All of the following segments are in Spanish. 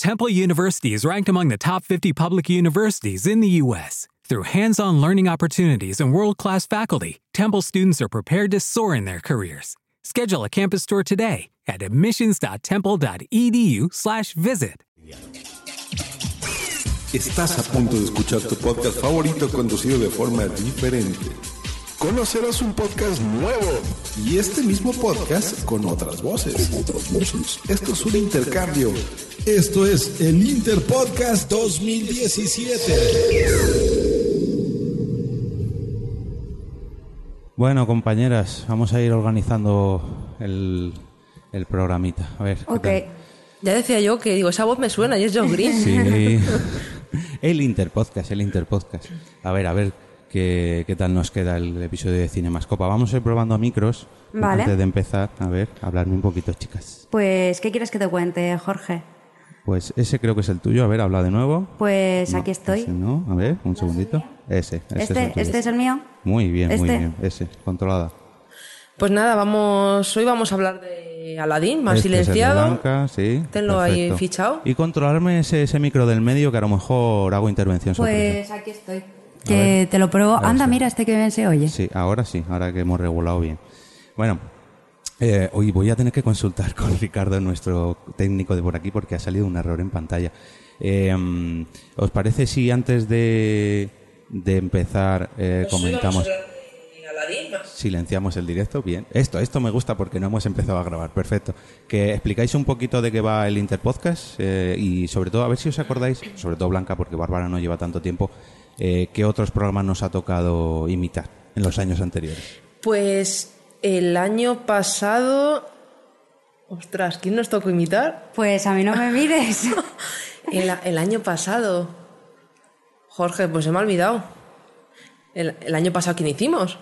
Temple University is ranked among the top 50 public universities in the U.S. Through hands-on learning opportunities and world-class faculty, Temple students are prepared to soar in their careers. Schedule a campus tour today at admissions.temple.edu/visit. Estás a punto de escuchar tu podcast favorito conducido de forma diferente. Conocerás un podcast nuevo y este mismo podcast con otras voces. Esto es un intercambio. Esto es el Interpodcast 2017. Bueno, compañeras, vamos a ir organizando el, el programita. A ver. ¿qué Ok. tal? Ya decía yo que digo, esa voz me suena y es John Green. Sí. el Interpodcast, el Interpodcast. A ver, a ver qué, qué tal nos queda el episodio de Cinemascopa. Vamos a ir probando micros. Vale. Antes de empezar, a ver, hablarme un poquito, chicas. Pues, ¿qué quieres que te cuente, Jorge? Pues ese creo que es el tuyo. A ver, habla de nuevo. Pues No, aquí estoy. ese no, a ver, un segundito. Ese, ese es el ¿Este, tuyo. ¿Este es el mío? Muy bien, muy este. bien. Ese, controlada. Pues nada, vamos, hoy vamos a hablar de Aladdin, más Este es el de silenciado. Blanca, sí. Tenlo ahí fichado. Y controlarme ese, ese micro del medio que a lo mejor hago intervención sobre Pues aquí estoy. Que te lo pruebo. Anda, mira, este que bien se oye. Sí, ahora sí, ahora que hemos regulado bien. Bueno, eh, hoy voy a tener que consultar con Ricardo, nuestro técnico de por aquí, porque ha salido un error en pantalla. Eh, ¿Os parece si antes de, de empezar eh, comentamos, silenciamos el directo? Bien. Esto, esto me gusta porque no hemos empezado a grabar. Perfecto. Que explicáis un poquito de qué va el Interpodcast eh, y sobre todo, a ver si os acordáis, sobre todo Blanca, porque Bárbara no lleva tanto tiempo, eh, qué otros programas nos ha tocado imitar en los años anteriores. Pues el año pasado. Ostras, ¿quién nos tocó imitar? Pues a mí no me mires. El, el año pasado. Jorge, pues se me ha olvidado. El, el año pasado, ¿quién hicimos?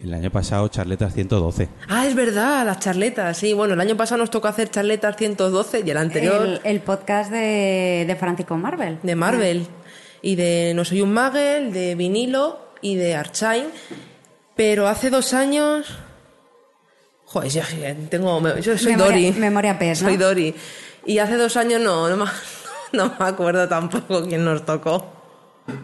El año pasado, Charletas 112. Ah, es verdad, las charletas. Sí, bueno, el año pasado nos tocó hacer charletas 112 y el anterior el, el podcast de, de Francisco Marvel. de Marvel. Y de No Soy un Magel, de Vinilo y de Archain. Pero hace dos años. Joder, yo tengo. Yo soy Memoria- Dori. memoria ¿no? Soy Dori. Y hace dos años no, no me, no me acuerdo tampoco quién nos tocó.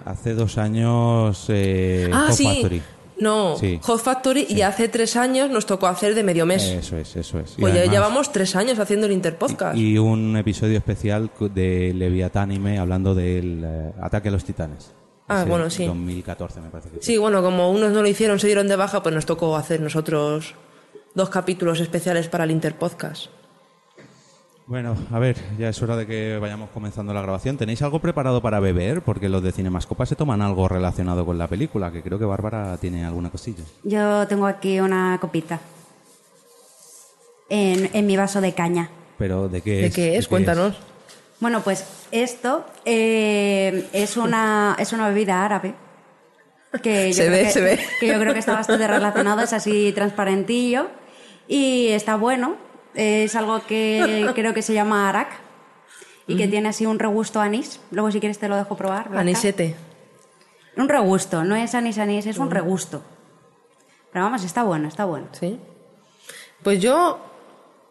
Hace dos años, eh, ah, sí. Factory. No, Sí. Hot Factory y hace tres años nos tocó hacer de medio mes. Eso es, eso es. Y pues ya además- llevamos tres años haciendo el Interpodcast. Y un episodio especial de Leviatán Anime hablando del eh, ataque a los titanes. Ah, Ese bueno, sí. 2014 me parece que fue. Sí, bueno, como unos no lo hicieron, se dieron de baja, pues nos tocó hacer nosotros dos capítulos especiales para el Interpodcast. Bueno, a ver, ya es hora de que vayamos comenzando la grabación. ¿Tenéis algo preparado para beber? Porque los de Cinemascopa se toman algo relacionado con la película, que creo que Bárbara tiene alguna cosilla. Yo tengo aquí una copita. En, en mi vaso de caña. Pero ¿de qué ¿De es? qué es? Cuéntanos. Bueno, pues esto eh, es, una, es una bebida árabe. Que yo Se creo ve, que, se ve. Que yo creo que está bastante relacionado, es así transparentillo. Y está bueno. Es algo que creo que se llama arak. Y que tiene así un regusto anís. Luego, si quieres, te lo dejo probar. Blanca. Anisete. Un regusto, no es anís anís, es un regusto. Pero vamos, está bueno, está bueno. Sí. Pues yo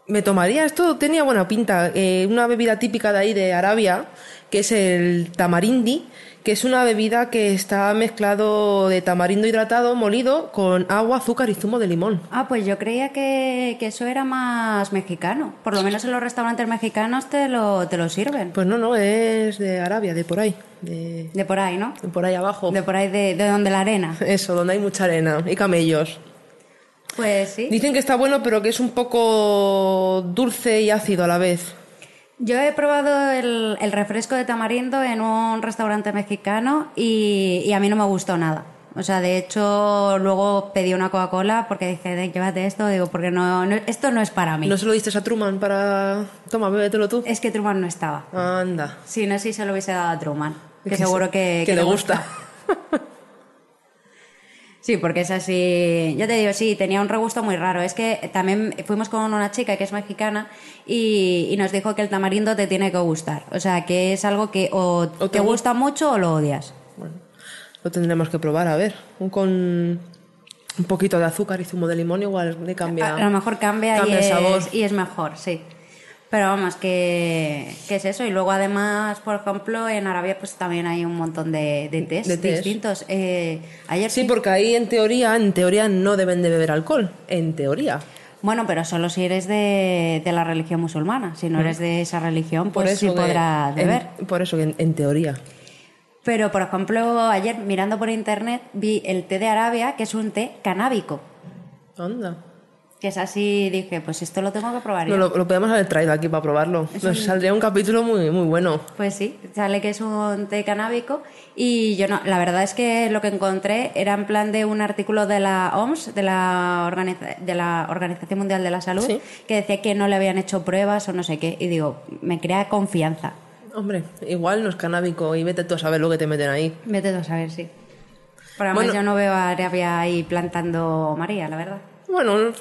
me tomaría, esto tenía buena pinta, eh, una bebida típica de ahí de Arabia, que es el tamarindi, que es una bebida que está mezclado de tamarindo hidratado, molido, con agua, azúcar y zumo de limón. Ah, pues yo creía que, que eso era más mexicano. Por lo menos en los restaurantes mexicanos te lo, te lo sirven. Pues no, no, es de Arabia, de por ahí, de, De por ahí, ¿no? de por ahí abajo. De por ahí, de, de donde la arena. Eso, donde hay mucha arena y camellos. Pues sí. Dicen que está bueno, pero que es un poco dulce y ácido a la vez. Yo he probado el, el refresco de tamarindo en un restaurante mexicano y, y a mí no me gustó nada. O sea, de hecho, luego pedí una Coca-Cola porque dije, "De, llévate esto, digo, porque no, no- esto no es para mí. ¿No se lo diste a Truman para... Toma, bébetelo tú? Es que Truman no estaba. Anda. Si no, sí se lo hubiese dado a Truman. Que, Que seguro se- que, que le gusta. Sí, porque es así. Yo te digo, sí, tenía un regusto muy raro. Es que también fuimos con una chica que es mexicana y, y nos dijo que el tamarindo te tiene que gustar. O sea, que es algo que o, O te te gu- gusta mucho o lo odias. Lo tendremos que probar, a ver. Un Con un poquito de azúcar y zumo de limón igual le cambia... A, lo mejor cambia, cambia y, el es, sabor. y es mejor, sí. Pero vamos, que, que es eso. Y luego además, por ejemplo, en Arabia pues también hay un montón de, de tés. distintos. Eh, ayer Sí, porque ahí en teoría, en teoría no deben de beber alcohol. En teoría. Bueno, pero solo si eres de, de la religión musulmana. Si no eres de esa religión, pues sí que podrás en- beber. por eso que en, en teoría. Pero, por ejemplo, ayer mirando por internet vi el té de Arabia, que es un té canábico. Anda. Que es así, dije, pues esto lo tengo que probar. No, lo, lo podemos haber traído aquí para probarlo. Es Nos un- saldría un capítulo muy, muy bueno. Pues sí, sale que es un té canábico y yo no, la verdad es que lo que encontré era en plan de un artículo de la OMS, de la, Organiza- de la Organización Mundial de la Salud, Sí. que decía que no le habían hecho pruebas o no sé qué. Y digo, me crea confianza. Hombre, igual no es canábico y vete tú a saber lo que te meten ahí. Vete tú a saber, sí. Pero además Bueno. yo no veo a Arabia ahí plantando María, la verdad. Bueno,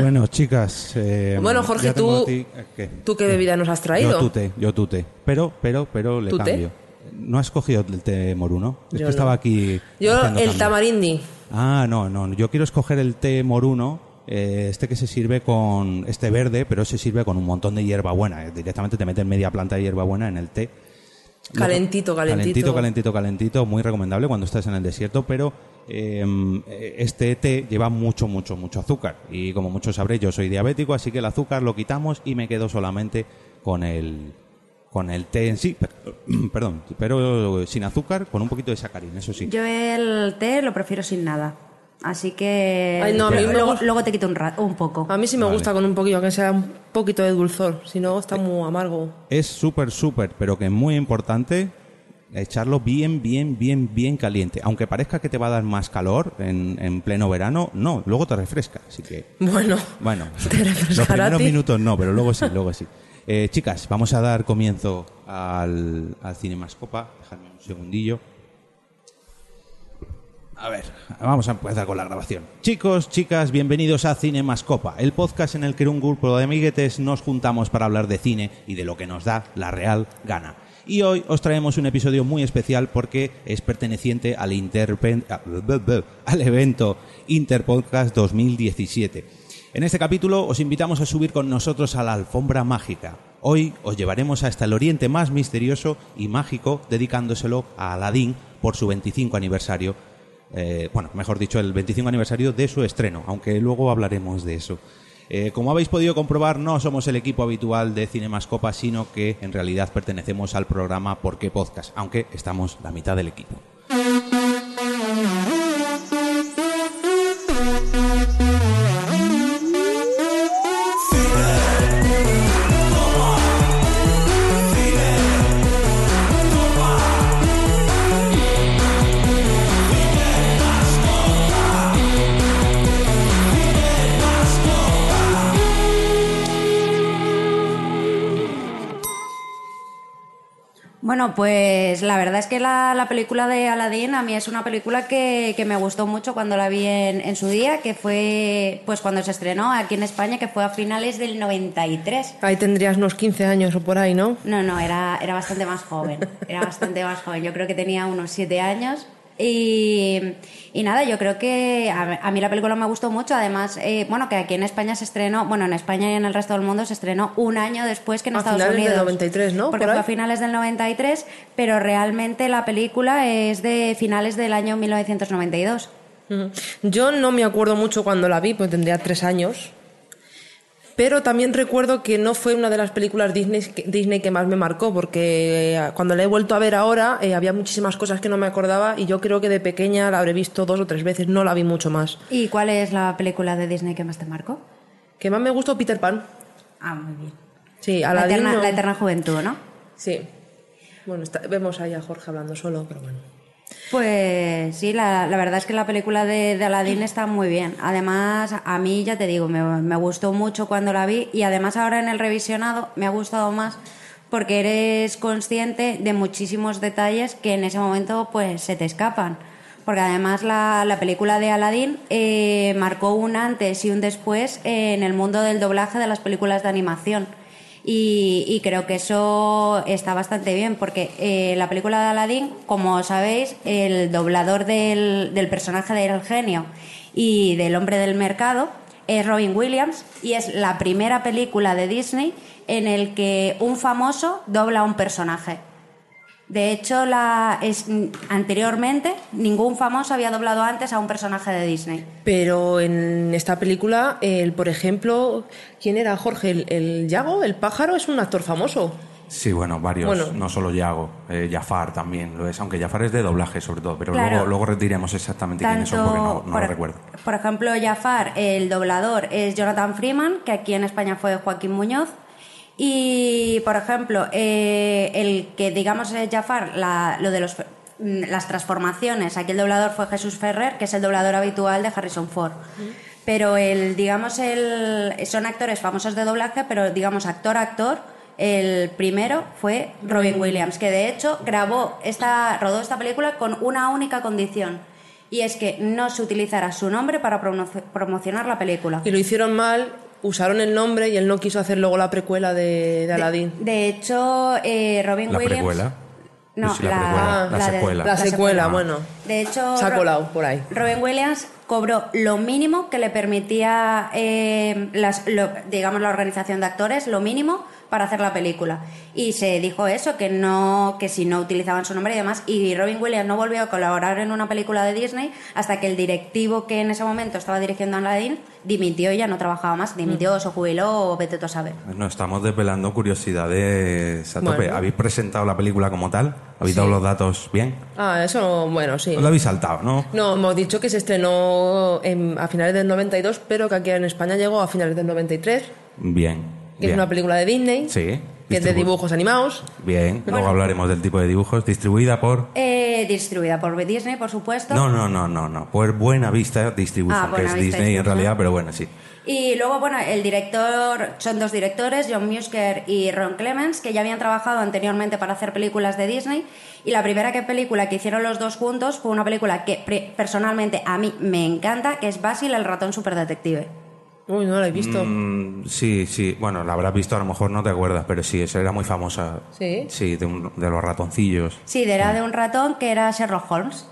Bueno, chicas. eh, Bueno, Jorge, tú- ti- eh, ¿qué? ¿tú qué bebida nos has traído? Yo tute, yo tute. Pero, pero, pero le cambio. ¿No has cogido el té moruno? Es Yo que no. estaba aquí. Yo el cambio. tamarindi. Ah, no, no. Yo quiero escoger el té moruno, eh, este que se sirve con. Este verde, pero se sirve con un montón de hierbabuena. Directamente te meten media planta de hierbabuena en el té. Calentito, calentito. Calentito, calentito, calentito. Muy recomendable cuando estás en el desierto, pero. Eh, este té lleva mucho, mucho, mucho azúcar. Y como muchos sabréis, yo soy diabético, así que el azúcar lo quitamos y me quedo solamente con el, con el té en sí. Per- Perdón, pero sin azúcar, con un poquito de sacarín, eso sí. Yo el té lo prefiero sin nada. Así que Ay, no, a mí me luego, luego te quito un, ra- un poco. A mí sí me Vale. gusta con un poquillo, que sea un poquito de dulzor. Si no, está muy amargo. Es súper, súper, pero que es muy importante echarlo bien, bien, bien, bien caliente. Aunque parezca que te va a dar más calor en, en pleno verano, no, luego te refresca. Así que, Bueno, bueno, ¿Te los primeros minutos no, pero luego sí, luego sí. Eh, chicas, vamos a dar comienzo al, al Cinemascopa. Dejadme un segundillo. A ver, vamos a empezar con la grabación. Chicos, chicas, bienvenidos a Cinemascopa, el podcast en el que un grupo de amiguetes nos juntamos para hablar de cine y de lo que nos da la real gana. Y hoy os traemos un episodio muy especial porque es perteneciente al, Interpen- al evento Interpodcast 2017. En este capítulo os invitamos a subir con nosotros a la alfombra mágica. Hoy os llevaremos hasta el oriente más misterioso y mágico, dedicándoselo a Aladdin por su 25 aniversario. Eh, bueno, mejor dicho, el 25 aniversario de su estreno, aunque luego hablaremos de eso. Eh, como habéis podido comprobar, no somos el equipo habitual de Cinemascopa, sino que en realidad pertenecemos al programa ¿Por qué Podcast? Aunque estamos la mitad del equipo. Bueno, pues la verdad es que la, la película de Aladdin a mí es una película que, que me gustó mucho cuando la vi en, en su día, que fue pues cuando se estrenó aquí en España, que fue a finales del 93. ahí tendrías unos 15 años o por ahí, ¿no? No, no, era, era bastante más joven. Era bastante más joven. Yo creo que tenía unos siete años. Y, y nada, yo creo que a, a mí la película me gustó mucho. Además, eh, bueno, que aquí en España se estrenó, bueno, en España y en el resto del mundo se estrenó un año después que en A Estados finales del Unidos. 93, ¿no? Porque Por fue a finales del 93, pero realmente la película es de finales del año 1992. Ujú. Yo no me acuerdo mucho cuando la vi, pues tendría tres años. Pero también recuerdo que no fue una de las películas Disney que, Disney que más me marcó, porque eh, cuando la he vuelto a ver ahora eh, había muchísimas cosas que no me acordaba y yo creo que de pequeña la habré visto dos o tres veces, no la vi mucho más. ¿Y cuál es la película de Disney que más te marcó? Que más me gustó Peter Pan. Ah, muy bien. Sí, La Aladdin eterna, no- la eterna juventud, ¿no? Sí. Bueno, está- vemos ahí a Jorge hablando solo, pero bueno. Pues sí, la, verdad es que la película de, de Aladdin está muy bien. Además, a mí, ya te digo, me, me gustó mucho cuando la vi y además ahora en el revisionado me ha gustado más porque eres consciente de muchísimos detalles que en ese momento pues se te escapan. Porque además la, la película de Aladdin eh, marcó un antes y un después en el mundo del doblaje de las películas de animación. Y, y creo que eso está bastante bien, porque eh, la película de Aladdin, como sabéis, el doblador del, del personaje del genio y del hombre del mercado es Robin Williams y es la primera película de Disney en el que un famoso dobla a un personaje. De hecho, la, es, anteriormente ningún famoso había doblado antes a un personaje de Disney. Pero en esta película, el, por ejemplo, ¿quién era Jorge? ¿El, el Yago? ¿El pájaro? Es un actor famoso. Sí, bueno, varios, Bueno. no solo Yago, eh, Jafar también lo es, aunque Jafar es de doblaje sobre todo, pero Claro. luego, luego retiremos exactamente quiénes son porque no, no por, lo recuerdo. por ejemplo, Jafar, el doblador es Jonathan Freeman, que aquí en España fue Joaquín Muñoz. Y, por ejemplo, eh, el que digamos es Jafar, la- lo de los, mm, las transformaciones, aquí el doblador fue Jesús Ferrer, que es el doblador habitual de Harrison Ford. Pero el, digamos, el, son actores famosos de doblaje, pero digamos, actor-actor, el primero fue Robin Williams, que de hecho grabó esta, rodó esta película con una única condición. Y es que no se utilizara su nombre para promo- promocionar la película. Y lo hicieron mal, usaron el nombre y él no quiso hacer luego la precuela de, de Aladdin. De hecho, eh, Robin ¿La Williams. precuela? No, Sí, la la, precuela, la de- secuela. La secuela, Ah. bueno. De hecho, Se ha colado por ahí. Robin Williams cobró lo mínimo que le permitía, eh, las- lo- digamos, la organización de actores, lo mínimo para hacer la película. Y se dijo eso, que no, que si no utilizaban su nombre y demás. Y Robin Williams no volvió a colaborar en una película de Disney hasta que el directivo que en ese momento estaba dirigiendo a Aladdin dimitió y ya no trabajaba más. Dimitió, Mm. se jubiló o vete tú a saber. No, estamos desvelando curiosidades a tope. Bueno. ¿Habéis presentado la película como tal? ¿Habéis Sí. dado los datos bien? Ah, eso, bueno, sí. Os lo habéis saltado, ¿no? No, hemos dicho que se estrenó en- a finales del 92, pero que aquí en España llegó a finales del 93, Bien. Que bien. es una película de Disney, Sí. que es de dibujos animados. Bien, luego hablaremos del tipo de dibujos. Distribuida por... Eh, distribuida por Disney, por supuesto. No, no, no, no, no. Por Buena Vista Distribution, Ah, que es Vista Disney en Distribution. realidad, pero bueno, sí. Y luego, bueno, el director, son dos directores, John Musker y Ron Clements, que ya habían trabajado anteriormente para hacer películas de Disney. Y la primera que película que hicieron los dos juntos fue una película que pre- personalmente a mí me encanta, que es Basil, el ratón superdetective. Uy, no la he visto. Mm, sí, sí. Bueno, la habrás visto, a lo mejor no te acuerdas, pero sí, esa era muy famosa. ¿Sí? Sí, de, un- de los ratoncillos. Sí, era de un ratón que era Sherlock Holmes.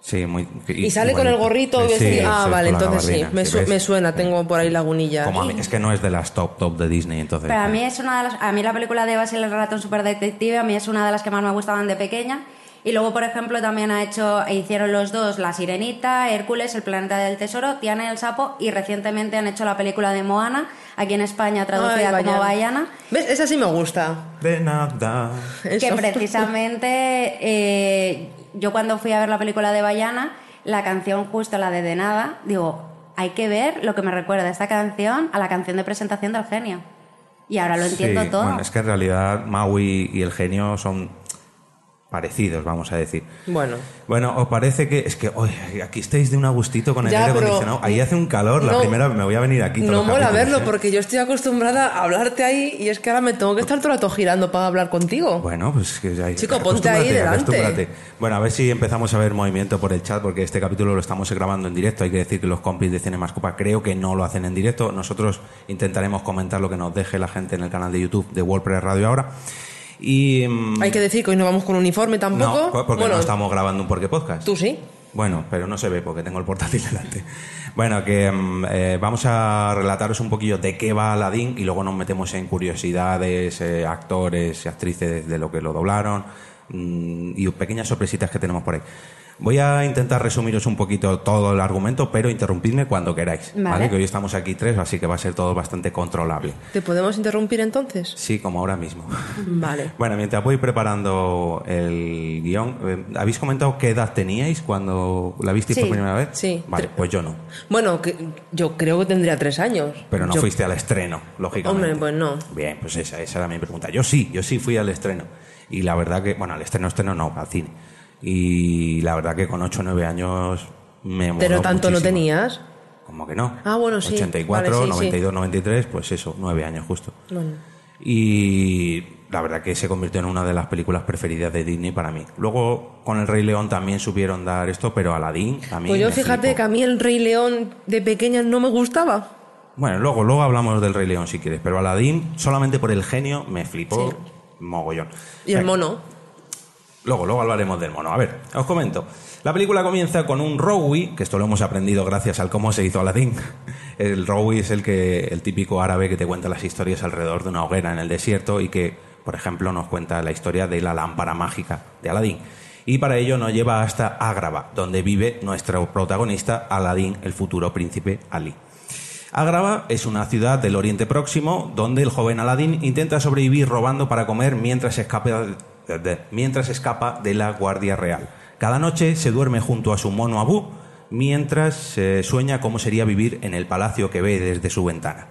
Sí, muy... Y, sale con el gorrito. y Sí, sí, ah, vale, entonces sí. Me, su- ¿ves? me suena, tengo por ahí lagunillas. Como a mí, es que no es de las top top de Disney, entonces... Pero a mí es una de las, a mí la película de Basil el ratón superdetective a mí es una de las que más me gustaban de pequeña. Y luego, por ejemplo, también ha hecho, hicieron los dos La Sirenita, Hércules, El Planeta del Tesoro, Tiana y el Sapo y recientemente han hecho la película de Moana, aquí en España traducida Ay, como Bayana. ¿Ves? Esa sí me gusta. De nada. que precisamente eh, yo cuando fui a ver la película de Bayana, la canción justo la de De Nada, digo, hay que ver lo que me recuerda esta canción a la canción de presentación del genio. Y ahora lo entiendo Sí, todo. Bueno, es que en realidad Maui y el genio son parecidos, vamos a decir. Bueno. Bueno, ¿os parece que es que oye, aquí estáis de un agustito con el Ya, aire acondicionado? Ahí hace un calor, la primera me voy a venir aquí. No mola verlo ¿eh? porque yo estoy acostumbrada a hablarte ahí y es que ahora me tengo que estar todo el rato girando para hablar contigo. Bueno, pues que ya Chico, ponte ahí delante. Bueno, a ver si empezamos a ver movimiento por el chat, porque este capítulo lo estamos grabando en directo. Hay que decir que los compis de Cine Más Copa creo que no lo hacen en directo. Nosotros intentaremos comentar lo que nos deje la gente en el canal de YouTube de WordPress Radio ahora. Y. mm, Hay que decir que hoy no vamos con uniforme tampoco. No, porque bueno, no estamos grabando un Porque Podcast. Tú sí. Bueno, pero no se ve porque tengo el portátil delante. Bueno, que mm, eh, vamos a relataros un poquillo de qué va Aladdin y luego nos metemos en curiosidades, eh, actores y actrices de lo que lo doblaron mm, y pequeñas sorpresitas que tenemos por ahí. Voy a intentar resumiros un poquito todo el argumento, pero interrumpidme cuando queráis, ¿vale? Vale. Que hoy estamos aquí tres, así que va a ser todo bastante controlable. ¿Te podemos interrumpir entonces? Sí, como ahora mismo. Vale. Bueno, mientras voy preparando el guion, eh, ¿habéis comentado qué edad teníais cuando la visteis Sí, por primera vez? sí. Vale, pues yo no. Bueno, que yo creo que tendría tres años. Pero no Yo- fuiste al estreno, lógicamente. Hombre, pues no. Bien, pues esa, esa era mi pregunta. Yo sí, yo sí fui al estreno. Y la verdad que, bueno, al estreno, estreno no, al cine. Y la verdad que con 8 o 9 años me Pero tanto no muchísimo. tenías. ¿Cómo que no? Ah, bueno, sí. 84, Vale, sí, sí. 92, 93, pues eso, 9 años justo. Bueno. Y la verdad que se convirtió en una de las películas preferidas de Disney para mí. Luego con El Rey León también supieron dar esto, pero Aladdin a mí Pues yo fíjate flipó. que a mí el Rey León de pequeña no me gustaba. Bueno, luego, luego hablamos del Rey León si quieres, pero Aladdin solamente por el genio me flipó Sí. mogollón. Y el mono. Luego, luego hablaremos del mono. A ver, os comento. La película comienza con un Rowie, que esto lo hemos aprendido gracias al cómo se hizo Aladdin. El Rowie es el que el típico árabe que te cuenta las historias alrededor de una hoguera en el desierto y que, por ejemplo, nos cuenta la historia de la lámpara mágica de Aladdin. Y para ello nos lleva hasta Ágrava, donde vive nuestro protagonista Aladdin, el futuro príncipe Ali. Ágrava es una ciudad del Oriente Próximo donde el joven Aladdin intenta sobrevivir robando para comer mientras escapa de, mientras escapa de la Guardia Real. Cada noche se duerme junto a su mono Abu mientras eh, sueña cómo sería vivir en el palacio que ve desde su ventana.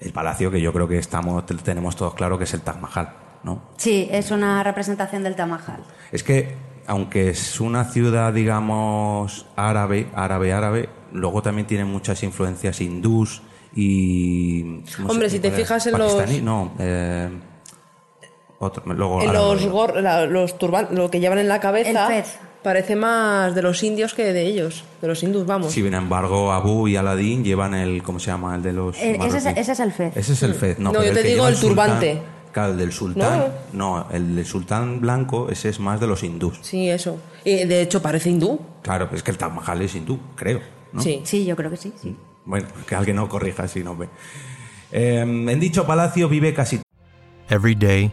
El palacio que yo creo que estamos, tenemos todos claro que es el Taj Mahal, ¿no? Sí, es una representación del Tamajal. Es que, aunque es una ciudad, digamos, árabe, árabe, árabe, luego también tiene muchas influencias hindús y... ¿cómo Hombre, si te fijas en los- No, eh, otro, luego lo los, gor- la- los turban, lo que llevan en la cabeza El parece más de los indios que de ellos, de los hindús, vamos. Sin embargo, Abu y Aladín llevan el... ¿Cómo se llama? El de los... Eh, ese es- ese es el fez. Ese es el fez. No, No, pero yo el te que digo el sultán- turbante. Claro, el del sultán... No, el del sultán blanco, ese es más de los hindús. Sí, eso. Y de hecho parece hindú. Claro, pero es que el Taj Mahal es hindú, creo. ¿no? Sí. Sí, yo creo que sí. sí. Bueno, que alguien no corrija si no ve. Eh, en dicho palacio vive casi Every day,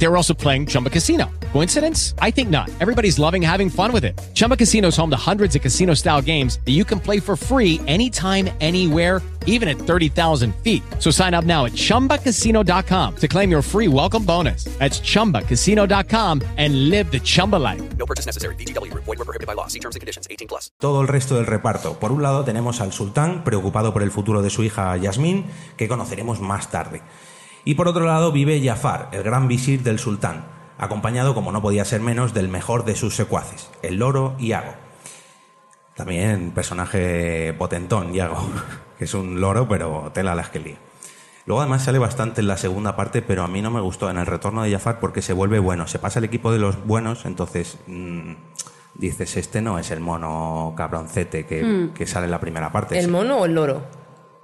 They were also playing Chumba Casino. Coincidence? I think not. Everybody's loving having fun with it. Chumba Casino is home to hundreds of casino style games that you can play for free anytime, anywhere, even at 30,000 feet. So sign up now at chumbacasino.com to claim your free welcome bonus. That's chumbacasino.com and live the Chumba life. No purchase necessary. VGW Group. Void were prohibited by law. See terms and conditions. 18 plus. todo el resto del reparto. Por un lado tenemos al sultán, preocupado por el futuro de su hija Yasmín, que conoceremos más tarde. Y por otro lado vive Jafar, el gran visir del sultán, acompañado, como no podía ser menos, del mejor de sus secuaces, el loro Iago. También personaje potentón, Iago, que es un loro, pero tela las que lía. Luego además sale bastante en la segunda parte, pero a mí no me gustó en el retorno de Jafar porque se vuelve bueno. Se pasa el equipo de los buenos, entonces mm, dices, este no es el mono cabroncete que, que sale en la primera parte. ¿El mono o el loro?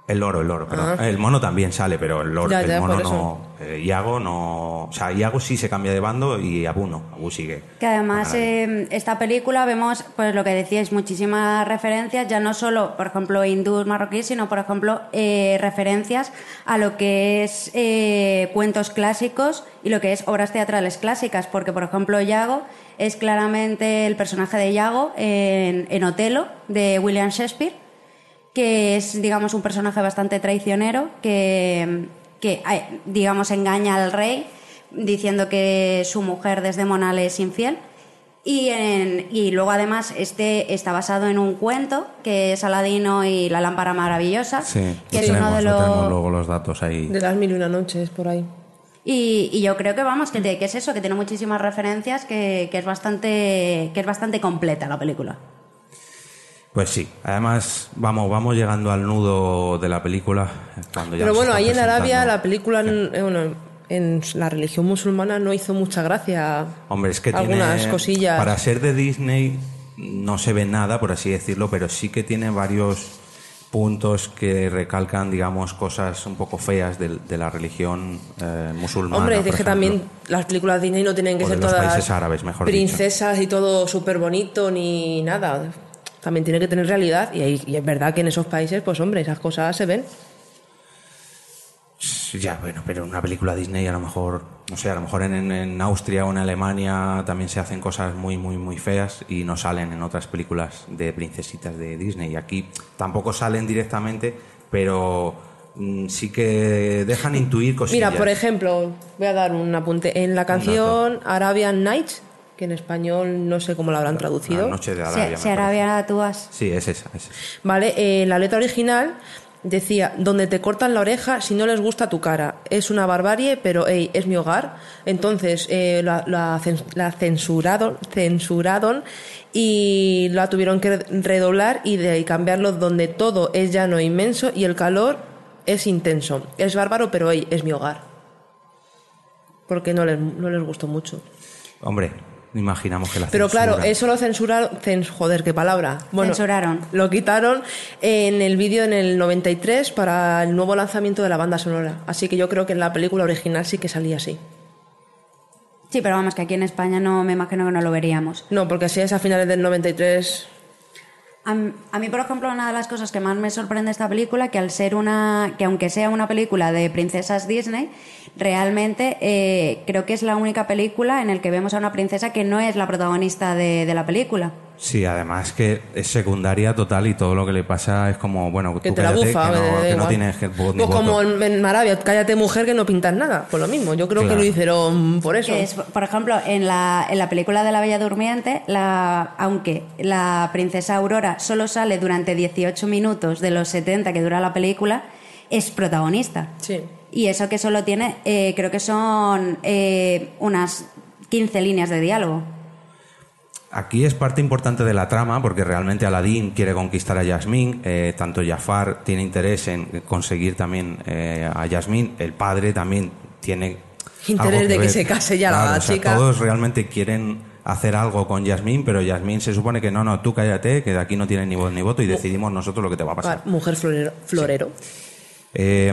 El loro, el loro, perdón. Ah. El mono también sale, pero el loro, Ya, el ya, mono no. eh, Iago no. O sea, Iago sí se cambia de bando y Abu no. Abu sigue. Que además eh, esta película vemos, pues lo que decíais, muchísimas referencias, ya no solo, por ejemplo, hindús, marroquíes, sino, por ejemplo, eh, referencias a lo que es eh, cuentos clásicos y lo que es obras teatrales clásicas, porque, por ejemplo, Yago es claramente el personaje de Yago en, en Otelo, de William Shakespeare, que es, digamos, un personaje bastante traicionero, que, que eh, digamos, engaña al rey diciendo que su mujer Desdemona es infiel. Y, en- y luego además este está basado en un cuento que es Aladino y la lámpara maravillosa, Sí, que es uno de lo tenemos los luego los datos ahí. De las mil y una noches, por ahí. y, y yo creo que vamos que, te- que es eso, que tiene muchísimas referencias, que, que es bastante que es bastante completa la película. Pues sí, además vamos, vamos llegando al nudo de la película. Cuando ya Pero bueno, ahí en Arabia la película, en, eh, bueno, en la religión musulmana no hizo mucha gracia. Hombre, es que algunas tiene, cosillas. Para ser de Disney no se ve nada, por así decirlo, pero sí que tiene varios puntos que recalcan, digamos, cosas un poco feas de, de la religión eh, musulmana. Hombre, es que ejemplo. también las películas Disney no tienen que O de ser los todas países árabes, mejor princesas y todo súper bonito ni nada. También tiene que tener realidad y, es verdad que en esos países, pues hombre, esas cosas se ven. Ya, bueno, pero una película Disney a lo mejor, no sé, a lo mejor en, en- en Austria o en Alemania también se hacen cosas muy, muy, muy feas y no salen en otras películas de princesitas de Disney. Y aquí tampoco salen directamente, pero mm, sí que dejan intuir cosillas. Mira, por ejemplo, voy a dar un apunte. En la canción Arabian Nights, que en español no sé cómo la habrán traducido. La noche de Arabia. parece. Arabia tú has... Sí, es esa, es esa. Vale, eh, la letra original decía, donde te cortan la oreja si no les gusta tu cara. Es una barbarie, pero hey, es mi hogar. Entonces eh, la, la cen- la censuraron, censuraron y la tuvieron que redoblar y de ahí cambiarlo donde todo es llano e inmenso y el calor es intenso. Es bárbaro, pero hey, es mi hogar. Porque no les, no les gustó mucho. Hombre, imaginamos que la Pero claro, eso lo censuraron. cens- joder, qué palabra. Bueno, Censuraron. Lo quitaron en el vídeo en el 93 para el nuevo lanzamiento de la banda sonora. Así que yo creo que en la película original sí que salía así. Sí, pero vamos, que aquí en España no me imagino que no lo veríamos. No, porque si es a finales del 93. A, mí, por ejemplo, una de las cosas que más me sorprende de esta película, que al ser una, que aunque sea una película de princesas Disney, realmente eh, creo que es la única película en la que vemos a una princesa que no es la protagonista de la película. Sí, además que es secundaria total y todo lo que le pasa es como, bueno, Que tú te la bufa. que no, que no tienes que- Pues como voto. en, en Arabia, cállate mujer que no pintas nada. Pues lo mismo, yo creo que lo hicieron por eso. Es, por ejemplo, en la, en la película de la Bella Durmiente, la, aunque la princesa Aurora solo sale durante 18 minutos de los 70 que dura la película, es protagonista. Sí. Y eso que solo tiene, eh, creo que son eh, unas 15 líneas de diálogo. Aquí es parte importante de la trama porque realmente Aladdin quiere conquistar a Yasmín, eh, tanto Jafar tiene interés en conseguir también eh, a Yasmín, el padre también tiene Interés algo de que se case ya la Claro, o sea, chica. todos realmente quieren hacer algo con Yasmín, pero Yasmín se supone que no, no, tú cállate, que de aquí no tienes ni voz ni voto y decidimos nosotros lo que te va a pasar. Mujer florero. florero. Eh,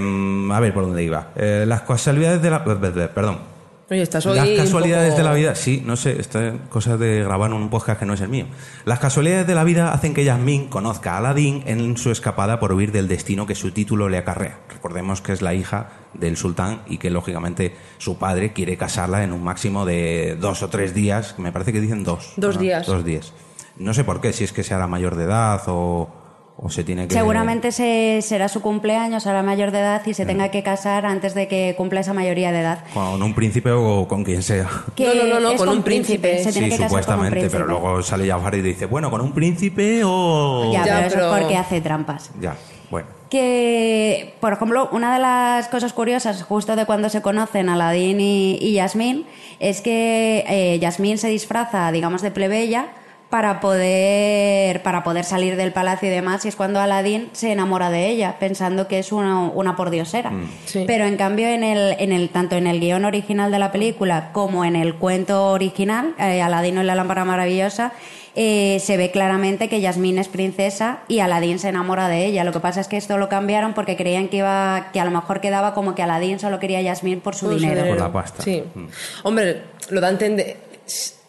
a ver por dónde iba. Eh, las casualidades de la... Perdón. Oye, estás hoy Las casualidades poco- de la vida, sí, no sé, esto es cosa de grabar un podcast que no es el mío. Las casualidades de la vida hacen que Yasmín conozca a Aladdin en su escapada por huir del destino que su título le acarrea. Recordemos que es la hija del sultán y que lógicamente su padre quiere casarla en un máximo de dos o tres días, me parece que dicen dos. Dos ¿no? días. Dos días. No sé por qué, si es que sea la mayor de edad o, o se tiene que... Seguramente se, será su cumpleaños, será mayor de edad y se tenga que casar antes de que cumpla esa mayoría de edad. Con un príncipe o con quien sea. Que No, no, no, no, es con un príncipe. Se tiene Sí, que casar con un supuestamente, príncipe. pero luego sale Jafar y dice, bueno, con un príncipe o... Ya, Ya, pero eso pero- es porque hace trampas. Ya, bueno. Que, por ejemplo, una de las cosas curiosas justo de cuando se conocen Aladín y, y Yasmín es que eh, Yasmín se disfraza, digamos, de plebeya para poder, para poder salir del palacio y demás, y es cuando Aladín se enamora de ella, pensando que es una, una pordiosera. Sí. Pero en cambio, en el, en el, tanto en el guion original de la película como en el cuento original, eh, Aladino y la lámpara maravillosa, eh, se ve claramente que Yasmín es princesa y Aladín se enamora de ella. Lo que pasa es que esto lo cambiaron porque creían que iba, que a lo mejor quedaba como que Aladín solo quería a Yasmín por su Por su dinero. Por la pasta. Sí. Mm. Hombre, lo da a entender.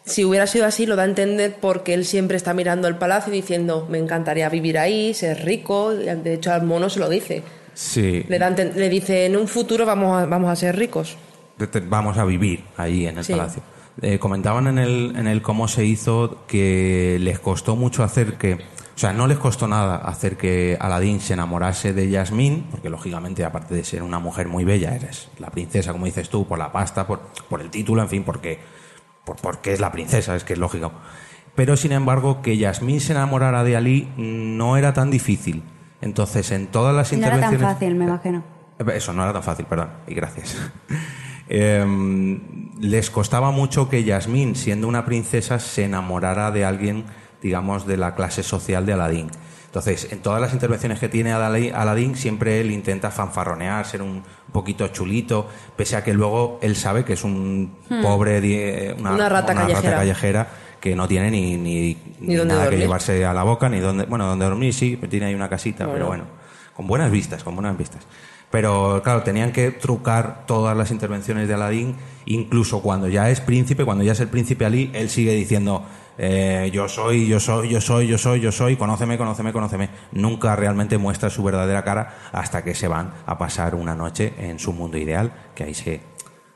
Si hubiera sido así, lo da a entender porque él siempre está mirando el palacio y diciendo, me encantaría vivir ahí, ser rico. De hecho, al mono se lo dice. Sí, Le, da dice, en un futuro vamos a, vamos a ser ricos. vamos a vivir ahí en el Sí. palacio. Eh, comentaban en el, en el cómo se hizo que les costó mucho hacer que... O sea, no les costó nada hacer que Aladín se enamorase de Yasmín, porque lógicamente, aparte de ser una mujer muy bella, eres la princesa, como dices tú, por la pasta, por, por el título, en fin, porque, por, porque es la princesa, es que es lógico. Pero, sin embargo, que Yasmín se enamorara de Ali no era tan difícil. Entonces, en todas las No era tan intervenciones... fácil, me imagino. Eso no era tan fácil, perdón, y gracias. Em, les costaba mucho que Yasmín, siendo una princesa, se enamorara de alguien, digamos, de la clase social de Aladín. Entonces, en todas las intervenciones que tiene Aladín, siempre él intenta fanfarronear, ser un poquito chulito, pese a que luego él sabe que es un pobre, die- una, Hmm. Una rata callejera. callejera que no tiene ni, ni, nada que llevarse a la boca, ni donde, bueno, donde dormir sí, tiene ahí una casita, pero bueno, con buenas vistas, con buenas vistas. Pero claro, tenían que trucar todas las intervenciones de Aladín, incluso cuando ya es príncipe, cuando ya es el príncipe Ali, él sigue diciendo, eh, yo soy, yo soy, yo soy, yo soy, yo soy, conóceme, conóceme, conóceme. Nunca realmente muestra su verdadera cara hasta que se van a pasar una noche en su mundo ideal, que ahí se,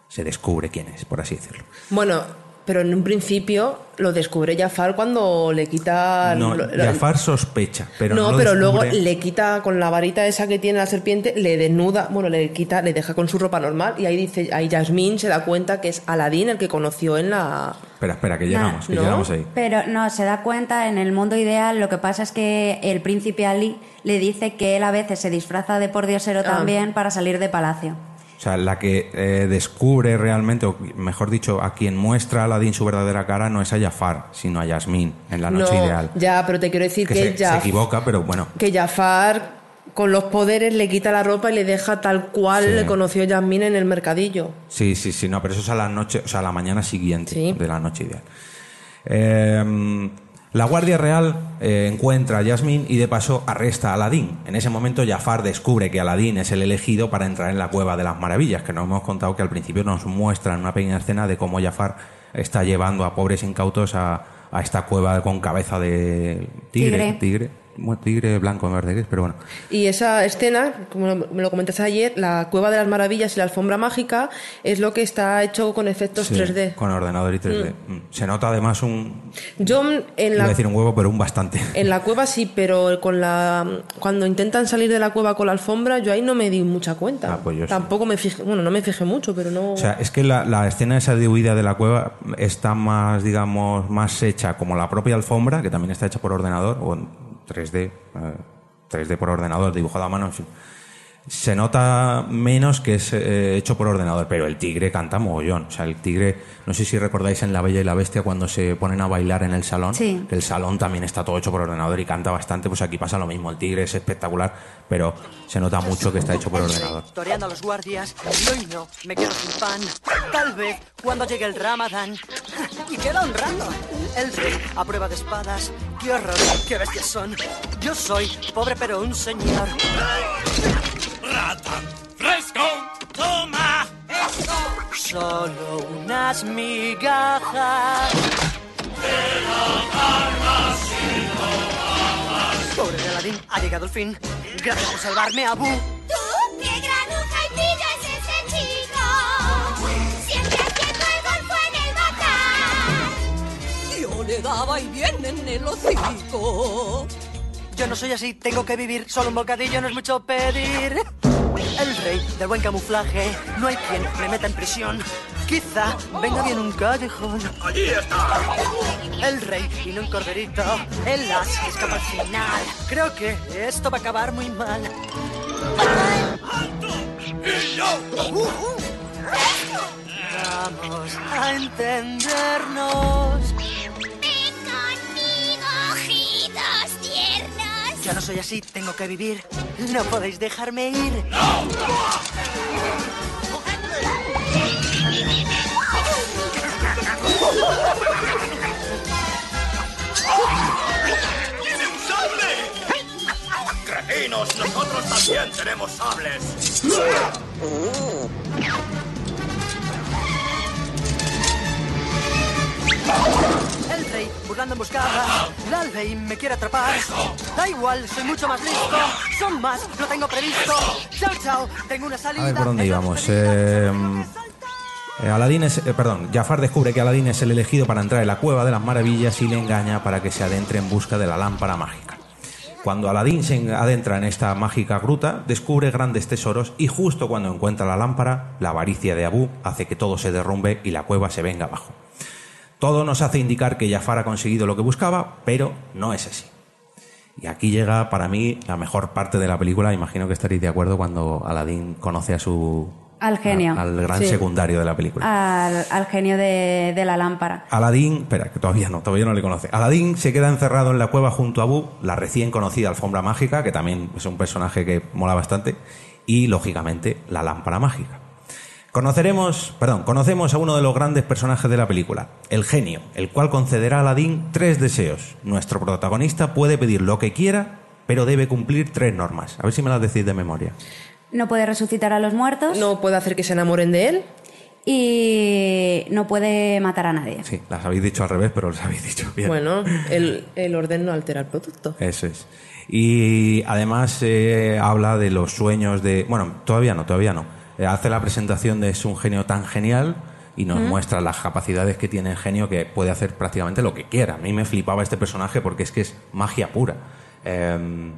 se descubre quién es, por así decirlo. Bueno, pero en un principio lo descubre Jafar cuando le quita... No, lo- lo- Jafar sospecha, pero no, no, pero luego le quita con la varita esa que tiene la serpiente, le desnuda, bueno, le quita, le deja con su ropa normal y ahí dice, ahí Yasmín se da cuenta que es Aladín el que conoció en la... Espera, espera, que llegamos, que ¿no? llegamos ahí. Pero no, se da cuenta en el mundo ideal. Lo que pasa es que el príncipe Ali le dice que él a veces se disfraza de pordiosero Ah. también para salir de palacio. O sea, la que eh, descubre realmente, o mejor dicho, a quien muestra a Aladdin su verdadera cara no es a Jafar, sino a Yasmín, en la noche no, ideal. ya, pero te quiero decir Que que, se, equivoca, pero bueno. que Jafar con los poderes le quita la ropa y le deja tal cual Sí. le conoció Yasmín en el mercadillo. Sí, sí, sí, no, pero eso es a la noche, o sea, a la mañana siguiente Sí. de la noche ideal. Eh, la Guardia Real eh, encuentra a Yasmín y de paso arresta a Aladín. En ese momento Jafar descubre que Aladín es el elegido para entrar en la Cueva de las Maravillas, que nos hemos contado que al principio nos muestran una pequeña escena de cómo Jafar está llevando a pobres incautos a, a esta cueva con cabeza de tigre, Tigre. tigre, bueno, tigre blanco vez de gris, pero bueno. Y esa escena, como me lo comentaste ayer, la Cueva de las Maravillas y la Alfombra Mágica es lo que está hecho con efectos Sí, 3D. Con ordenador y 3D. Mm. Se nota además un, Yo en iba la, a decir un huevo, pero un bastante. en la cueva sí, pero con la cuando intentan salir de la cueva con la alfombra, yo ahí no me di mucha cuenta. Ah, pues yo sí. Tampoco me fijé, bueno, no me fijé mucho, pero no... O sea, es que la, la escena esa de huida de la cueva está más, digamos, más hecha como la propia alfombra, que también está hecha por ordenador, o 3D, eh, 3D por ordenador, dibujado a mano. Se nota menos que es eh, hecho por ordenador, pero el tigre canta mogollón. O sea, el tigre, no sé si recordáis en La Bella y la Bestia cuando se ponen a bailar en el salón, Sí. que el salón también está todo hecho por ordenador y canta bastante, pues aquí pasa lo mismo. El tigre es espectacular, pero se nota mucho que está hecho por ordenador. Toreando a los guardias y hoy no me quedo sin pan. Tal vez cuando llegue el ramadán. Y queda honrando. El rey a prueba de espadas. ¡Qué horror! ¡Qué bestias son! Yo soy pobre pero un señor. ¡Rata! ¡Fresco! ¡Toma! Solo unas migajas. Pobre de Aladín, ha llegado el fin. Gracias por salvarme, Abu. ¡Tú! ¡Qué granuja y pillo es ese chico! Siempre haciendo el golfo en el matar. Yo le daba y bien en el hocico. Yo no soy así, tengo que vivir. Solo un bocadillo no es mucho pedir. El rey del buen camuflaje, no hay quien me meta en prisión. Quizá venga bien un callejón. ¡Allí está! El rey vino un corderito, el as que escapa al final. Creo que esto va a acabar muy mal. ¡Y yo! Vamos a entendernos. Yo no soy así, tengo que vivir. No podéis dejarme ir. ¡Tiene un sable! ¡Cretinos! ¡Nosotros también tenemos sables! El rey burlando emboscada. La Albey me quiere atrapar. Da igual, soy mucho más listo. Son más, lo tengo previsto. Chao, chao, tengo una salida. A ver por dónde íbamos. Eh, eh, Aladín es, eh, perdón, Jafar descubre que Aladín es el elegido para entrar en la cueva de las maravillas y le engaña para que se adentre en busca de la lámpara mágica. Cuando Aladín se adentra en esta mágica gruta, descubre grandes tesoros y justo cuando encuentra la lámpara, la avaricia de Abu hace que todo se derrumbe y la cueva se venga abajo. Todo nos hace indicar que Jafar ha conseguido lo que buscaba, pero no es así. Y aquí llega para mí la mejor parte de la película, imagino que estaréis de acuerdo cuando Aladín conoce a su Al genio. a- al gran Sí. secundario de la película. Al, al genio de, de la lámpara. Aladín, espera, que todavía no, todavía no le conoce. Aladín se queda encerrado en la cueva junto a Abu, la recién conocida alfombra mágica, que también es un personaje que mola bastante, y lógicamente la lámpara mágica. Conoceremos, perdón, conocemos a uno de los grandes personajes de la película, el genio, el cual concederá a Aladín tres deseos. Nuestro protagonista puede pedir lo que quiera, pero debe cumplir tres normas. A ver si me las decís de memoria. No puede resucitar a los muertos No puede hacer que se enamoren de él. y no puede matar a nadie. Sí, las habéis dicho al revés, pero las habéis dicho bien. Bueno, el, el orden no altera el producto. Eso es. Y además eh, habla de los sueños de... Bueno, todavía no, todavía no. Eh, hace la presentación de es un genio tan genial y nos muestra las capacidades que tiene el genio que puede hacer prácticamente lo que quiera. A mí me flipaba este personaje porque es que es magia pura. Em,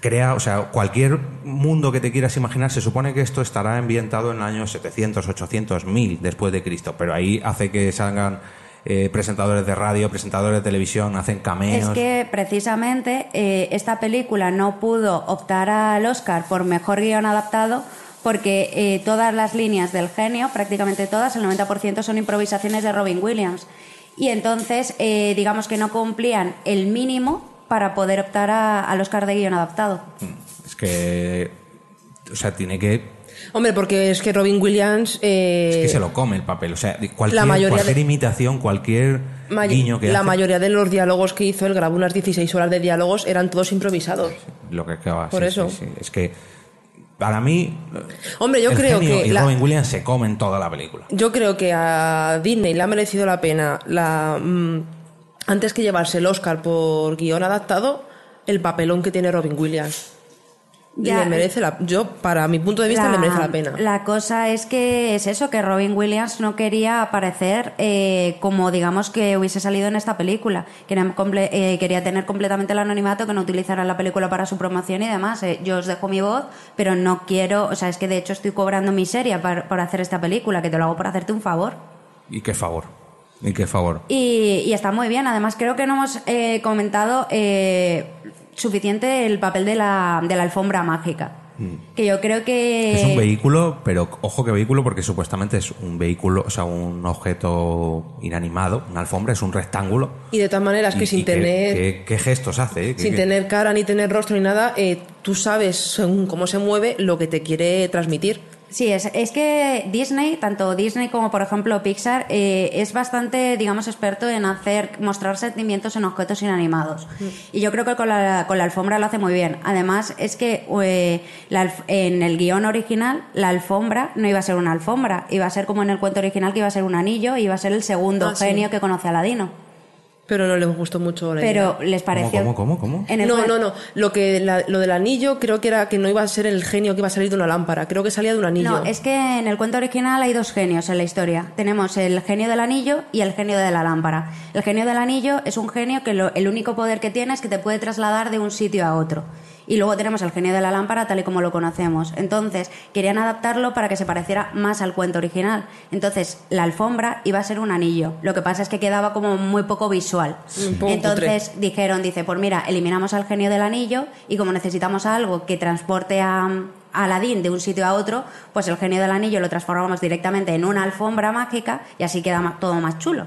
crea, o sea, cualquier mundo que te quieras imaginar, se supone que esto estará ambientado en años 700, 800, 1000 después de Cristo, pero ahí hace que salgan eh, presentadores de radio, presentadores de televisión, hacen cameos. Es que precisamente eh, esta película no pudo optar al Oscar por mejor guion adaptado porque eh, todas las líneas del genio, prácticamente todas, el 90% son improvisaciones de Robin Williams. Y entonces, digamos que no cumplían el mínimo para poder optar a- al Oscar de guion adaptado. Es que, o sea, tiene que, Hombre, porque es que Robin Williams. eh, es que se lo come el papel. O sea, cualquier, La mayoría cualquier de- imitación, cualquier guiño que la hace, mayoría de los diálogos que hizo, él grabó unas 16 horas de diálogos, eran todos improvisados. lo que acaba. Por sí, eso. sí, sí. Es que, para mí, Hombre, yo el creo genio que. y la- Robin Williams se comen toda la película. Yo creo que a Disney le ha merecido la pena la mm, antes que llevarse el Oscar por guion adaptado, el papelón que tiene Robin Williams. Ya. le merece la yo para mi punto de vista le merece la pena. La cosa es que es eso, que Robin Williams no quería aparecer eh, como digamos que hubiese salido en esta película. Quería, eh, quería tener completamente el anonimato, que no utilizara la película para su promoción y demás. Eh, yo os dejo mi voz, pero no quiero, o sea, es que de hecho estoy cobrando miseria para, por hacer esta película, que te lo hago por hacerte un favor. Y qué favor. Y qué favor. Y, y está muy bien. Además, creo que no hemos eh, comentado eh, suficiente el papel de la, de la alfombra mágica. Que yo creo que... Es un vehículo, pero ojo que vehículo porque supuestamente es un vehículo, o sea, un objeto inanimado, una alfombra, es un rectángulo. Y de todas maneras que Y- sin y tener qué, qué gestos hace, eh? Qué- sin qué- tener cara ni tener rostro ni nada, eh, tú sabes según cómo se mueve lo que te quiere transmitir. Sí, es, es que Disney, tanto Disney como por ejemplo Pixar, eh, es bastante, digamos, experto en hacer, mostrar sentimientos en objetos inanimados. Y yo creo que con la, con la alfombra lo hace muy bien. Además, es que eh, la en el guion original, la alfombra no iba a ser una alfombra, iba a ser como en el cuento original que iba a ser un anillo, iba a ser el segundo Ah, sí. genio que conoce a Aladino. Pero no les gustó mucho la Pero idea. les pareció... ¿Cómo, cómo, cómo? El no, no, no. Lo, que, la- lo del anillo creo que era que no iba a ser el genio que iba a salir de una lámpara. Creo que salía de un anillo. No, es que en el cuento original hay dos genios en la historia. Tenemos el genio del anillo y el genio de la lámpara. El genio del anillo es un genio que lo- el único poder que tiene es que te puede trasladar de un sitio a otro. Y luego tenemos el genio de la lámpara tal y como lo conocemos. Entonces, querían adaptarlo para que se pareciera más al cuento original. Entonces, la alfombra iba a ser un anillo. Lo que pasa es que quedaba como muy poco visual. Poco Entonces dijeron, dice, pues mira, eliminamos al genio del anillo y como necesitamos algo que transporte a, Aladín de un sitio a otro, pues el genio del anillo lo transformamos directamente en una alfombra mágica y así queda todo más chulo.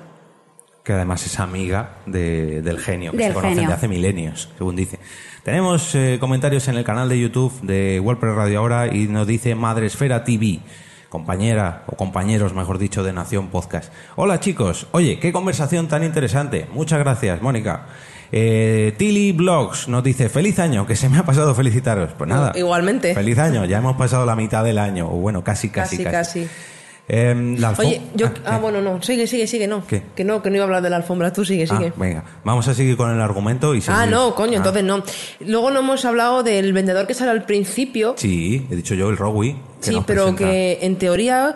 Que además es amiga de- del genio, que Del se conocen genio. de hace milenios, según dice. Tenemos eh, comentarios en el canal de YouTube de WordPress Radio Ahora y nos dice Madresfera TV, compañera o compañeros, mejor dicho, de Nación Podcast. Hola chicos, oye, qué conversación tan interesante. Muchas gracias, Mónica. Eh, Tilly Blogs nos dice feliz año, que se me ha pasado felicitaros. Pues nada. Igualmente. Feliz año, ya hemos pasado la mitad del año, o bueno, casi, casi, casi, casi. casi. Em, la Oye, yo. Ah, Ah, bueno, no. Sigue, sigue, sigue, no. ¿Qué? Que no, que no iba a hablar de la alfombra. Tú sigue, sigue. Ah, venga, vamos a seguir con el argumento y Ah, seguir- no, coño, Ah, entonces no. Luego no hemos hablado del vendedor que sale al principio. Sí, he dicho yo el Rowie. que Sí, pero presenta. que en teoría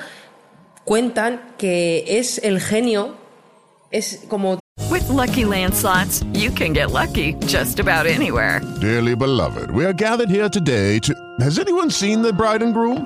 cuentan que es el genio, es como With Lucky Land slots, you can get lucky just about anywhere. Dearly beloved, we are gathered here today to. Has anyone seen the bride and groom?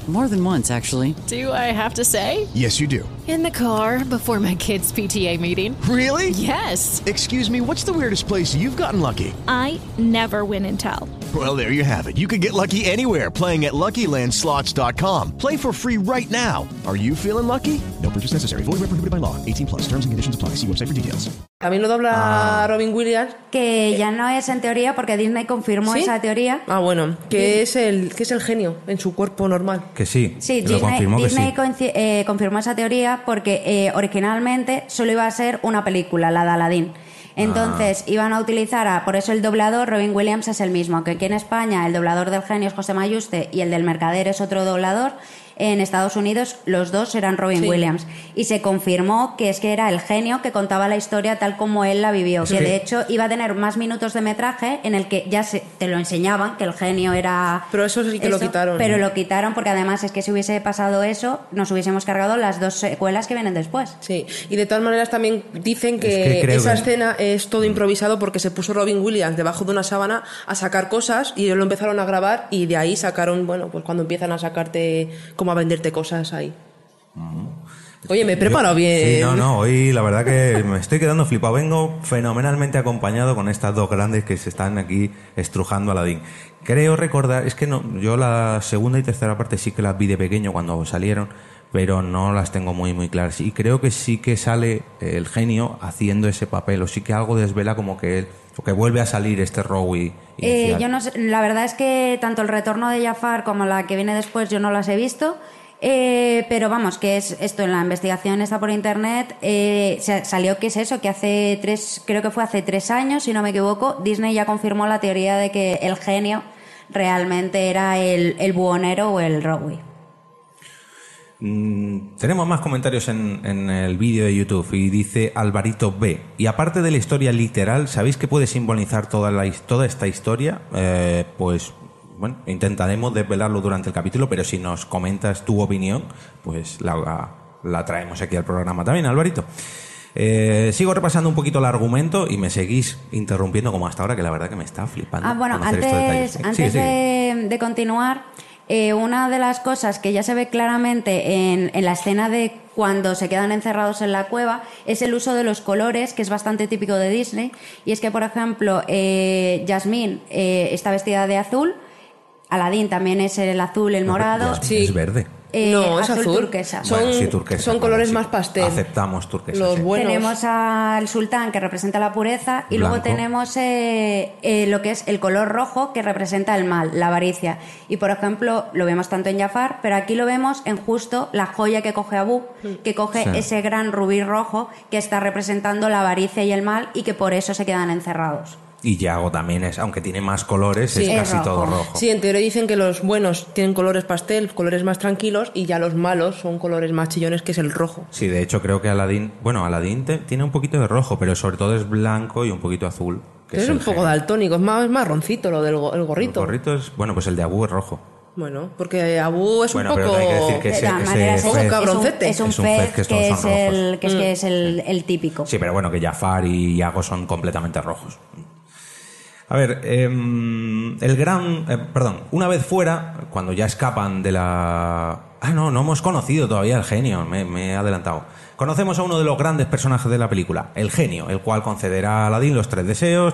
More than once, actually. Do I have to say? Yes, you do. In the car before my kids' PTA meeting. Really? Yes. Excuse me, what's the weirdest place you've gotten lucky? I never win and tell. Well, there you have it. You can get lucky anywhere playing at LuckyLandSlots.com. Play for free right now. Are you feeling lucky? No purchase necessary. Void where prohibited by law. 18 plus. Terms and conditions apply. See website for details. También lo dobla Robin Williams. Que ya no es en teoría porque Disney confirmó ¿Sí? esa teoría. Ah, bueno, que es el que es el genio en su cuerpo normal. Que sí, Sí, que lo Disney, confirmó que sí. eh, confirmó esa teoría porque eh, originalmente solo iba a ser una película, la de Aladdin. Entonces iban a utilizar, a, por eso el doblador Robin Williams es el mismo, que aquí en España el doblador del genio es José Mayuste y el del mercader es otro doblador. En Estados Unidos los dos eran Robin Sí. Williams y se confirmó que es que era el genio que contaba la historia tal como él la vivió, que, de hecho iba a tener más minutos de metraje en el que ya se, te lo enseñaban que el genio era Pero eso sí que lo quitaron. pero lo quitaron porque además es que si hubiese pasado eso, nos hubiésemos cargado las dos secuelas que vienen después. Sí, y de todas maneras también dicen que, Es que creo esa que- escena es todo improvisado porque se puso Robin Williams debajo de una sábana a sacar cosas y ellos lo empezaron a grabar y de ahí sacaron, bueno, pues cuando empiezan a sacarte, como a venderte cosas ahí. Oye, me he preparado bien. Sí, no, no, hoy la verdad que me estoy quedando flipado. Vengo fenomenalmente acompañado con estas dos grandes que se están aquí estrujando a Aladdin. Creo recordar, es que no, yo la segunda y tercera parte sí que las vi de pequeño cuando salieron, pero no las tengo muy, muy claras. Y creo que sí que sale el genio haciendo ese papel, o sí que algo desvela como que él, o que vuelve a salir este Rowie. Eh, yo no sé, la verdad es que tanto el retorno de Jafar como la que viene después yo no las he visto. Eh, pero vamos, que es esto en la investigación está por internet. eh, salió que es eso, que hace tres, creo que fue hace tres años, si no me equivoco, Disney ya confirmó la teoría de que el genio realmente era el, el buhonero o el Rowie. Mm, tenemos más comentarios en, en el vídeo de YouTube y dice Alvarito B. Y aparte de la historia literal, ¿sabéis que puede simbolizar toda, la, toda esta historia? Eh, pues bueno, intentaremos desvelarlo durante el capítulo, pero si nos comentas tu opinión, pues la, la traemos aquí al programa también, Alvarito. Eh, sigo repasando un poquito el argumento y me seguís interrumpiendo como hasta ahora, que la verdad que me está flipando. Ah, bueno, antes, Sí, antes sí. De, de continuar, eh, una de las cosas que ya se ve claramente en, en la escena de cuando se quedan encerrados en la cueva es el uso de los colores, que es bastante típico de Disney. Y es que, por ejemplo, eh, Jasmine eh, está vestida de azul, Aladdin también es el azul, el morado. Es verde. Eh, no, es azul azul. turquesa. Son, Bueno, sí, turquesa, son colores sí. más pastel. Aceptamos turquesa. Los sí. buenos. Tenemos al sultán que representa la pureza y luego tenemos eh, eh, lo que es el color rojo que representa el mal, la avaricia. Y por ejemplo, lo vemos tanto en Jafar, pero aquí lo vemos en justo la joya que coge Abu, que coge Sí. ese gran rubí rojo que está representando la avaricia y el mal y que por eso se quedan encerrados. Y Yago también es, aunque tiene más colores, Sí. es Es casi rojo. todo rojo. Sí, en teoría dicen que los buenos tienen colores pastel, colores más tranquilos, y ya los malos son colores más chillones, que es el rojo. Sí, de hecho creo que Aladdin, bueno, Aladdin te- tiene un poquito de rojo, pero sobre todo es blanco y un poquito azul. que es un poco genio. daltónico, es más es marroncito lo del go- el El gorrito. gorrito es, bueno, pues el de Abu es rojo. Bueno, porque Abu es Bueno, un poco... cabroncete. es un Es un fez que es son el, que es, Mm. que es el, el típico. Sí, pero bueno, que Jafar y Yago son completamente rojos. A ver, em, el gran... eh, perdón, una vez fuera, cuando ya escapan de la... Ah, no, no hemos conocido todavía al genio, me he adelantado. Conocemos a uno de los grandes personajes de la película, el genio, el cual concederá a Aladín los tres deseos.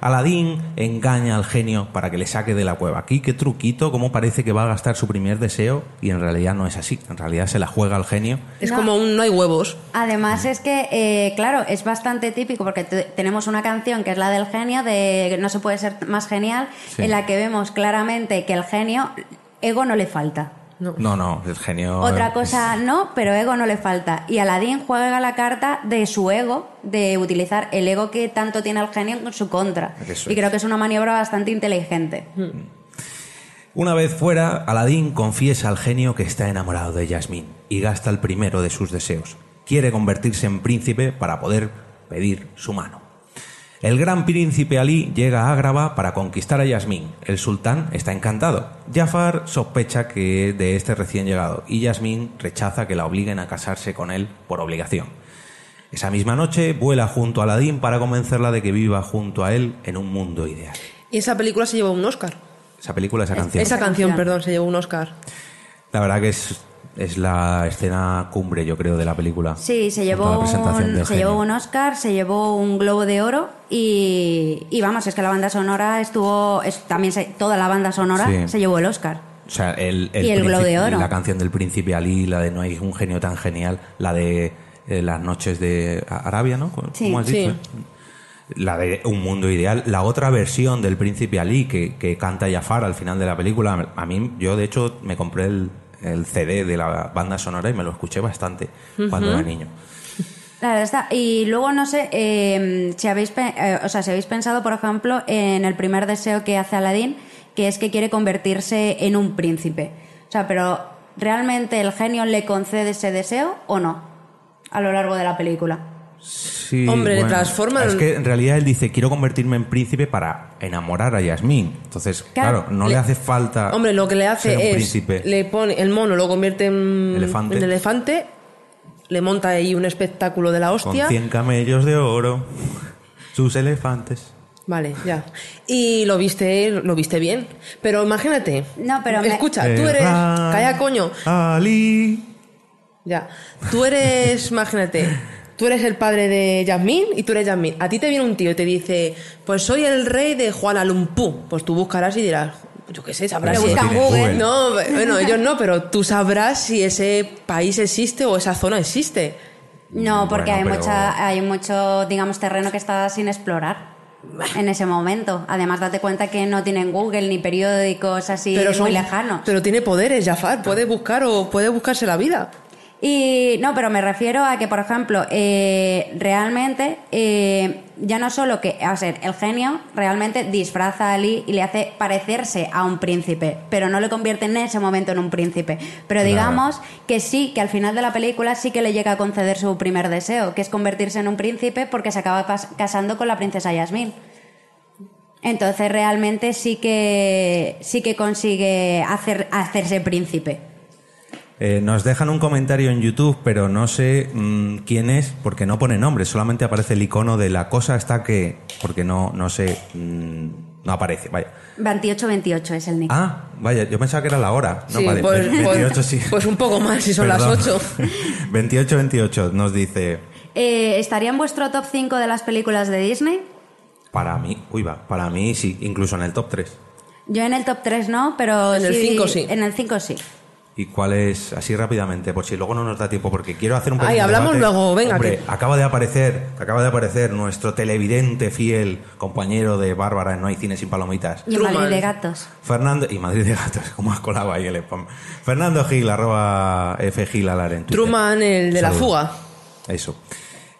Aladín engaña al genio para que le saque de la cueva. Aquí qué truquito, cómo parece que va a gastar su primer deseo y en realidad no es así. En realidad se la juega al genio. Es como un no hay huevos. Además es que, eh, claro, es bastante típico porque tenemos una canción que es la del genio, de No se puede ser más genial, en la que vemos claramente que el genio ego no le falta. No, no, el genio... Otra cosa no, pero ego no le falta. Y Aladdin juega la carta de su ego, de utilizar el ego que tanto tiene el genio en su contra. Eso y es. creo que es una maniobra bastante inteligente. Una vez fuera, Aladín confiesa al genio que está enamorado de Yasmín y gasta el primero de sus deseos. Quiere convertirse en príncipe para poder pedir su mano. El gran príncipe Ali llega a Ágrava para conquistar a Yasmín. El sultán está encantado. Jafar sospecha que de este recién llegado y Yasmín rechaza que la obliguen a casarse con él por obligación. Esa misma noche vuela junto a Aladín para convencerla de que viva junto a él en un mundo ideal. Y esa película se llevó un Oscar. Esa película, esa canción. Esa canción, perdón, se llevó un Oscar. La verdad que es, es la escena cumbre, yo creo, de la película. Sí, se llevó, un, se llevó un Oscar, se llevó un Globo de Oro y, y vamos, es que la banda sonora estuvo, es- también se- toda la banda sonora Sí. se llevó el Oscar. O sea, el, Y el Globo de Oro. La canción del príncipe Ali, la de No hay un genio tan genial, la de eh, Las noches de Arabia, ¿no? ¿Cómo Sí. has Sí. dicho? La de Un mundo ideal, la otra versión del príncipe Ali que, que canta Jafar al final de la película. A mí, yo de hecho me compré el, el CD de la banda sonora y me lo escuché bastante cuando era niño. La verdad está. Y luego no sé eh, si habéis, eh, o sea, si habéis pensado, por ejemplo, en el primer deseo que hace Aladín, que es que quiere convertirse en un príncipe. O sea, pero ¿realmente el genio le concede ese deseo o no? A lo largo de la película. Sí, Hombre, le transforma Es en- que en realidad él dice, quiero convertirme en príncipe para enamorar a Yasmín. Entonces, Claro, claro, no le, le- hace falta Hombre, lo que le hace es. príncipe. Le pone. El mono lo convierte en. Elefante. en elefante. Le monta ahí un espectáculo de la Con hostia. 100 camellos de oro, sus elefantes. Vale, ya. Y lo viste, lo viste bien. Pero imagínate. No, pero me- Escucha, tú eres. Erran Calla, coño. Ali. Ya. Tú eres, imagínate, tú eres el padre de Yasmín y tú eres Yasmín. A ti te viene un tío y te dice, pues soy el rey de Juana Lumpur. Pues tú buscarás y dirás, yo qué sé, sabrás Pero si... en Google. No, bueno, ellos no, pero tú sabrás si ese país existe o esa zona existe. No, porque Bueno, hay pero- mucha, hay mucho, digamos, terreno que está sin explorar en ese momento. Además, date cuenta que no tienen Google ni periódicos así pero muy lejanos. Pero tiene poderes, Jafar, puede buscar o puede buscarse la vida. Y no, pero me refiero a que, por ejemplo, eh, realmente eh, ya no solo que, a ser, el genio realmente disfraza a Ali y le hace parecerse a un príncipe, pero no le convierte en ese momento en un príncipe. Pero Claro. digamos que sí, que al final de la película sí que le llega a conceder su primer deseo, que es convertirse en un príncipe porque se acaba casando con la princesa Yasmín. Entonces realmente sí que sí que consigue hacer, hacerse príncipe. Eh, nos dejan un comentario en YouTube, pero no sé mm, quién es, porque no pone nombre, solamente aparece el icono de la cosa está que, porque no, no sé, mm, no aparece, vaya. 28-28 es el nick. Ah, vaya, yo pensaba que era la hora. No, Sí, vale, pues, 28 pues- sí. pues un poco más si son las Perdón. 8. 28-28 nos dice, Eh, ¿Estaría en vuestro top 5 de las películas de Disney? para mí, uy va, para mí sí, incluso en el top 3. Yo en el top 3 no, pero En el cinco sí. En el 5 sí. ¿Y cuál es, así rápidamente, por si luego no nos da tiempo, porque quiero hacer un Ay, pequeño hablamos debate. luego, venga, Hombre, que- acaba de aparecer, acaba de aparecer nuestro televidente fiel, compañero de Bárbara en No hay cine sin palomitas. Y Madrid de Gatos. Fernando, y Madrid de Gatos, como has colado ahí el spam. Fernando Gil, arroba F Gil Alar en Twitter. Truman, el de la fuga. Eso.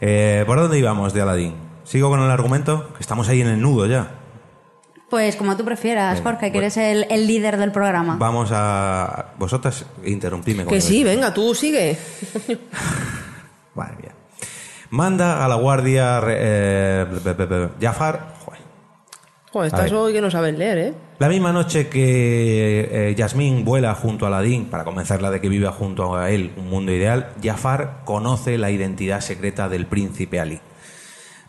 Eh, ¿Por dónde íbamos de Aladdin? ¿Sigo con el argumento? Que estamos ahí en el nudo ya. Pues como tú prefieras, Venga, Jorge, que eres el, el líder del programa. Vamos a... Vosotras interrumpidme. Que sí, venga, tú sigue. Madre mía. Manda a la guardia re- eh, Jafar. joder. Estás hoy que no sabes leer, ¿eh? La misma noche que eh, Yasmín vuela junto a Aladín para convencerla de que viva junto a él un mundo ideal, Jafar conoce la identidad secreta del príncipe Ali.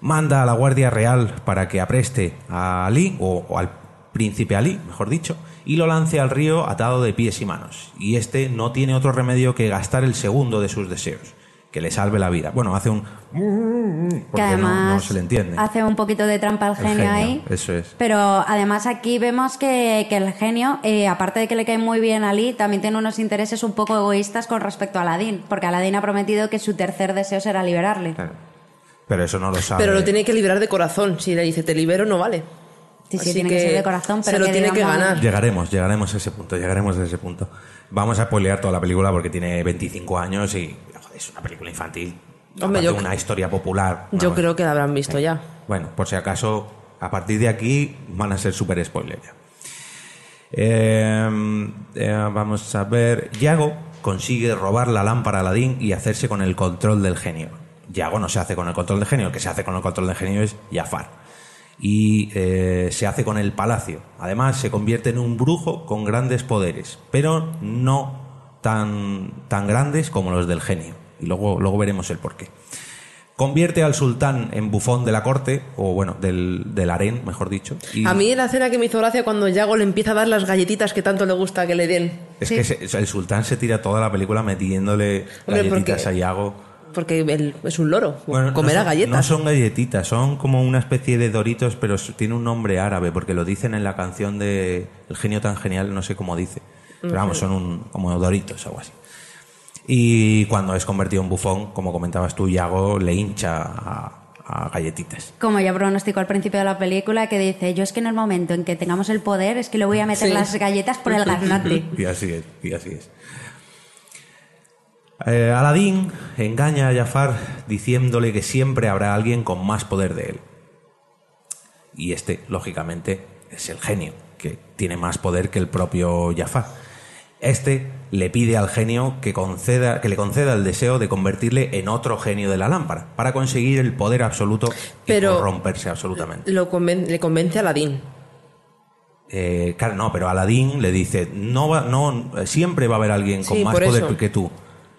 Manda a la Guardia Real para que apreste a Ali, o, o al príncipe Ali, mejor dicho, y lo lance al río atado de pies y manos. Y este no tiene otro remedio que gastar el segundo de sus deseos, que le salve la vida. Bueno, hace un... que Porque no- además no, se le entiende. hace un poquito de trampa al genio, genio, ahí. Eso es. Pero además aquí vemos que, que el genio, eh, aparte de que le cae muy bien a Ali, también tiene unos intereses un poco egoístas con respecto a Aladín, porque Aladín ha prometido que su tercer deseo será liberarle. Pero eso no lo sabe. Pero lo tiene que liberar de corazón. Si le dice te libero, no vale. Sí, sí, Así tiene que ser de corazón, pero se lo que tiene que ganar. Llegaremos, llegaremos a ese punto, llegaremos a ese punto. Vamos a spoilear toda la película porque tiene 25 años y joder, es una película infantil. Hombre, yo- una historia popular. Yo creo que la habrán visto ya. Bueno, por si acaso, a partir de aquí van a ser super spoilers ya. Eh, eh, vamos a ver. Yago consigue robar la lámpara a Aladín y hacerse con el control del genio. Yago no se hace con el control del genio, el que se hace con el control del genio es Jafar. Y eh, se hace con el palacio. Además, se convierte en un brujo con grandes poderes, pero no tan, tan grandes como los del genio. Y luego, luego veremos el porqué. convierte al sultán en bufón de la corte, o bueno, del, del harén, mejor dicho. y- A mí la escena que me hizo gracia cuando Yago le empieza a dar las galletitas que tanto le gusta que le den. Es que se- el sultán se tira toda la película metiéndole Hombre, galletitas porque- a Yago. Porque él es un loro. Bueno, comerá no son, galletas. No son galletitas, son como una especie de doritos, pero tiene un nombre árabe, porque lo dicen en la canción de El genio tan genial, no sé cómo dice. Pero vamos, son un, como doritos, algo así. Y cuando es convertido en bufón, como comentabas tú, Yago le hincha a, a galletitas. Como ya pronosticó al principio de la película, que dice, yo es que en el momento en que tengamos el poder es que le voy a meter Sí. las galletas por el garnate. Y así es, y así es. Eh, Aladín engaña a Jafar diciéndole que siempre habrá alguien con más poder de él. Y este, lógicamente, es el genio, que tiene más poder que el propio Jafar. Este le pide al genio que, conceda, que le conceda el deseo de convertirle en otro genio de la lámpara, para conseguir el poder absoluto Pero- y corromperse absolutamente. Lo conven- le convence a Aladín. Eh, claro, no, pero Aladín le dice, no, va, no, siempre va a haber alguien con Sí, más poder eso. que tú.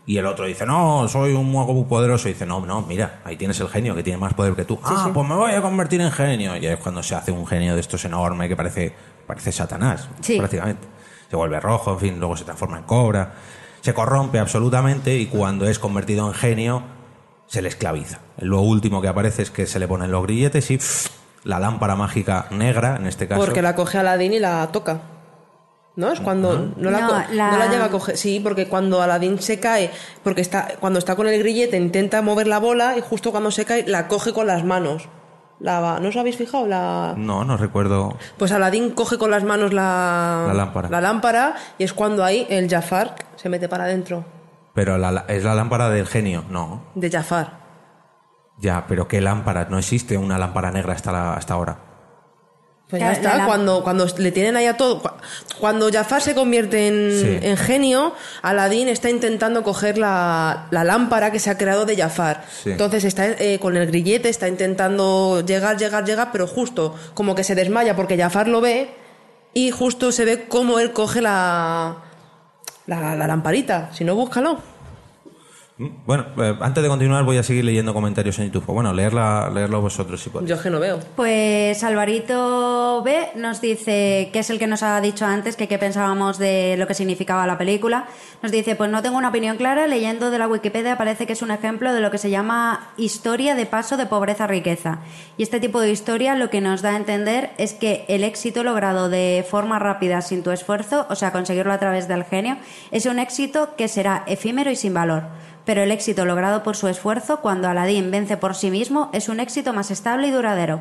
Y el otro dice, no, soy un mago muy poderoso. Y dice, no, no, mira, ahí tienes el genio que tiene más poder que tú. ah, pues me voy a convertir en genio. Y es cuando se hace un genio de estos enorme que parece, parece Satanás, Sí. prácticamente. Se vuelve rojo, en fin, luego se transforma en cobra. Se corrompe absolutamente y cuando es convertido en genio, se le esclaviza. Lo último que aparece es que se le ponen los grilletes y pff, la lámpara mágica negra, en este caso. Porque la coge Aladín y la toca. ¿No? Es cuando no, la, No, la- no la llega a coger. Sí, porque cuando Aladín se cae, porque está, cuando está con el grillete intenta mover la bola y justo cuando se cae la coge con las manos. La, va- ¿No os habéis fijado? La... No, no recuerdo. Pues Aladín coge con las manos la, La lámpara. la lámpara y es cuando ahí el Jafar se mete para adentro Pero la- es la lámpara del genio, no. de Jafar. Ya, pero ¿qué lámpara? No existe una lámpara negra hasta, la- hasta ahora. Pues ya está, la cuando, cuando le tienen ahí a todo. cu- Cuando Jafar se convierte en, Sí. en genio, Aladín está intentando coger la, la lámpara que se ha creado de Jafar. Sí. Entonces está eh, con el grillete, está intentando llegar, llegar, llegar, pero justo como que se desmaya porque Jafar lo ve y justo se ve cómo él coge la, la, la lamparita. Si no, búscalo. Mm, Bueno, eh, antes de continuar voy a seguir leyendo comentarios en YouTube. Bueno, leerla, leerlo vosotros si podéis. Yo es que no veo. Pues Alvarito B nos dice, que es el que nos ha dicho antes, que qué pensábamos de lo que significaba la película. Nos dice, pues no tengo una opinión clara, leyendo de la Wikipedia parece que es un ejemplo de lo que se llama historia de paso de pobreza a riqueza. Y este tipo de historia lo que nos da a entender es que el éxito logrado de forma rápida sin tu esfuerzo, o sea, conseguirlo a través del genio, es un éxito que será efímero y sin valor. Pero el éxito logrado por su esfuerzo, cuando Aladín vence por sí mismo, es un éxito más estable y duradero.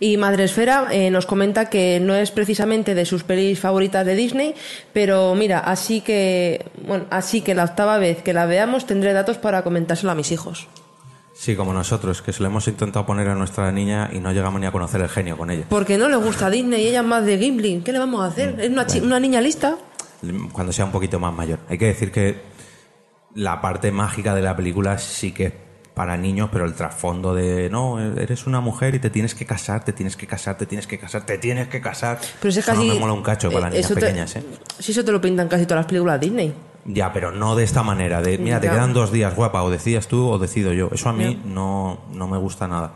Y Madresfera eh, nos comenta que no es precisamente de sus pelis favoritas de Disney, pero mira, así que, bueno, así que la octava vez que la veamos tendré datos para comentárselo a mis hijos. Sí, como nosotros, que se lo hemos intentado poner a nuestra niña y no llegamos ni a conocer el genio con ella. Porque no le gusta Disney y ella es más de Ghibli. ¿Qué le vamos a hacer? Es una, chi- una niña lista. Cuando sea un poquito más mayor. Hay que decir que la parte mágica de la película sí que es para niños, pero el trasfondo de no, eres una mujer y te tienes que casar, te tienes que casar, te tienes que casar, te tienes que casar. Pero eso es Eso no casi- me mola un cacho para eh, las niñas eso te- pequeñas, ¿eh? Si eso te lo pintan casi todas las películas Disney. Ya, pero no de esta manera, de mira, te quedan dos días, guapa, o decidas tú o decido yo. Eso a mí no, no me gusta nada.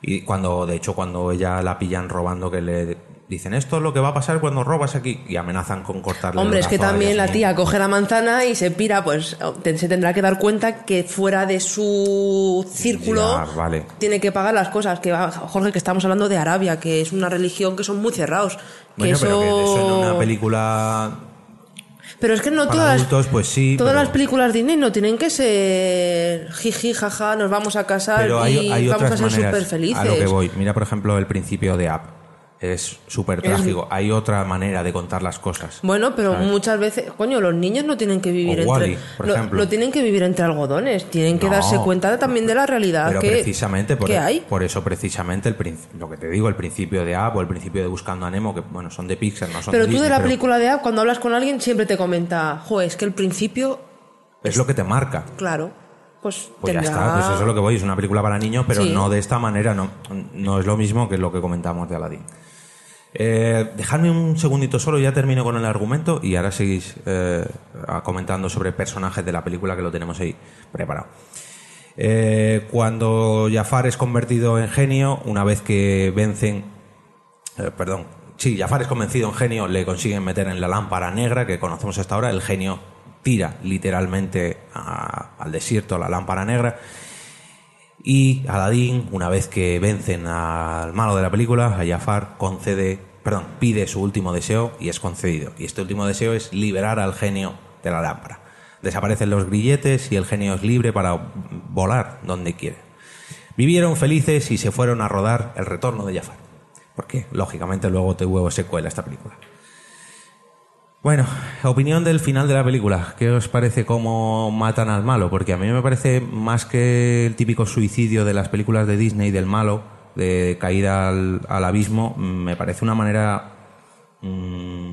Y cuando, de hecho, cuando ella la pillan robando, que le dicen esto es lo que va a pasar cuando robas aquí y amenazan con cortarle el Hombre, es que brazo también la tía coge la manzana y se pira, pues te- se tendrá que dar cuenta que fuera de su círculo Ya, vale. tiene que pagar las cosas. Que Jorge, que estamos hablando de Arabia, que es una religión que son muy cerrados. Que Bueno, eso... pero que eso en una película Pero es que no para todas, adultos, pues sí. todas pero, las películas Disney no tienen que ser jiji, jaja, nos vamos a casar hay, y hay vamos a ser súper felices. a lo que voy. Mira, por ejemplo, el principio de App. Es súper trágico. Hay otra manera de contar las cosas. Bueno, pero ¿sabes? muchas veces, coño, los niños no tienen que vivir O entre por ejemplo. no tienen que vivir entre algodones, tienen que No. darse cuenta también de la realidad Pero que, precisamente por, que hay. por eso precisamente el lo que te digo, el principio de App o el principio de Buscando a Nemo, que bueno, son de Pixar, no son Pero de tú de la pero película de App, cuando hablas con alguien, siempre te comenta, jo, es que el principio, es lo que te marca. claro, pues, Pues tendrá... ya está, pues eso es lo que voy, es una película para niños, pero Sí. no de esta manera, no, no es lo mismo que lo que comentamos de Aladdin. Eh, dejadme un segundito solo, ya termino con el argumento y ahora seguís eh, comentando sobre personajes de la película que lo tenemos ahí preparado. Eh, cuando Jafar es convertido en genio, una vez que vencen, eh, perdón, sí, Jafar es convencido en genio, le consiguen meter en la lámpara negra que conocemos hasta ahora, el genio tira literalmente a- al desierto la lámpara negra y Aladín, una vez que vencen al malo de la película, a Jafar concede, perdón, pide su último deseo y es concedido. Y este último deseo es liberar al genio de la lámpara. Desaparecen los grilletes y el genio es libre para volar donde quiere. Vivieron felices y se fueron a rodar El retorno de Jafar. Porque, lógicamente, luego te huevo secuela esta película. Bueno, opinión del final de la película. ¿Qué os parece cómo matan al malo? Porque a mí me parece más que el típico suicidio de las películas de Disney del malo, de caída al, abismo, me parece una manera mm,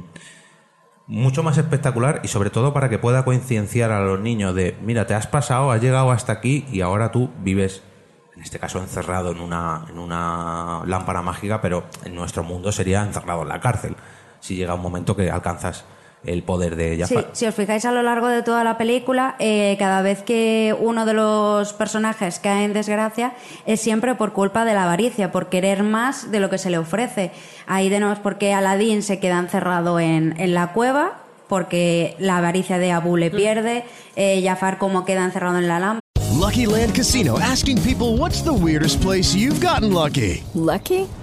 mucho más espectacular y sobre todo para que pueda concienciar a los niños de, mira, te has pasado, has llegado hasta aquí y ahora tú vives, en este caso encerrado en una, en una lámpara mágica, pero en nuestro mundo sería encerrado en la cárcel, si llega un momento que alcanzas el poder de Sí, Jafar. si os fijáis a lo largo de toda la película, eh, cada vez que uno de los personajes cae en desgracia, es siempre por culpa de la avaricia, por querer más de lo que se le ofrece. Ahí de nuevo es porque Aladín se queda encerrado en, en la cueva, porque la avaricia de Abu le pierde, eh, Jafar como queda encerrado en la lámpara. Lucky Land Casino asking people what's the weirdest place you've gotten lucky? Lucky?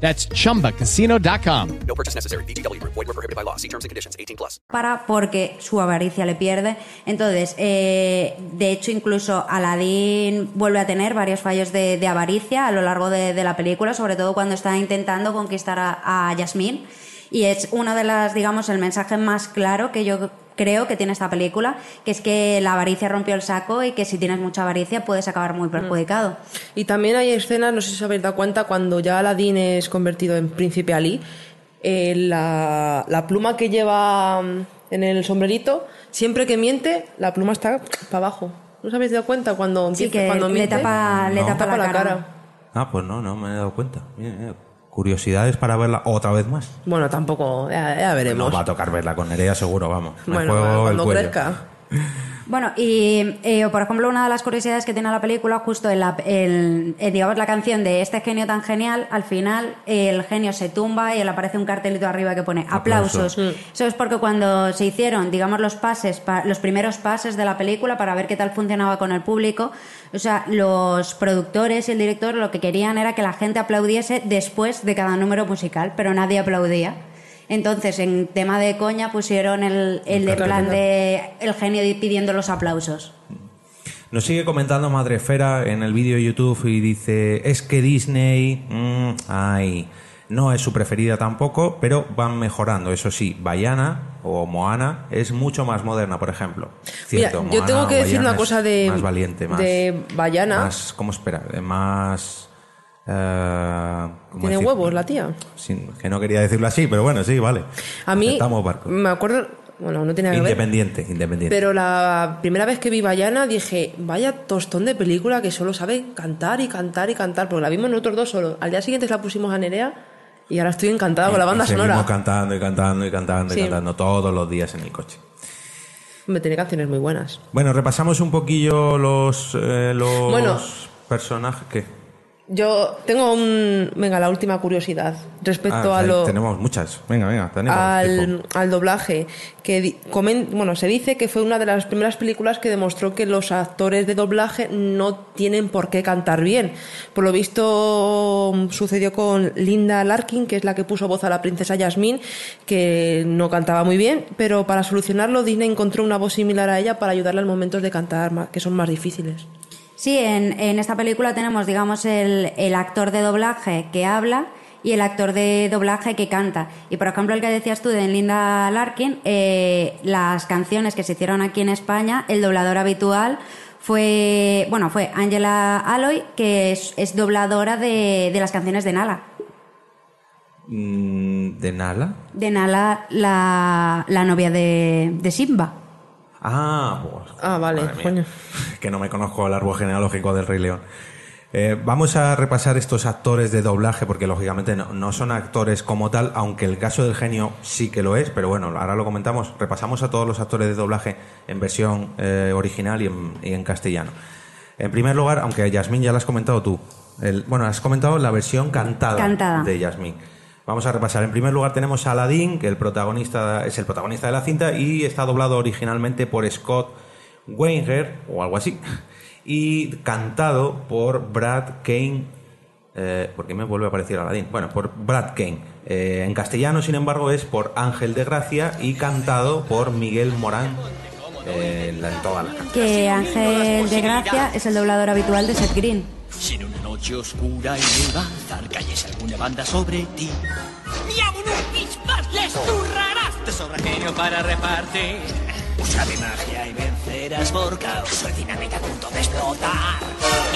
That's chumbacasino.com. No purchase necessary. VGW Group. Void were prohibited by law. See terms and conditions. 18 plus. para porque su avaricia le pierde. Entonces, eh, de hecho, incluso Aladdin vuelve a tener varios fallos de, de avaricia a lo largo de, de la película, sobre todo cuando está intentando conquistar a, a Yasmín. Y es uno de las, digamos, el mensaje más claro que yo creo que tiene esta película, que es que la avaricia rompió el saco y que si tienes mucha avaricia puedes acabar muy perjudicado. Y también hay escenas, no sé si os habéis dado cuenta, cuando ya Aladdin es convertido en príncipe Ali, eh, la, la pluma que lleva mm, en el sombrerito, siempre que miente, la pluma está para abajo. ¿No os habéis dado cuenta cuando, Sí, empieza- que cuando le miente? tapa- le No. tapa la cara. Ah, pues no, no me he dado cuenta. Mira, mira. Curiosidades para verla otra vez más. Bueno, tampoco, ya, ya veremos. No va a tocar verla con Nerea seguro, vamos. Me bueno, juego el cuando cuello. crezca. Bueno, y eh, por ejemplo, una de las curiosidades que tiene la película, justo en la, el- digamos, la canción de este genio tan genial, al final eh, el genio se tumba y le aparece un cartelito arriba que pone aplausos. Aplausos. Eso es porque cuando se hicieron, digamos, los pases, pa- los primeros pases de la película para ver qué tal funcionaba con el público, o sea, los productores y el director lo que querían era que la gente aplaudiese después de cada número musical, pero nadie aplaudía. Entonces, en tema de coña, pusieron el, el de plan de el genio pidiendo los aplausos. Nos sigue comentando Madrefera en el vídeo de YouTube y dice, es que Disney, mm, ay, no es su preferida tampoco, pero van mejorando. Eso sí, Bayana o Moana es mucho más moderna, por ejemplo. Cierto, Mira, yo Moana tengo que decir Bayana una cosa de, Más valiente, más... de Bayana. Más, ¿cómo espera? Más... eh, ¿cómo Tiene decir? huevos la tía. Sí, que no quería decirlo así, pero bueno, sí, vale. A mí, barco. me acuerdo, bueno, no tenía que ver, Independiente, independiente. pero la primera vez que vi Bayana dije, vaya tostón de película que solo sabe cantar y cantar y cantar, porque la vimos nosotros dos solo. Al día siguiente la pusimos a Nerea y ahora estoy encantada con la banda Y sonora. cantando y cantando y cantando Sí. y cantando todos los días en el coche. Me tiene canciones muy buenas. Bueno, repasamos un poquillo los, eh, los Bueno. personajes. ¿Qué? Yo tengo un. Venga, la última curiosidad respecto Ah, a lo. Tenemos muchas. Venga, venga, tenemos. al, al doblaje que comen- bueno se dice que fue una de las primeras películas que demostró que los actores de doblaje no tienen por qué cantar bien por lo visto mm, sucedió con Linda Larkin que es la que puso voz a la princesa Jasmine que no cantaba muy bien pero para solucionarlo Disney encontró una voz similar a ella para ayudarle en momentos de cantar que son más difíciles Sí, en, en esta película tenemos, digamos, el, el actor de doblaje que habla y el actor de doblaje que canta. Y por ejemplo, el que decías tú de Linda Larkin, eh, las canciones que se hicieron aquí en España, el doblador habitual fue, bueno, fue Angela Aloy, que es, es dobladora de, de las canciones de Nala. Mm, ¿De Nala? De Nala, la, la novia de, de Simba. Ah, pues, ah vale coño que no me conozco el árbol genealógico del Rey León. Eh, vamos a repasar estos actores de doblaje porque lógicamente no, no son actores como tal, aunque el caso del genio sí que lo es, pero bueno, ahora lo comentamos. Repasamos a todos los actores de doblaje en versión eh, original y en, y en castellano. En primer lugar, aunque Yasmín ya lo has comentado tú, el- bueno, has comentado la versión cantada, Cantada. de Yasmín. Vamos a repasar. En primer lugar tenemos a Aladdin, que el protagonista es el protagonista de la cinta y está doblado originalmente por Scott Weinger o algo así y cantado por Brad Kane. Eh, ¿Por qué me vuelve a aparecer Aladdin? Bueno, por Brad Kane. Eh, en castellano, sin embargo, es por Ángel de Gracia y cantado por Miguel Morán eh, en todas las canciones. Que Ángel de Gracia es el doblador habitual de Seth Green. Si en una noche oscura y nevada cayese alguna banda sobre ti. les zurrarás! Te sobra genio para repartir. Usa de magia y vencerás por causa de dinamita a punto de explotar.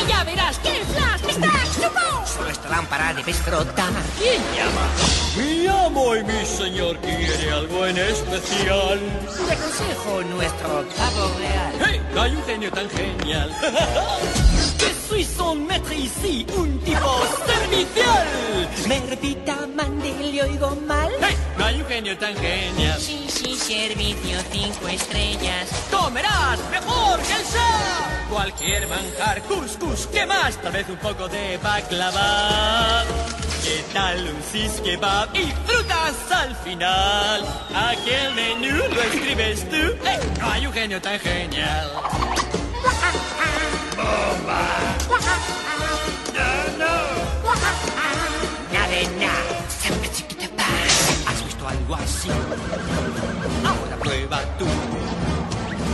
Y ya verás que el flash está chupado. Solo esta lámpara debes frotar. ¿Quién llama? Mi amo y mi señor quiere algo en especial. Te aconsejo nuestro pavo real. ¡Hey! Hay un genio tan genial. que soy son maître ici, un tipo servicial. Me repita, mande, le oigo mal. ¡Hey! No hay un genio tan genial. Sí, sí, servicio cinco estrellas. Comerás mejor que el chef. Cualquier manjar, couscous, ¿qué más? Tal vez un poco de baklava. ¿Qué tal un cis kebab y frutas al final? Aquel menú lo escribes tú. ¡Eh! No hay un genio tan genial. Algo así? Ahora prueba tú.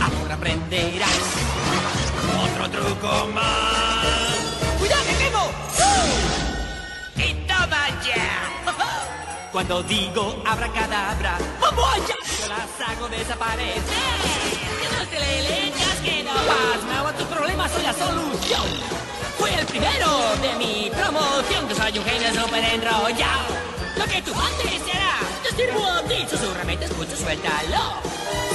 Ahora aprenderás. Otro truco más. ¡Cuidado que quemo! ¡Uh! ¡Y toma ya! Cuando digo abracadabra, ¡vamos allá! Yo las hago desaparecer. Que no te le leñas que no Pasma, a tus problemas soy la solución. Fui el primero de mi promoción, que soy un genio súper. Lo que tú mandes será, te sirvo a ti, susurrame, te escucho, suéltalo.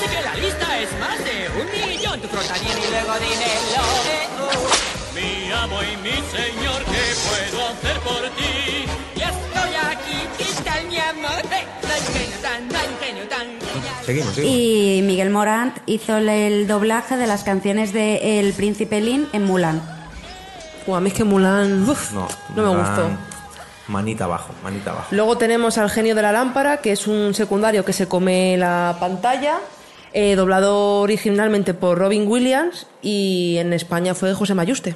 Sé que la lista es más de un millón, tu frota bien y luego dímelo. Eh, oh. Mi amo y mi señor, ¿qué puedo hacer por ti? Seguimos, seguimos. Y Miguel Morant hizo el doblaje de las canciones de El Príncipe Lin en Mulan. a mí es que Mulan uf, No, no me Mulan, gustó. Manita abajo, manita abajo. Luego tenemos al genio de la lámpara, que es un secundario que se come la pantalla, eh, doblado originalmente por Robin Williams y en España fue José Mayuste.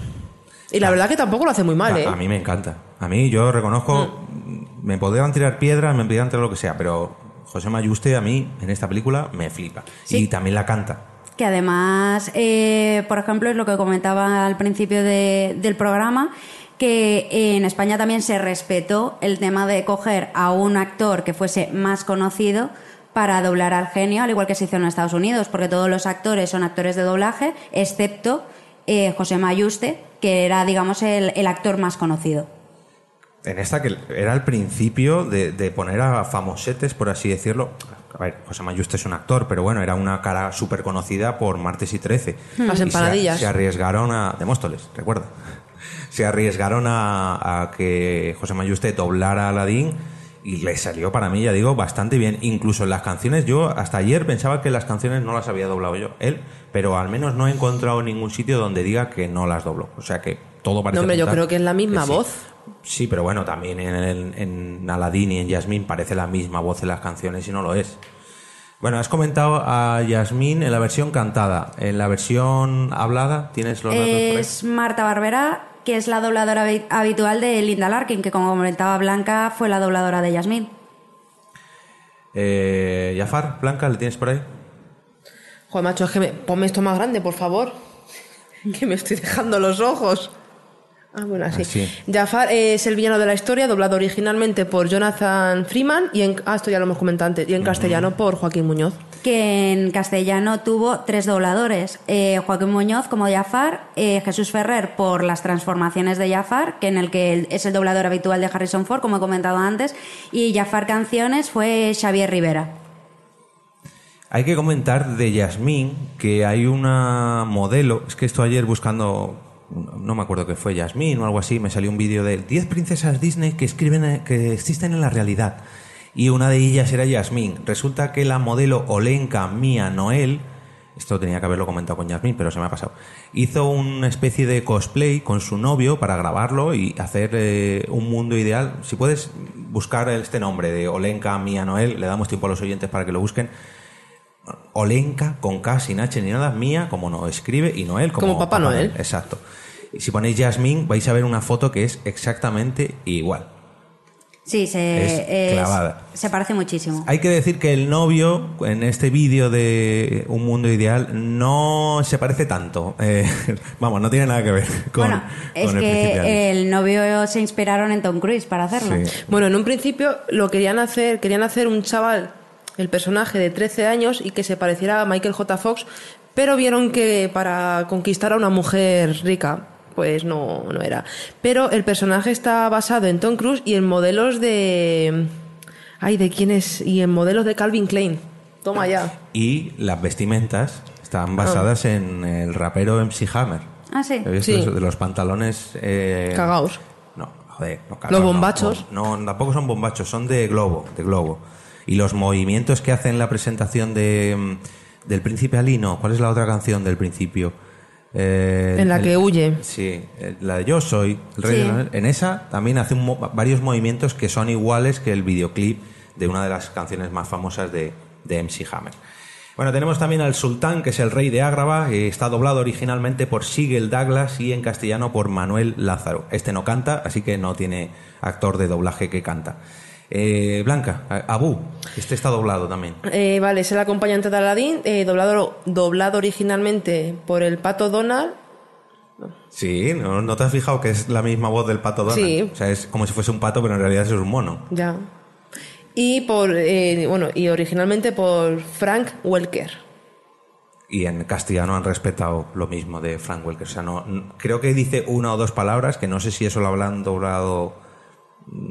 Y la verdad que tampoco lo hace muy mal, A- ¿eh? A, mí me encanta. A mí yo reconozco, Mm. me podrían tirar piedras, me podrían tirar lo que sea, pero José Mayuste a mí en esta película me flipa. Y también la canta. Que además, eh, por ejemplo, es lo que comentaba al principio de- del programa, que en España también se respetó el tema de coger a un actor que fuese más conocido para doblar al genio, al igual que se hizo en Estados Unidos, porque todos los actores son actores de doblaje, excepto eh, José Mayuste, que era, digamos, el, el actor más conocido. En esta que era el principio de, de poner a famosetes, por así decirlo. A ver, José Mayuste es un actor, pero bueno, era una cara súper conocida por Martes y Trece. Las Y se- empanadillas. Se, arriesgaron a... De Móstoles, recuerda. Se arriesgaron a, a que José Mayuste doblara a Aladín y le salió para mí, ya digo, bastante bien. Incluso en las canciones, yo hasta ayer pensaba que las canciones no las había doblado yo, él, pero al menos no he encontrado ningún sitio donde diga que no las dobló. O sea que todo parece No, hombre, yo creo que es la misma voz. Sí, pero bueno, también en, el- en Aladdin y en Yasmín parece la misma voz en las canciones y no lo es. Bueno, has comentado a Yasmín en la versión cantada. En la versión hablada, ¿tienes los datos por ahí? Es Marta Barbera, que es la dobladora habi- habitual de Linda Larkin, que como comentaba Blanca, fue la dobladora de Yasmín. Eh, Jafar, Blanca, ¿le tienes por ahí? Joder, macho, es que me... ponme esto más grande, por favor. que me estoy dejando los ojos. Ah, bueno, así. Así. Jafar es el villano de la historia, doblado originalmente por Jonathan Freeman y en... Ah, esto ya lo hemos comentado antes. Y en castellano por Joaquín Muñoz. que en castellano tuvo tres dobladores. Eh, Joaquín Muñoz como Jafar, eh, Jesús Ferrer por las transformaciones de Jafar, que en el que es el doblador habitual de Harrison Ford, como he comentado antes, y Jafar Canciones fue Xavier Rivera. Hay que comentar de Yasmín que hay una modelo. Es que esto ayer buscando. No me acuerdo qué fue Yasmín o algo así. Me salió un vídeo de 10 princesas Disney que escriben que existen en la realidad. Y una de ellas era Yasmín. Resulta que la modelo Olenka Mia Noel. Esto tenía que haberlo comentado con Yasmín, pero se me ha pasado. Hizo una especie de cosplay con su novio para grabarlo y hacer eh, un mundo ideal. Si puedes buscar este nombre de Olenka Mia Noel, le damos tiempo a los oyentes para que lo busquen. Olenka con K sin H ni nada, Mía como no escribe y Noel como, Como Papá Noel. Exacto. Y si ponéis Jasmine vais a ver una foto que es exactamente igual. Sí, se, Es es- clavada. se parece muchísimo. Hay que decir que el novio en este vídeo de Un Mundo Ideal no se parece tanto. Eh, vamos, no tiene nada que ver con, bueno, es con el que el novio se inspiraron en Tom Cruise para hacerlo. Bueno, en un principio lo querían hacer, querían hacer un chaval, el personaje de 13 años y que se pareciera a Michael J. Fox, pero vieron que para conquistar a una mujer rica, pues no, no era. Pero el personaje está basado en Tom Cruise y en modelos de... Ay, ¿de quién es? Y en modelos de Calvin Klein. Toma ya. Y las vestimentas están basadas en el rapero MC Hammer. Ah, sí. ¿He visto eso de los pantalones eh, Cagaos. No, joder, no, Los cagaos, no, bombachos. No, no, tampoco son bombachos, son de globo, de globo. Y los movimientos que hacen la presentación de mm, del Príncipe Ali, no, ¿cuál es la otra canción del principio? Eh, En la el- que huye. Sí, eh, la de Yo soy el rey Sí. de la- En esa también hace un varios movimientos que son iguales que el videoclip de una de las canciones más famosas de, de MC Hammer. Bueno, tenemos también al Sultán, que es el rey de Ágrava, que está doblado originalmente por Sigel Douglas y en castellano por Manuel Lázaro. Este no canta, así que no tiene actor de doblaje que canta. Eh, Blanca, Abu, este está doblado también. Eh, vale, es el acompañante de Aladdin, eh, doblado, doblado originalmente por el pato Donald. Sí, ¿no, no te has fijado que es la misma voz del pato Donald? Sí. O sea, es como si fuese un pato, pero en realidad es un mono. Ya. Y por eh, bueno, y originalmente por Frank Welker. Y en castellano han respetado lo mismo de Frank Welker. O sea, no, creo que dice una o dos palabras que no sé si eso lo habrán doblado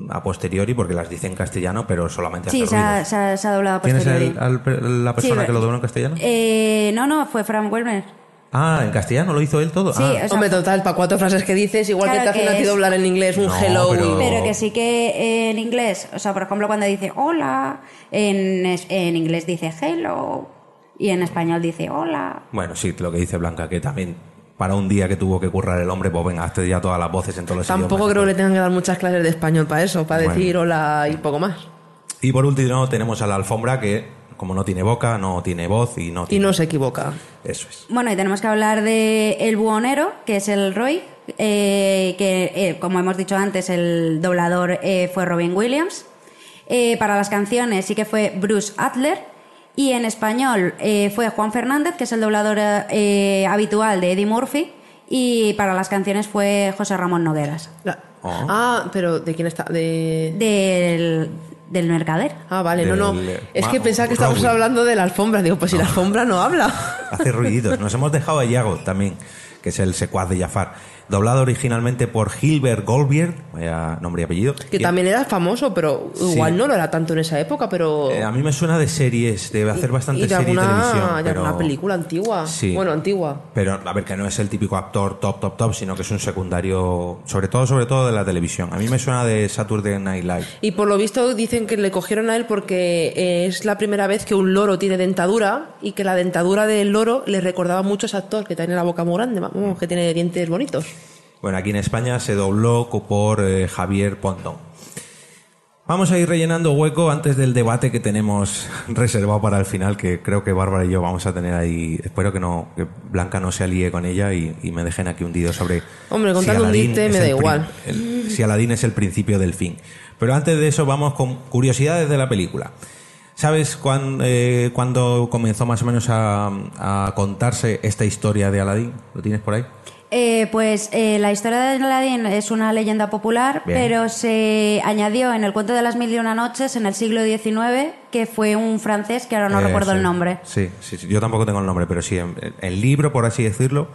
a posteriori porque las dice en castellano, pero solamente Sí, se ha, ruidos. se ha- se ha doblado a ¿Tienes posteriori. el- al per- la persona Sí, que lo dobló en castellano? Eh, no, no, fue Frank Welmer. Ah, en castellano lo hizo él todo. Sí, Ah. o sea, Hombre, total, para cuatro frases que dices, igual Claro que te hacen que a ti es- doblar en inglés un No, hello. pero- Pero que sí que eh, en inglés, o sea, por ejemplo, cuando dice hola, en, en inglés dice hello y en español dice hola. Bueno, sí, lo que dice Blanca, que también para un día que tuvo que currar el hombre, pues venga, hazte ya todas las voces en todos los Tampoco idiomas. creo que le tengan que dar muchas clases de español para eso, para Bueno. decir hola y poco más. Y por último tenemos a la alfombra que, como no tiene boca, no tiene voz y no Y tiene... no se equivoca. Eso es. Bueno, y tenemos que hablar de El Buhonero, que es el Roy, eh, que eh, como hemos dicho antes, el doblador eh, fue Robin Williams. Eh, para las canciones sí que fue Bruce Adler. Y en español eh, fue Juan Fernández, que es el doblador eh, habitual de Eddie Murphy. Y para las canciones fue José Ramón Nogueras. Oh. Ah, pero ¿de quién está? De... Del, del Mercader. Ah, vale, no, no. Es que pensaba que estábamos hablando de la alfombra. Digo, pues si la alfombra no habla. Hace ruiditos. Nos hemos dejado a Iago también, que es el secuaz de Jafar. Doblado originalmente por Gilbert Goldberg, vaya nombre y apellido. Que Y- también era famoso, pero igual Sí. no lo era tanto en esa época, pero... eh, a mí me suena de series, de hacer bastante y de televisión. de pero... alguna película antigua. Sí. Bueno, antigua. Pero a ver, que no es el típico actor top, top, top, sino que es un secundario, sobre todo, sobre todo de la televisión. A mí me suena de Saturday Night Live. Y por lo visto dicen que le cogieron a él porque es la primera vez que un loro tiene dentadura y que la dentadura del loro le recordaba mucho a ese actor que tiene la boca muy grande, que tiene dientes bonitos. Bueno, aquí en España se dobló por eh, Javier Pontón. Vamos a ir rellenando hueco antes del debate que tenemos reservado para el final, que creo que Bárbara y yo vamos a tener ahí. Espero que no que Blanca no se alíe con ella y, y me dejen aquí hundido sobre. Hombre, contando dite es me da igual. el- si Aladín es el principio del fin. Pero antes de eso, vamos con curiosidades de la película. ¿Sabes eh, cuándo comenzó más o menos a, a contarse esta historia de Aladín? ¿Lo tienes por ahí? Eh, pues eh, la historia de Aladdin es una leyenda popular, Bien. pero se añadió en el cuento de las mil y una noches en el siglo XIX, que fue un francés que ahora no Eh, recuerdo sí. el nombre. Sí, sí, sí, yo tampoco tengo el nombre, pero sí, el libro, por así decirlo,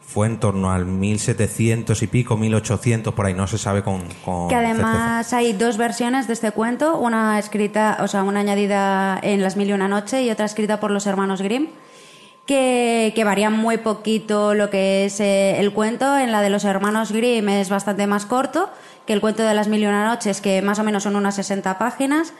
fue en torno al 1700 y pico, 1800, por ahí, no se sabe con, con Que certeza. además hay dos versiones de este cuento, una escrita, o sea, una añadida en Las Mil y Una Noche y otra escrita por los hermanos Grimm, que, que varían muy poquito lo que es eh, el cuento. En la de los hermanos Grimm es bastante más corto que el cuento de Las Mil y Una Noches, que más o menos son unas 60 páginas.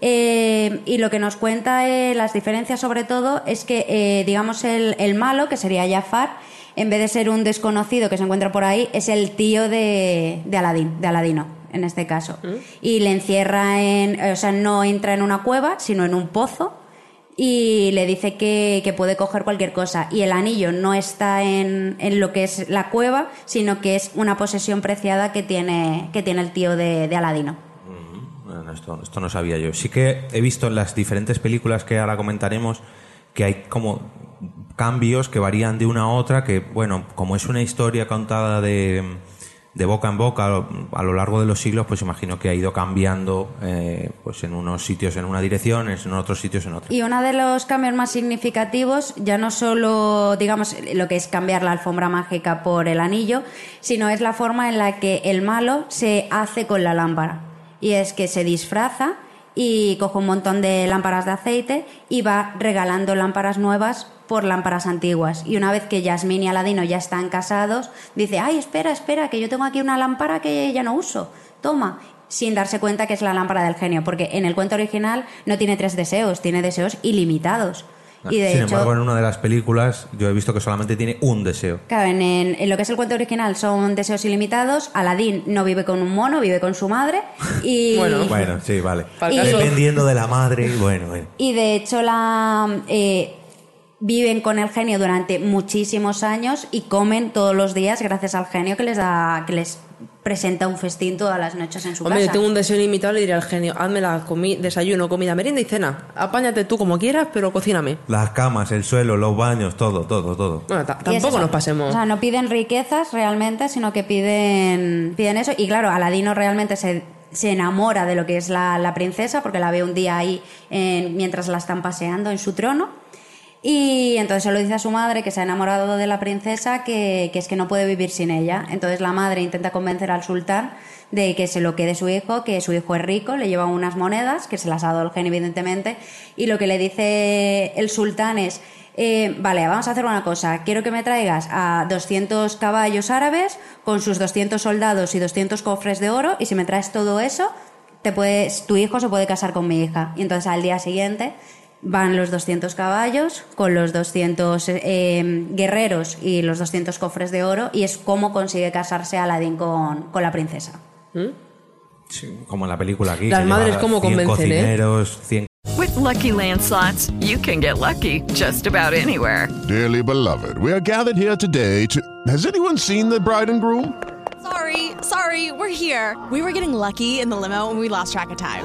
Eh, y lo que nos cuenta eh, las diferencias sobre todo es que, digamos, el, el malo, que sería Jafar, en vez de ser un desconocido que se encuentra por ahí, es el tío de, de Aladín, de Aladino, en este caso. Y le encierra en, o sea, no entra en una cueva, sino en un pozo y le dice que, que puede coger cualquier cosa. Y el anillo no está en, en lo que es la cueva, sino que es una posesión preciada que tiene, que tiene el tío de, Aladino. Esto, esto no sabía yo. Sí que he visto en las diferentes películas que ahora comentaremos que hay como cambios que varían de una a otra, que bueno, como es una historia contada de, de boca en boca a lo, largo de los siglos, pues imagino que ha ido cambiando eh, pues en unos sitios en una dirección, en otros sitios en otra. Y uno de los cambios más significativos, ya no solo, digamos, lo que es cambiar la alfombra mágica por el anillo, sino es la forma en la que el malo se hace con la lámpara. Y es que se disfraza y coge un montón de lámparas de aceite y va regalando lámparas nuevas por lámparas antiguas. Y una vez que Yasmín y Aladino ya están casados, dice, ay, espera, espera, que yo tengo aquí una lámpara que ya no uso. Toma. Sin darse cuenta que es la lámpara del genio, porque en el cuento original no tiene tres deseos, tiene deseos ilimitados. Y de Sin hecho, embargo, en una de las películas yo he visto que solamente tiene un deseo. Claro, en, en- en lo que es el cuento original son deseos ilimitados. Aladín no vive con un mono, vive con su madre. Y, Bueno, sí, vale. Caso. Dependiendo de la madre, bueno, bueno. y de hecho la eh, viven con el genio durante muchísimos años y comen todos los días gracias al genio que les da, que les presenta un festín todas las noches en su Hombre, yo casa. tengo un deseo ilimitado, le diré al genio, hazme la comi- desayuno, comida, merienda y cena. Apáñate tú como quieras, pero cocíname. Las camas, el suelo, los baños, todo, todo, todo. Bueno, es tampoco nos pasemos. O sea, no piden riquezas realmente, sino que piden, piden eso. Y claro, Aladino realmente se, se enamora de lo que es la, la princesa, porque la ve un día ahí en- mientras la están paseando en su trono. Y entonces se lo dice a su madre que se ha enamorado de la princesa, que, que es que no puede vivir sin ella. Entonces la madre intenta convencer al sultán de que se lo quede su hijo, que su hijo es rico, le lleva unas monedas, que se las ha dado evidentemente, y lo que le dice el sultán es, eh, vale, vamos a hacer una cosa, quiero que me traigas a 200 caballos árabes con sus 200 soldados y 200 cofres de oro, y si me traes todo eso, te puedes, tu hijo se puede casar con mi hija. Y entonces al día siguiente van los 200 caballos con los 200 eh, guerreros y los 200 cofres de oro y es como consigue casarse Aladdin con, con la princesa. Sí, como en la película aquí. Las madres cómo 100 convencen, ¿eh? cocineros, 100 With Lucky Land slots, you can get lucky just about anywhere. Dearly beloved, we are gathered here today to. Has anyone seen the bride and groom? Sorry, sorry, we're here. We were getting lucky in the limo and we lost track of time.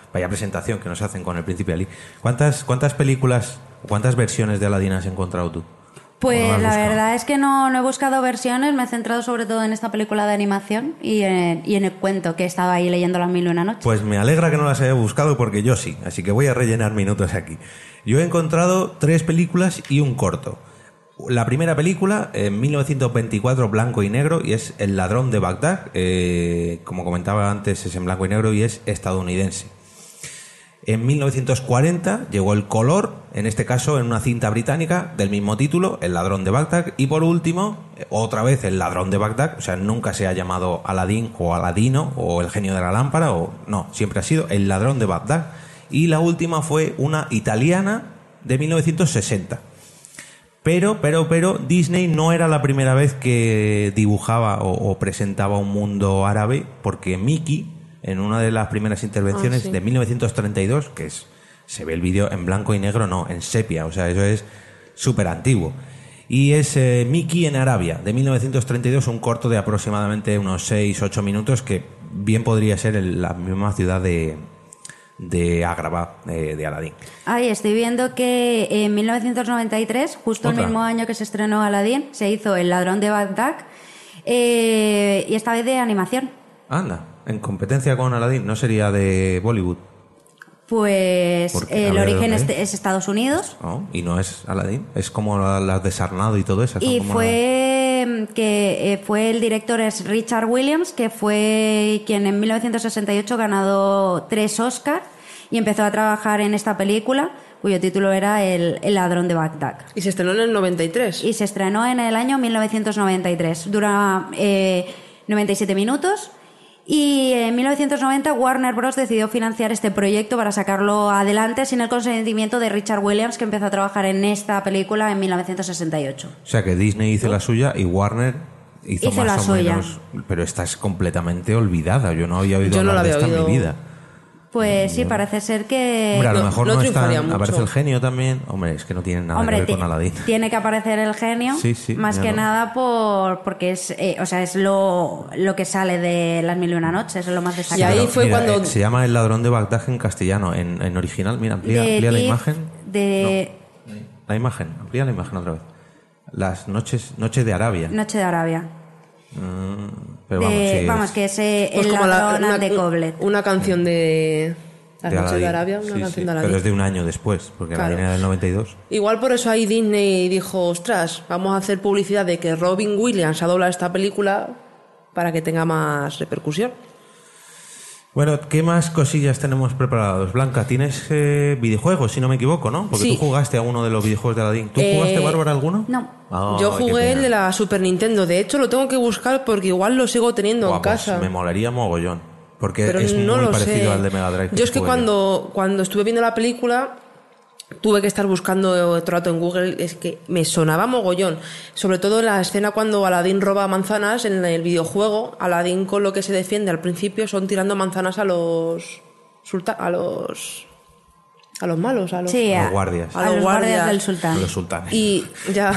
Vaya presentación que nos hacen con el príncipe Ali. ¿Cuántas, cuántas películas, cuántas versiones de Aladdin has encontrado tú? Pues ¿O no has la verdad es que no, no he buscado versiones, me he centrado sobre todo en esta película de animación y en, y en el cuento que he estado ahí leyendo las mil y una noches. Pues me alegra que no las haya buscado porque yo sí, así que voy a rellenar minutos aquí. Yo he encontrado tres películas y un corto. La primera película, en 1924, blanco y negro, y es El ladrón de Bagdad. eh, como comentaba antes, es en blanco y negro y es estadounidense. En 1940 llegó el color, en este caso en una cinta británica del mismo título, El ladrón de Bagdad. Y por último, otra vez El ladrón de Bagdad, o sea, nunca se ha llamado Aladín o Aladino o El genio de la lámpara, o no, siempre ha sido El ladrón de Bagdad. Y la última fue una italiana de 1960. Pero, pero, pero, Disney no era la primera vez que dibujaba o, o presentaba un mundo árabe, porque Mickey, en una de las primeras intervenciones Ah, sí. de 1932, que es, se ve el vídeo en blanco y negro, no, en sepia, o sea, eso es súper antiguo. Y es eh, Mickey en Arabia, de 1932, un corto de aproximadamente unos 6-8 minutos, que bien podría ser en la misma ciudad de, de Agrabah, eh, de Aladín. Ay, estoy viendo que en 1993, justo Otra. el mismo año que se estrenó Aladdin, se hizo El ladrón de Bagdad eh, y esta vez de animación. Anda, en competencia con Aladdin, ¿no sería de Bollywood? Pues el origen ¿dónde es, es Estados Unidos ¿no? Y no es Aladdin, es como la- las de Sarnado y todo eso. y fue que eh, fue el director es Richard Williams, que fue quien en 1968 ganado tres Oscars y empezó a trabajar en esta película cuyo título era El, El ladrón de Bagdad. Y se estrenó en el 93. Y se estrenó en el año 1993. Dura eh, 97 minutos. Y en 1990 Warner Bros. decidió financiar este proyecto para sacarlo adelante sin el consentimiento de Richard Williams, que empezó a trabajar en esta película en 1968. O sea que Disney hizo la suya y Warner hizo, Hizo más la o suya. menos. Pero esta es completamente olvidada. Yo no había oído Yo no hablar la de esta en mi vida. Pues sí, parece ser que... Hombre, a lo no- mejor no mucho. Aparece el genio también. Hombre, es que no tiene nada Hombre, que ver con Aladdin. tiene que aparecer el genio, Sí, sí, más que lo- nada por porque es, eh, o sea, es lo, lo que sale de las mil y una noches, es lo más destacado. ahí fue Mira, cuando- eh, se llama El ladrón de Bagdad en castellano. En, en original, mira, amplía, De amplía la imagen. de La imagen, amplía la imagen otra vez. Las noches, noches de Arabia. Noche de Arabia. Mm, pero De- vamos, sí, vamos, es- que es eh, Pues el como la- ladrón una, de Coblet. una canción de Las de noches de Aladdin. Arabia, una Sí, canción sí, de Aladdin. Pero es de un año después, porque Claro. la era del 92. Igual por eso ahí Disney dijo, ostras, vamos a hacer publicidad de que Robin Williams ha doblado esta película para que tenga más repercusión. Bueno, ¿qué más cosillas tenemos preparados? Blanca, tienes eh, videojuegos, si no me equivoco, ¿no? Porque Sí. tú jugaste a uno de los videojuegos de Aladdin. ¿Tú Eh, jugaste, Bárbara, alguno? No. Yo jugué el de la Super Nintendo, de hecho lo tengo que buscar porque igual lo sigo teniendo en pues casa. me molaría mogollón. Porque pero es no muy lo parecido sé. al de Mega Drive. Yo es que cuando, cuando estuve viendo la película tuve que estar buscando otro rato en Google, es que me sonaba mogollón. Sobre todo en la escena cuando Aladdin roba manzanas en el videojuego, Aladdin con lo que se defiende al principio son tirando manzanas a los sulta- a los a los malos, a los, Sí, A los guardias. A, los guardias del sultán. Los sultanes. y ya.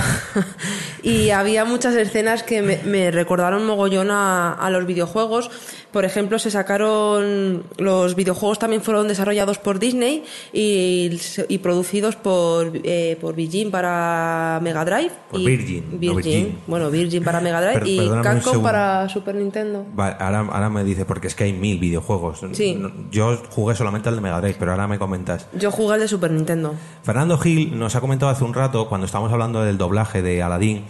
y había muchas escenas que me, me recordaron mogollón a, a los videojuegos. Por ejemplo, se sacaron. Los videojuegos también fueron desarrollados por Disney y, y producidos por, eh, por Virgin para Mega Drive. Por y Virgin, no Virgin. Bueno, Virgin para Mega Drive y Capcom para Super Nintendo. Vale, ahora, ahora me dice, porque es que hay mil videojuegos. Sí. Yo jugué solamente al de Mega Drive, pero ahora me comentas. Yo jugué al de Super Nintendo. Fernando Gil nos ha comentado hace un rato, cuando estábamos hablando del doblaje de Aladdin,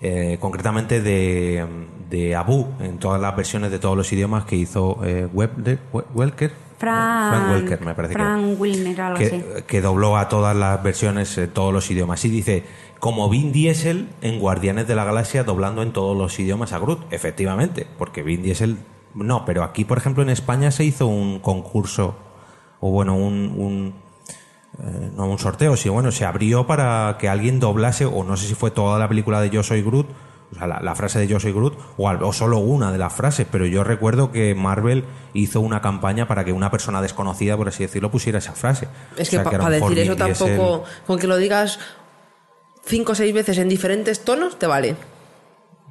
eh, concretamente de, de Abu, en todas las versiones de todos los idiomas que hizo eh, Web- We- Welker. Frank, Frank Welker, me parece que era. Frank Wilner, algo así. que, que dobló a todas las versiones, eh, todos los idiomas. Y dice, como Vin Diesel en Guardianes de la Galaxia doblando en todos los idiomas a Groot. Efectivamente, porque Vin Diesel... No, pero aquí, por ejemplo, en España se hizo un concurso, o bueno, un... un eh, no un sorteo, sí, bueno, se abrió para que alguien doblase, o no sé si fue toda la película de Yo Soy Groot, o sea, la, la frase de Yo Soy Groot, o, al- o solo una de las frases, pero yo recuerdo que Marvel hizo una campaña para que una persona desconocida, por así decirlo, pusiera esa frase. Es O que sea, para decir eso tampoco. Con que lo digas cinco o seis veces en diferentes tonos, te vale.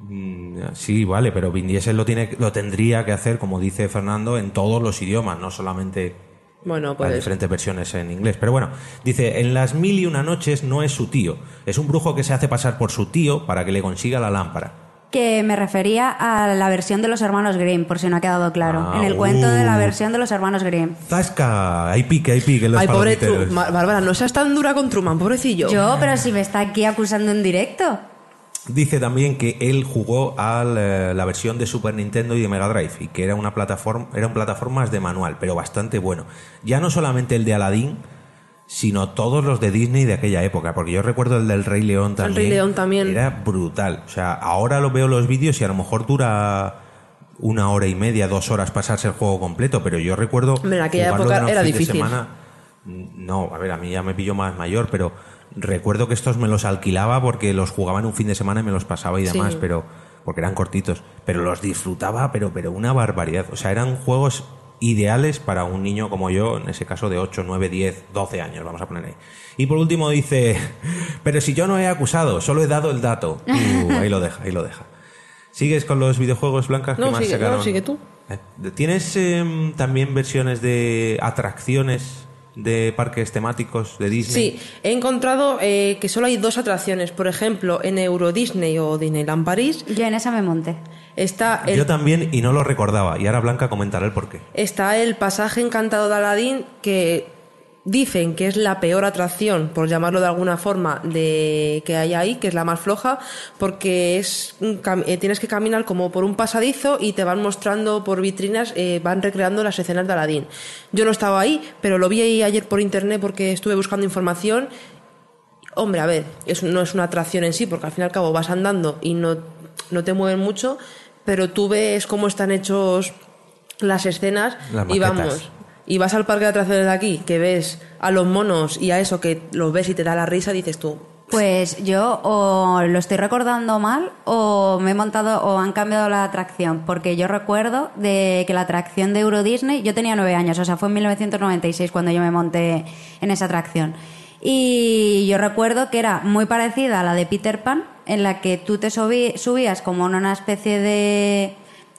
Mm, Sí, vale, pero Vin Diesel lo, tiene, lo tendría que hacer, como dice Fernando, en todos los idiomas, no solamente Bueno, Las pues. diferentes versiones en inglés. Pero bueno, dice, en las mil y una noches no es su tío. Es un brujo que se hace pasar por su tío para que le consiga la lámpara. Que me refería a la versión de los hermanos Grimm, por si no ha quedado claro. Ah, en el cuento de la uh. versión de los hermanos Grimm. ¡Zasca! Hay pique, hay pique en los Ay, pobre. Bárbara, no seas tan dura con Truman, pobrecillo. Yo, pero si me está aquí acusando en directo. Dice también que él jugó a la, la versión de Super Nintendo y de Mega Drive y que era una plataforma, eran plataformas de manual, pero bastante bueno. Ya no solamente el de Aladdin, sino todos los de Disney de aquella época, porque yo recuerdo el del Rey León también. Rey León también. Era brutal. O sea, ahora lo veo los vídeos y a lo mejor dura una hora y media, dos horas pasarse el juego completo, pero yo recuerdo en aquella época era difícil. semana. No, a ver, a mí ya me pillo más mayor, pero recuerdo que estos me los alquilaba porque los jugaba en un fin de semana y me los pasaba y Sí. demás, pero porque eran cortitos, pero los disfrutaba, pero pero una barbaridad. O sea, eran juegos ideales para un niño como yo, en ese caso de 8, 9, 10, 12 años, vamos a poner ahí. Y por último dice, pero si yo no he acusado, solo he dado el dato. Uh, ahí lo deja, ahí lo deja. ¿Sigues con los videojuegos blancas que No, más sigue, no, sacaron? sigue tú. Eh, ¿Tienes em, también versiones de atracciones de parques temáticos de Disney? Sí, he encontrado eh, que solo hay dos atracciones. Por ejemplo, en Euro Disney o Disneyland París Yo en esa me monté. está el, Yo también y no lo recordaba. Y ahora Blanca comentará el porqué. está el pasaje encantado de Aladdin que dicen que es la peor atracción, por llamarlo de alguna forma, de que hay ahí, que es la más floja, porque es eh, tienes que caminar como por un pasadizo y te van mostrando por vitrinas, eh, van recreando las escenas de Aladdin. Yo no estaba ahí, pero lo vi ahí ayer por internet porque estuve buscando información Hombre, a ver, es, no es una atracción en sí, porque al fin y al cabo vas andando y no, no te mueven mucho, pero tú ves cómo están hechos las escenas Las y vamos. Y vas al parque de atracciones de aquí, que ves a los monos y a eso que los ves y te da la risa, dices tú. Pues yo o lo estoy recordando mal o me he montado o han cambiado la atracción, porque yo recuerdo de que la atracción de Euro Disney, yo tenía nueve años, o sea, fue en 1996 cuando yo me monté en esa atracción. Y yo recuerdo que era muy parecida a la de Peter Pan, en la que tú te subí- subías como en una especie de,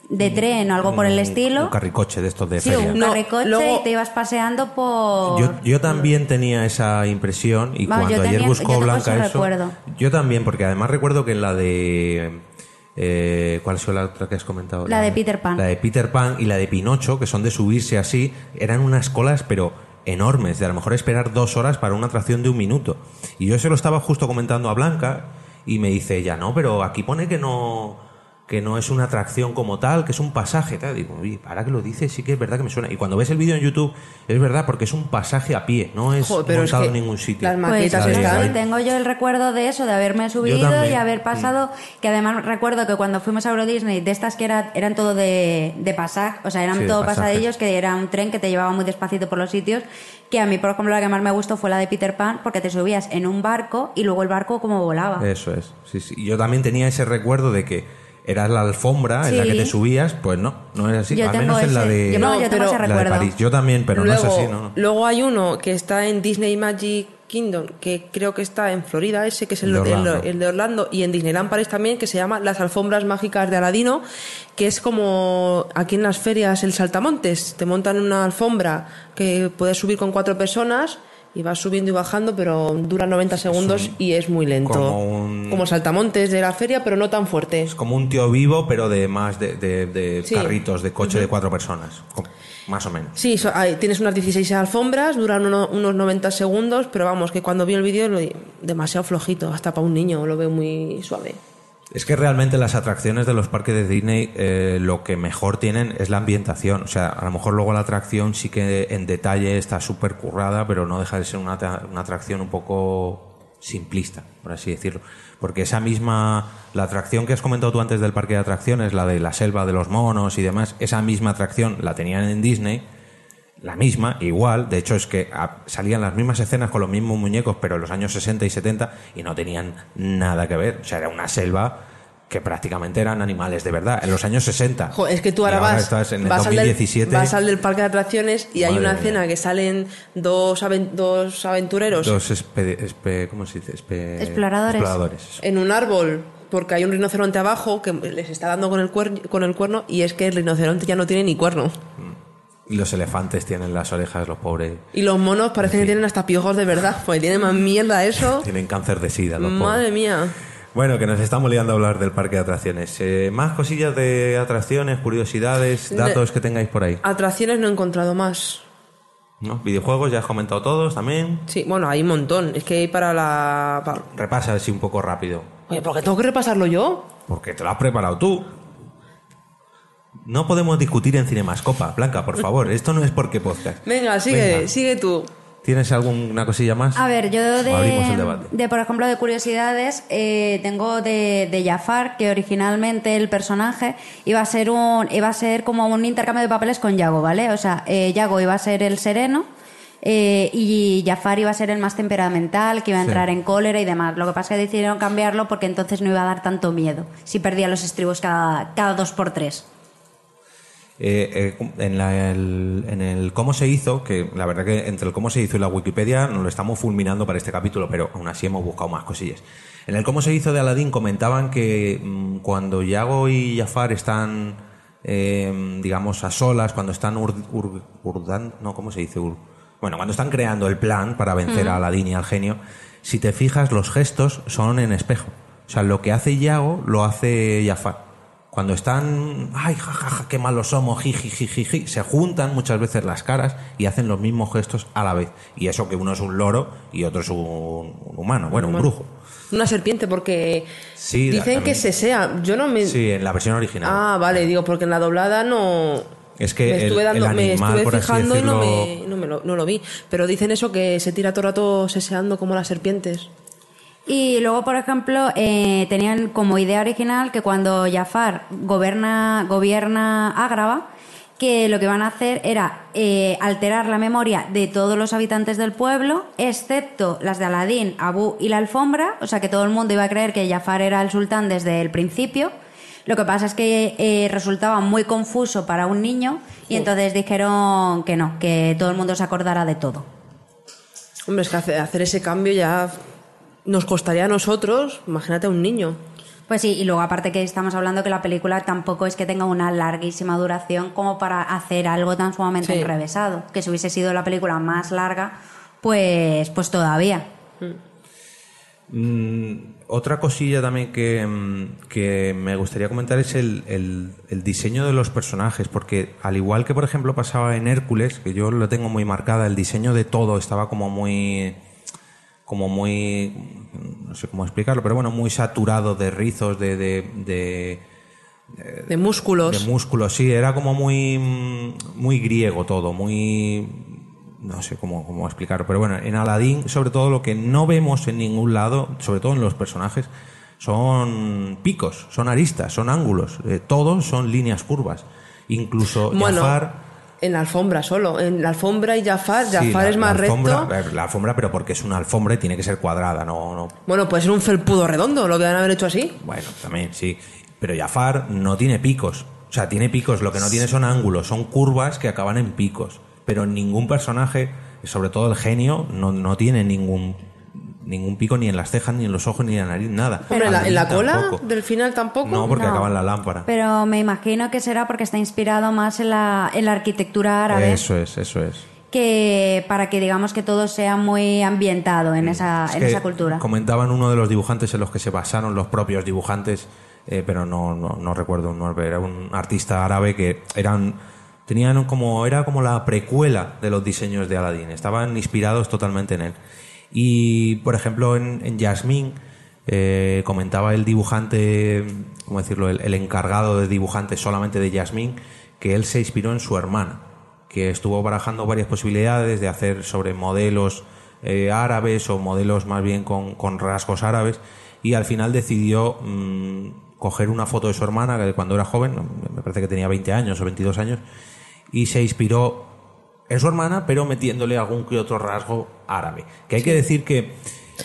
de tren o algo por el estilo. Un carricoche de estos de Sí, feria. un carricoche luego- y te ibas paseando por... Yo, yo también tenía esa impresión y Vamos, cuando yo ayer tenía- buscó Blanca eso, recuerdo. yo también porque además recuerdo que en la de eh, ¿cuál fue la otra que has comentado? La de Peter Pan. La de Peter Pan y la de Pinocho, que son de subirse así, eran unas colas pero enormes, de a lo mejor esperar dos horas para una atracción de un minuto. Y yo se lo estaba justo comentando a Blanca y me dice ella, no, pero aquí pone que no que no es una atracción como tal, que es un pasaje. Tal. Digo, oye, para que lo dices, sí que es verdad que me suena. Y cuando ves el vídeo en YouTube, es verdad, porque es un pasaje a pie, no es Joder, pero es montado que en ningún sitio. las Pues maquetas de- tengo, yo el recuerdo de eso, de haberme subido y haber pasado, que además recuerdo que cuando fuimos a Euro Disney, de estas que era, eran todo de, de pasaje, o sea, eran Sí, todo pasadillos, que era un tren que te llevaba muy despacito por los sitios, que a mí, por ejemplo, la que más me gustó fue la de Peter Pan, porque te subías en un barco y luego el barco como volaba. Eso es. Sí, sí. Y Yo también tenía ese recuerdo de que era la alfombra en la que te subías, pues no, no es así. Yo Al menos en la de, yo no, yo pero- la de. París. Yo también, pero luego, no es así, no, no. luego hay uno que está en Disney Magic Kingdom, que creo que está en Florida, ese que es el, de el- Orlando. el de Orlando, y en Disneyland París también, que se llama Las Alfombras Mágicas de Aladino, que es como aquí en las ferias el saltamontes. Te montan una alfombra que puedes subir con cuatro personas y vas subiendo y bajando, pero dura 90 segundos y es muy lento. como un- Como saltamontes de la feria, pero no tan fuerte. Como un tío vivo, pero de más de, de- de Sí. carritos, de coche de cuatro personas. Más o menos. Sí, so- hay- tienes unas 16 alfombras, duran uno- unos 90 segundos, pero vamos, que cuando vi el vídeo lo demasiado flojito, hasta para un niño, lo veo muy suave. Es que realmente las atracciones de los parques de Disney eh, lo que mejor tienen es la ambientación. O sea, a lo mejor luego la atracción sí que en detalle está súper currada, pero no deja de ser una, una atracción un poco simplista, por así decirlo. Porque esa misma, la atracción que has comentado tú antes del parque de atracciones, la de la selva de los monos y demás, esa misma atracción la tenían en Disney, la misma, igual, de hecho es que ah, salían las mismas escenas con los mismos muñecos, pero en los años 60 y 70 y no tenían nada que ver. O sea, era una selva que prácticamente eran animales de verdad. En los años 60. Jo, es que tú ahora, vas, estás en el vas, al del, 2017. vas al del parque de atracciones y hay una mía. escena que salen dos, aven- dos aventureros Dos espe- espe- ¿cómo se dice? Espe- Exploradores. exploradores, en un árbol porque hay un rinoceronte abajo que les está dando con el, cuer- con el cuerno y es que el rinoceronte ya no tiene ni cuerno. Y los elefantes tienen las orejas, los pobres. Y los monos parecen que tienen hasta piojos de verdad, porque tienen más mierda eso. Tienen cáncer de sida, los pobres. Madre mía. Bueno, que nos estamos liando a hablar del parque de atracciones. Eh, más cosillas de atracciones, curiosidades, datos que tengáis por ahí. Atracciones no he encontrado más. ¿no? Videojuegos, ya has comentado todos también. Sí, bueno, hay un montón. Es que hay para la... para- Repasa así un poco rápido. Oye, ¿por qué tengo que repasarlo yo? Porque te lo has preparado tú. No podemos discutir en Cinemascopa. Blanca, por favor, esto no es porque podcast. Venga, sigue, Venga. sigue tú. ¿Tienes alguna cosilla más? A ver, yo O abrimos el de, debate. de, por ejemplo, de curiosidades, eh, tengo de, de Jafar, que originalmente el personaje iba a ser un iba a ser como un intercambio de papeles con Yago, ¿vale? O sea, eh, Yago iba a ser el sereno eh, y Jafar iba a ser el más temperamental, que iba a Sí. entrar en cólera y demás. Lo que pasa es que decidieron cambiarlo porque entonces no iba a dar tanto miedo si perdía los estribos cada, cada dos por tres. Eh, eh, en, la- el, en el cómo se hizo, que la verdad que entre el cómo se hizo y la Wikipedia nos lo estamos fulminando para este capítulo, pero aún así hemos buscado más cosillas. En el cómo se hizo de Aladdin comentaban que mm, cuando Yago y Jafar están, eh, digamos, a solas, cuando están ur- ur- urdan- no, ¿cómo se dice? Ur- bueno, cuando están creando el plan para vencer a Aladdin y al genio, si te fijas, los gestos son en espejo. O sea, lo que hace Yago lo hace Jafar. Cuando están, ay, jajaja, qué malos somos, jiji, se juntan muchas veces las caras y hacen los mismos gestos a la vez. Y eso que uno es un loro y otro es un, un humano, bueno, un brujo. Una serpiente, porque Sí, dicen que se sea. Yo no me. Sí, en la versión original. Ah, vale, digo, porque en la doblada no. es que me estuve, dando, el me animal, estuve por así fijando y no, me, no, me lo, no lo vi. Pero dicen eso que se tira todo el rato seseando como las serpientes. Y luego, por ejemplo, eh, tenían como idea original que cuando Jafar gobierna, gobierna Ágrava, que lo que van a hacer era eh, alterar la memoria de todos los habitantes del pueblo, excepto las de Aladín, Abu y la alfombra, o sea que todo el mundo iba a creer que Jafar era el sultán desde el principio. Lo que pasa es que eh, resultaba muy confuso para un niño y entonces dijeron que no, que todo el mundo se acordara de todo. Hombre, es que hace- hacer ese cambio ya nos costaría a nosotros, imagínate a un niño. Pues sí, y luego aparte que estamos hablando que la película tampoco es que tenga una larguísima duración como para hacer algo tan sumamente Sí. enrevesado. Que si hubiese sido la película más larga, pues, pues todavía. Mm, otra cosilla también que, mm, que me gustaría comentar es el, el- el diseño de los personajes, porque al igual que por ejemplo pasaba en Hércules, que yo lo tengo muy marcada, el diseño de todo estaba como muy como muy no sé cómo explicarlo, pero bueno, muy saturado de rizos, de, de, de De músculos. de músculos, sí, era como muy, muy griego todo, muy... No sé cómo, cómo explicarlo, pero bueno, en Aladdin, sobre todo lo que no vemos en ningún lado, sobre todo en los personajes, son picos, son aristas, son ángulos, eh, todos son líneas curvas. Incluso Bueno, Jafar... En la alfombra solo. En la alfombra y Jafar, sí, Jafar la- es más la alfombra, recto. La alfombra, pero porque es una alfombra y tiene que ser cuadrada, no, no Bueno, puede ser un felpudo redondo, lo deben haber hecho así. Bueno, también, sí. Pero Jafar no tiene picos. O sea, tiene picos, lo que no tiene son ángulos, son curvas que acaban en picos. Pero ningún personaje, sobre todo el genio, no, no tiene ningún, ningún pico ni en las cejas, ni en los ojos, ni en la nariz, nada. Hombre, en la, en la Aladdin cola tampoco. del final tampoco. No, porque No. acaba en la lámpara. Pero me imagino que será porque está inspirado más en la, en la arquitectura árabe, Eso es, eso es. que para que digamos que todo sea muy ambientado en esa, Es en esa cultura. Comentaban uno de los dibujantes en los que se basaron los propios dibujantes, eh, pero no, no, no recuerdo un nombre, era un artista árabe que eran tenían como era como la precuela de los diseños de Aladdin, estaban inspirados totalmente en él. Y por ejemplo en, en Yasmín eh, comentaba el dibujante, ¿cómo decirlo? El, encargado de dibujante solamente de Yasmín, que él se inspiró en su hermana que estuvo barajando varias posibilidades de hacer sobre modelos eh, árabes o modelos más bien con, con rasgos árabes y al final decidió mm, coger una foto de su hermana que cuando era joven, me parece que tenía 20 años o 22 años, y se inspiró en su hermana pero metiéndole algún que otro rasgo árabe. Que hay que decir que...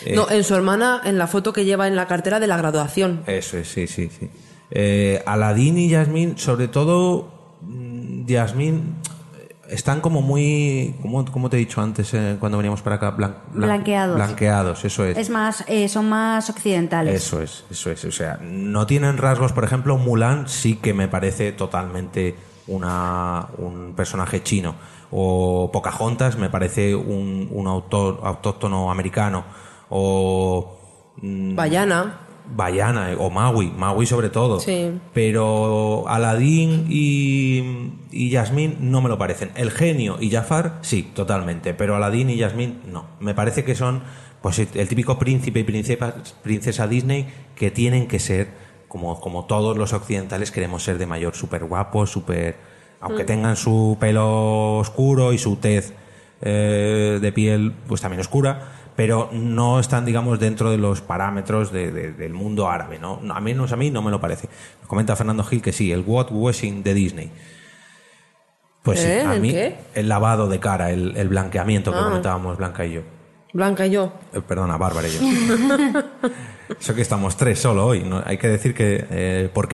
eh, No, en su hermana, en la foto que lleva en la cartera de la graduación. Eso es, sí, sí, sí. Eh, Aladín y Yasmín, sobre todo mm, Yasmín, eh, están como muy, como, como te he dicho antes eh, cuando veníamos para acá, blan- blan- Blanqueados. Blanqueados, eso es. Es más, eh, son más occidentales. Eso es, eso es. O sea, no tienen rasgos, por ejemplo, Mulan sí que me parece totalmente una, un personaje chino. O Pocahontas me parece un, un autor autóctono americano. O. mm, Bayana. Bayana eh, o Maui, Maui sobre todo. Sí. Pero Aladdin y, y Yasmín no me lo parecen. El genio y Jafar, sí, totalmente. Pero Aladdin y Yasmín, no. Me parece que son pues el típico príncipe y princesa, princesa Disney que tienen que ser, como, como todos los occidentales queremos ser de mayor, súper guapos, súper... Aunque Mm. tengan su pelo oscuro y su tez eh, de piel pues también oscura, pero no están, digamos, dentro de los parámetros de- de- del mundo árabe, ¿no? A menos a mí no me lo parece. Comenta Fernando Gil que sí, el what washing de Disney. Pues sí, ¿Eh? a ¿El mí qué? el lavado de cara, el, el blanqueamiento que Ah. comentábamos Blanca y yo. Blanca y yo. Eh, perdona, Bárbara y yo. Eso que estamos tres solo hoy. ¿no? Hay que decir que eh, porque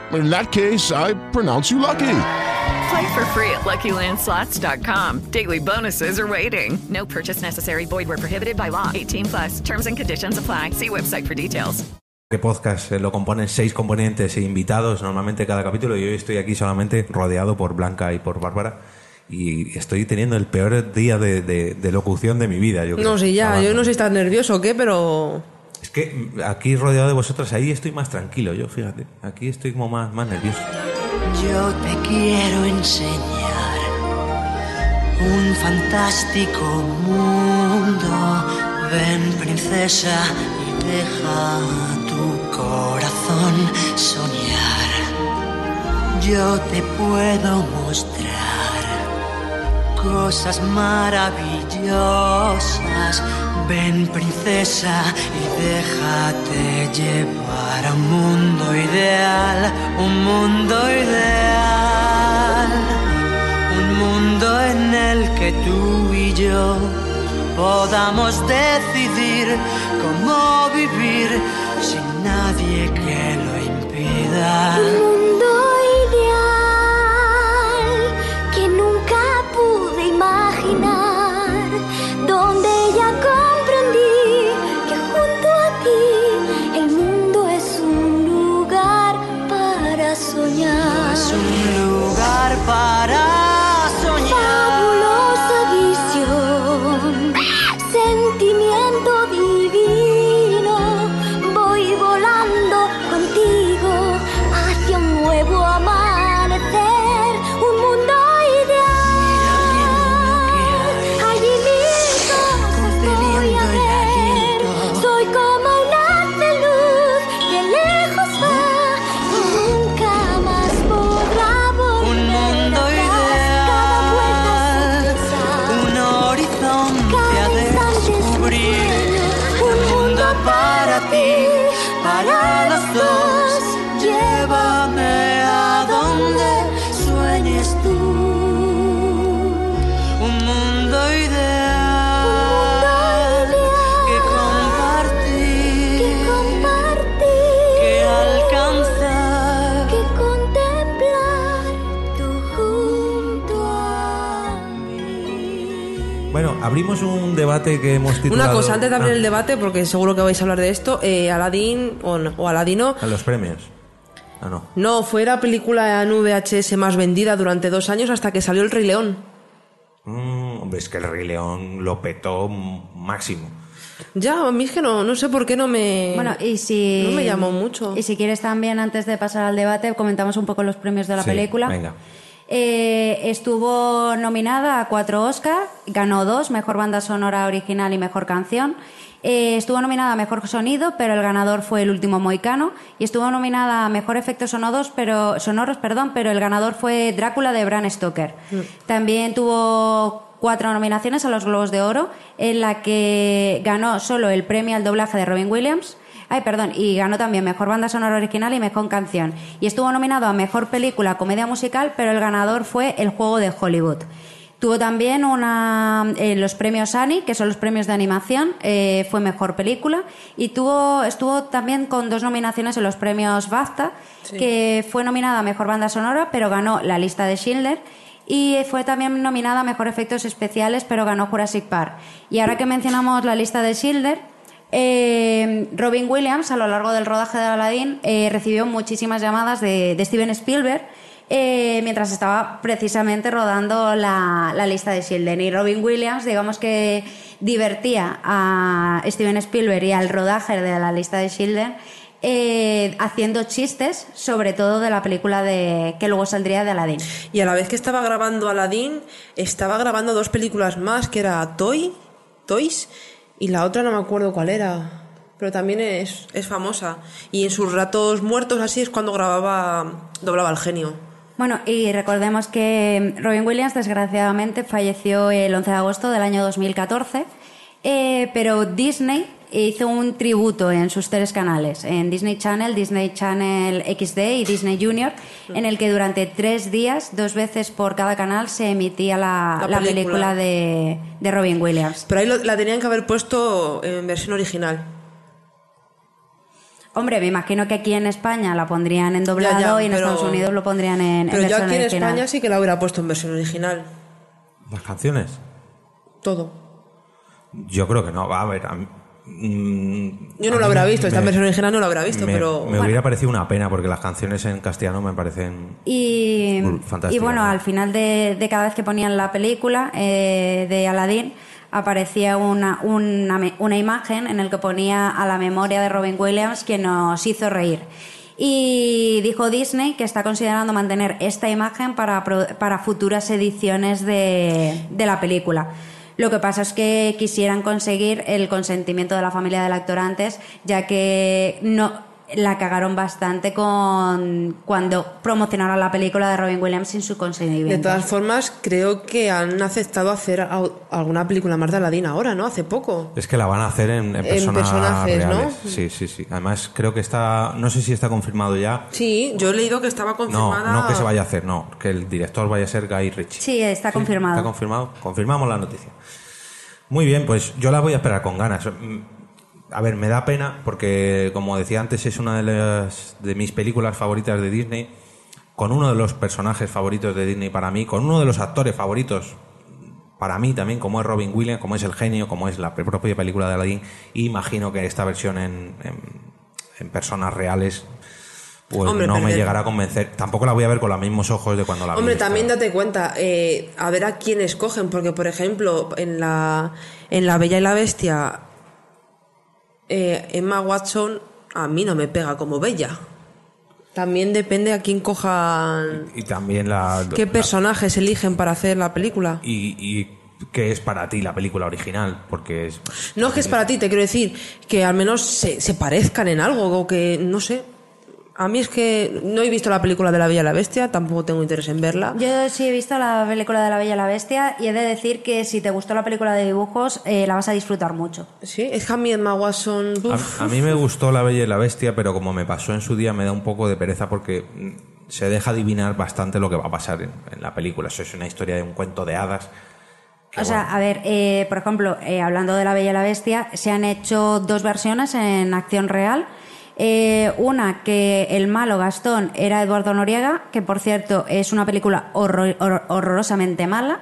In that case, I pronounce you lucky. Play for free at LuckyLandSlots.com. Daily bonuses are waiting. No purchase necessary. Void where prohibited by law. 18 plus. Terms and conditions apply. See website for details. el podcast eh, lo componen seis componentes e invitados normalmente cada capítulo y hoy estoy aquí solamente rodeado por Blanca y por Bárbara y estoy teniendo el peor día de, de- de locución de mi vida. Yo creo. No sé, ya, Avanza. yo no sé si estás nervioso o qué, pero. Es que mm, aquí rodeado de vosotras ahí estoy más tranquilo, yo fíjate. Aquí estoy como más, más nervioso. Yo te quiero enseñar un fantástico mundo. Ven, princesa, y deja tu corazón soñar. Yo te puedo mostrar cosas maravillosas. Ven, princesa, y déjate llevar a un mundo ideal, un mundo ideal, un mundo en el que tú y yo podamos decidir cómo vivir sin nadie que lo impida. Para abrimos un debate que hemos titulado... Una cosa, antes de abrir Ah, el debate, porque seguro que vais a hablar de esto, eh, Aladdin o, no- o Aladino A los premios. Ah, no. no fue la película en VHS más vendida durante dos años hasta que salió El Rey León. Mm, hombre, es que el Rey León lo petó máximo. Ya, a mí es que no, no sé por qué no me. Bueno, y si. No me llamó mucho. Y si quieres también, antes de pasar al debate, comentamos un poco los premios de la Sí, película. Venga. Eh, estuvo nominada a cuatro Oscar, ganó dos, mejor banda sonora original y mejor canción. Eh, estuvo nominada a mejor sonido, pero el ganador fue el último Moicano. Y estuvo nominada a mejor efectos sonoros, pero, sonoros, perdón, pero el ganador fue Drácula de Bram Stoker. También tuvo cuatro nominaciones a los Globos de Oro, en la que ganó solo el premio al doblaje de Robin Williams. Ay, perdón, y ganó también Mejor Banda Sonora Original y Mejor Canción. Y estuvo nominado a Mejor Película, Comedia Musical, pero el ganador fue El Juego de Hollywood. Tuvo también una, eh, los premios Annie, que son los premios de animación, eh, fue mejor película, y tuvo, estuvo también con dos nominaciones en los premios BAFTA, que fue nominada a mejor banda sonora, pero ganó la lista de Schindler, y fue también nominada a mejor efectos especiales, pero ganó Jurassic Park. Y ahora que mencionamos la lista de Schindler, eh, Robin Williams, a lo largo del rodaje de Aladdin, eh, recibió muchísimas llamadas de, Steven Spielberg eh, mientras estaba precisamente rodando la, la lista de Schindler. Y Robin Williams, digamos que divertía a Steven Spielberg y al rodaje de la lista de Schindler eh, haciendo chistes, sobre todo de la película de que luego saldría de Aladdin. Y a la vez que estaba grabando Aladdin, estaba grabando dos películas más, que era Toy, Toys, y la otra no me acuerdo cuál era. Pero también es, es famosa. Y en sus ratos muertos así es cuando grababa, doblaba al genio. Bueno, y recordemos que Robin Williams desgraciadamente falleció el 11 de agosto del año 2014, eh, pero Disney hizo un tributo en sus tres canales, en Disney Channel, Disney Channel XD y Disney Junior, en el que durante tres días, dos veces por cada canal, se emitía la, La la película. película de, de Robin Williams. Pero ahí lo- la tenían que haber puesto en versión original. Hombre, me imagino que aquí en España la pondrían en doblado Ya, ya, y en pero- Estados Unidos lo pondrían en, en Pero yo versión aquí en original. España sí que la hubiera puesto en versión original. Las canciones. Todo. Yo creo que no. Va a ver. a mí- Yo no lo habrá visto, esta me- versión original no la habrá visto, me, pero. me hubiera parecido una pena porque las canciones en castellano me parecen. Y, Bru- fantástica, y bueno, ¿no? al final de, de cada vez que ponían la película eh, de Aladdin, aparecía una, una, una imagen en el que ponía a la memoria de Robin Williams que nos hizo reír. Y dijo Disney que está considerando mantener esta imagen para, pro- para futuras ediciones de, de la película. Lo que pasa es que quisieran conseguir el consentimiento de la familia del actor antes, ya que no la cagaron bastante con cuando promocionaron la película de Robin Williams sin su De consentimiento. todas formas, creo que han aceptado hacer alguna película más de Aladdin ahora, ¿no? Hace poco. Es que la van a hacer en, en En personajes, ¿no? reales. Sí, sí, sí. Además, creo que está. No sé si está confirmado ya. Sí, yo he leído que estaba No, confirmada. no que se vaya a hacer, no. Que el director vaya a ser Guy Ritchie. Sí, está confirmado. ¿Está confirmado? Confirmamos la noticia. Muy bien, pues yo la voy a esperar con ganas. Mm, A ver, me da pena porque, como decía antes, es una de, las, de mis películas favoritas de Disney, con uno de los personajes favoritos de Disney para mí, con uno de los actores favoritos para mí también, como es Robin Williams, como es el genio, como es la propia película de Aladdin. Imagino que esta versión en, en personas reales pues Hombre, no me llegará a convencer. Tampoco la voy a ver con los mismos ojos de cuando la vi. Hombre, también date cuenta, eh, a ver a quién escogen, porque por ejemplo, en la, en la Bella y la Bestia, eh, Emma Watson a mí no me pega como Bella. También depende a quién cojan, Y también la... qué la- personajes eligen para hacer la película. y, y qué es para ti la película original, porque es... No es que es para ti, te quiero decir que al menos se, se parezcan en algo, o que no sé. A mí es que no he visto la película de la Bella y la Bestia, tampoco tengo interés en verla. Yo sí he visto la película de La Bella y la Bestia y he de decir que si te gustó la película de dibujos eh, la vas a disfrutar mucho. Sí, es que a mí Emma Watson. A, a mí me gustó La Bella y la Bestia, pero como me pasó en su día, me da un poco de pereza porque mm, se deja adivinar bastante lo que va a pasar en, en la película. Eso es una historia de un cuento de hadas. O sea, a ver, eh, por ejemplo, eh, hablando de La Bella y la Bestia, se han hecho dos versiones en acción real. Eh, una que el malo Gastón era Eduardo Noriega, que por cierto es una película horror- horror- horrorosamente mala,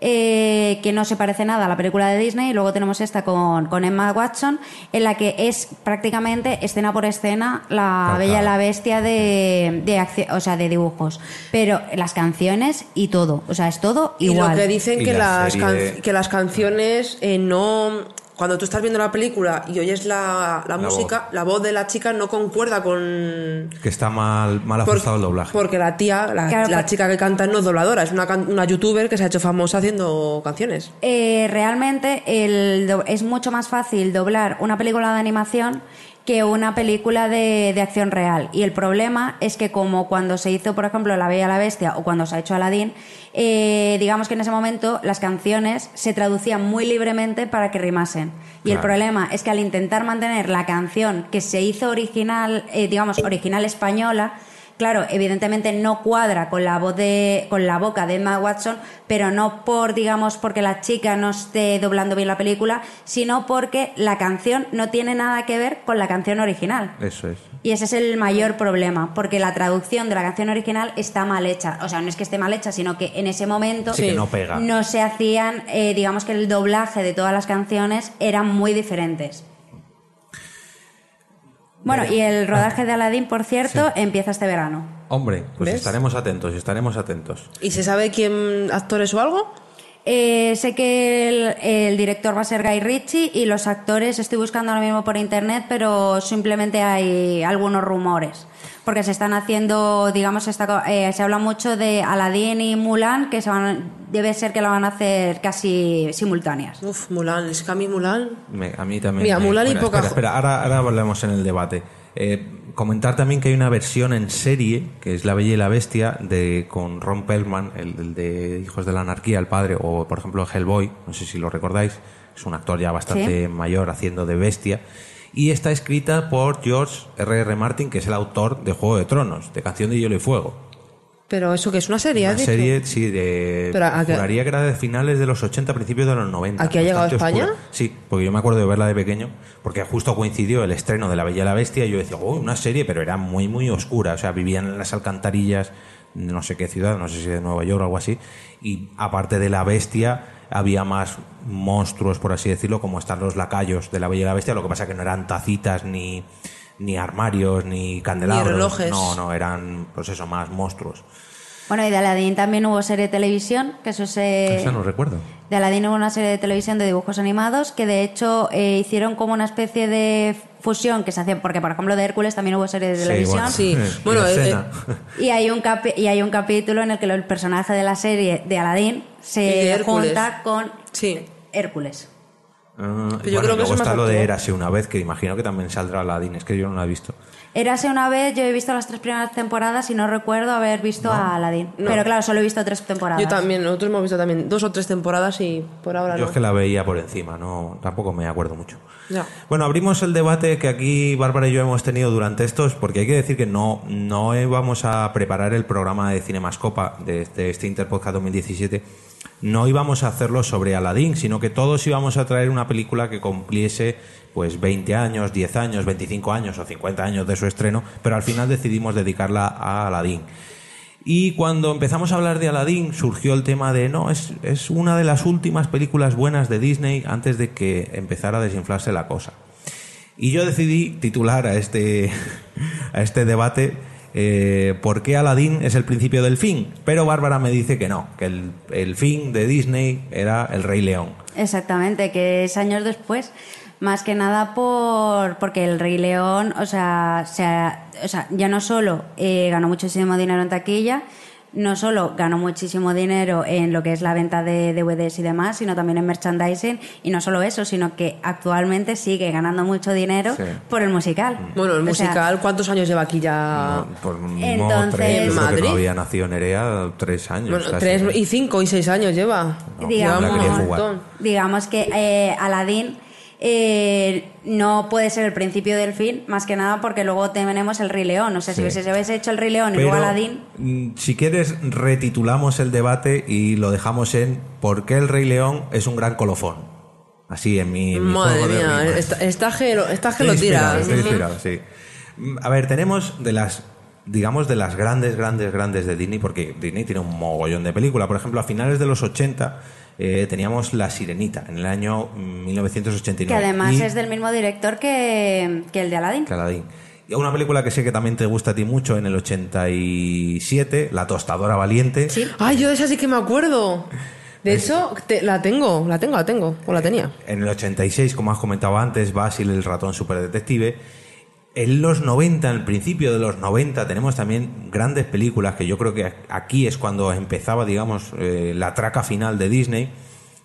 eh, que no se parece nada a la película de Disney. Y luego tenemos esta con, con Emma Watson, en la que es prácticamente escena por escena la. Bella y la Bestia de, de o sea, de dibujos. Pero las canciones y todo, o sea, es todo Y igual. lo que dicen Y que la las, serie can- de- que las canciones eh, no. Cuando tú estás viendo la película y oyes la, la La música, la voz de la chica no concuerda con. Que está mal, mal por- ajustado el doblaje. Porque la tía, la, Claro, la chica que canta no es dobladora, es una, una youtuber que se ha hecho famosa haciendo canciones. Eh, realmente el do- es mucho más fácil doblar una película de animación que una película de, de acción real. Y el problema es que como cuando se hizo, por ejemplo, La Bella y la Bestia o cuando se ha hecho Aladdin, eh, digamos que en ese momento las canciones se traducían muy libremente para que rimasen. Y el problema es que al intentar mantener la canción que se hizo original, eh, digamos, original española, claro, evidentemente no cuadra con la voz de, con la boca de Emma Watson, pero no por, digamos, porque la chica no esté doblando bien la película, sino porque la canción no tiene nada que ver con la canción original. Eso es. Y ese es el mayor problema, porque la traducción de la canción original está mal hecha. O sea, no es que esté mal hecha, sino que en ese momento Sí, no pega. no se hacían, eh, digamos que el doblaje de todas las canciones eran muy diferentes. Bueno, y el rodaje de Aladdin, por cierto, empieza este verano. Hombre, pues ¿Ves? estaremos atentos, estaremos atentos. ¿Y se sabe quién actores o algo? Eh, sé que el, el director va a ser Guy Ritchie y los actores estoy buscando ahora mismo por internet, pero simplemente hay algunos rumores. Porque se están haciendo, digamos, eh, se habla mucho de Aladdin y Mulan, que se van, debe ser que la van a hacer casi simultáneas. Uf, Mulan, es que a mí Mulan. Me- a mí también. Mira, Mulan y Pocahontas. Espera, espera, ahora, ahora volvemos en el debate. Eh, comentar también que hay una versión en serie, que es La Bella y la Bestia, de, con Ron Perlman, el, el de Hijos de la Anarquía, el padre, o por ejemplo Hellboy, no sé si lo recordáis, es un actor ya bastante Sí. mayor haciendo de bestia. Y está escrita por George R.R. R. Martin, que es el autor de Juego de Tronos, de Canción de Hielo y Fuego. Pero eso que es una serie, Una dicho? serie, sí, de. Pero, ¿a qué- juraría que era de finales de los 80, principios de los 90. ¿Aquí ha llegado a España? oscura. Sí, porque yo me acuerdo de verla de pequeño, porque justo coincidió el estreno de La Bella y la Bestia, y yo decía, oh, una serie, pero era muy, muy oscura. O sea, vivían en las alcantarillas no sé qué ciudad, no sé si de Nueva York o algo así, y aparte de la bestia, había más monstruos, por así decirlo, como están los lacayos de La Bella y la Bestia, lo que pasa que no eran tacitas ni ni armarios, ni candelabros. relojes. No, no, eran, pues eso, más monstruos. Bueno, y de Aladdin también hubo serie de televisión, que eso se... Eso no recuerdo. De Aladdin hubo una serie de televisión de dibujos animados que de hecho eh, hicieron como una especie de fusión que se hacía, porque por ejemplo de Hércules también hubo serie de televisión. Sí, bueno, y la eh. Y hay un capi- y hay un capítulo en el que el personaje de la serie de Aladdin se junta con Sí. Hércules. Pero yo bueno, creo que luego eso está más lo de. Érase una vez, que imagino que también saldrá Aladdin, es que yo no la he visto. Érase una vez, yo he visto las tres primeras temporadas y no recuerdo haber visto a Aladdin. No. Pero claro, solo he visto tres temporadas. Yo también, nosotros hemos visto también dos o tres temporadas y por ahora Yo no. es que la veía por encima, no tampoco me acuerdo mucho. Ya. Bueno, abrimos el debate que aquí Bárbara y yo hemos tenido durante estos, porque hay que decir que no, no íbamos a preparar el programa de Cinemascopa de este, este Interpodcast 2017. No íbamos a hacerlo sobre Aladdin, sino que todos íbamos a traer una película que cumpliese pues 20 años, 10 años, 25 años o 50 años de su estreno, pero al final decidimos dedicarla a Aladdin. Y cuando empezamos a hablar de Aladdin surgió el tema de, no, es, es una de las últimas películas buenas de Disney antes de que empezara a desinflarse la cosa. Y yo decidí titular a este, a este debate eh, ¿Por qué Aladdin es el principio del fin? Pero Bárbara me dice que no, que el, el fin de Disney era El Rey León. Exactamente, que es años después. Más que nada por porque el Rey León, o sea, se o sea ya no solo eh, ganó muchísimo dinero en taquilla, no solo ganó muchísimo dinero en lo que es la venta de DVDs y demás, sino también en merchandising. Y no solo eso, sino que actualmente sigue ganando mucho dinero Sí. por el musical. Bueno, el O sea, musical, ¿cuántos años lleva aquí ya? Por Entonces- tres, ¿En yo creo que Madrid? no había nacido Nerea tres años. Bueno, casi. tres y cinco y seis años lleva. digamos, digamos que eh, Aladdin eh, no puede ser el principio del fin, más que nada porque luego tenemos el Rey León. O sea, Sí. si se hubiese hecho el Rey León y luego Aladdin, mm, si quieres, retitulamos el debate y lo dejamos en ¿Por qué el Rey León es un gran colofón? Así en mi, en mi Madre juego de mía, lo inspirado, tira. estoy inspirado, sí. Mm, A ver, tenemos de las digamos de las grandes, grandes, grandes de Disney, porque Disney tiene un mogollón de películas. Por ejemplo, a finales de los 80 eh, teníamos La Sirenita, en el año mm, 1989. que además Y- es del mismo director que, que el de Aladdin. que Aladdin. Y una película que sé que también te gusta a ti mucho en el 87, La Tostadora Valiente. Ay, yo de esa sí que me acuerdo. De hecho, te- la tengo, la tengo, la tengo, o la tenía. En el 86, como has comentado antes, Basil el ratón superdetective. En los 90, en el principio de los 90, tenemos también grandes películas que yo creo que aquí es cuando empezaba, digamos, eh, la traca final de Disney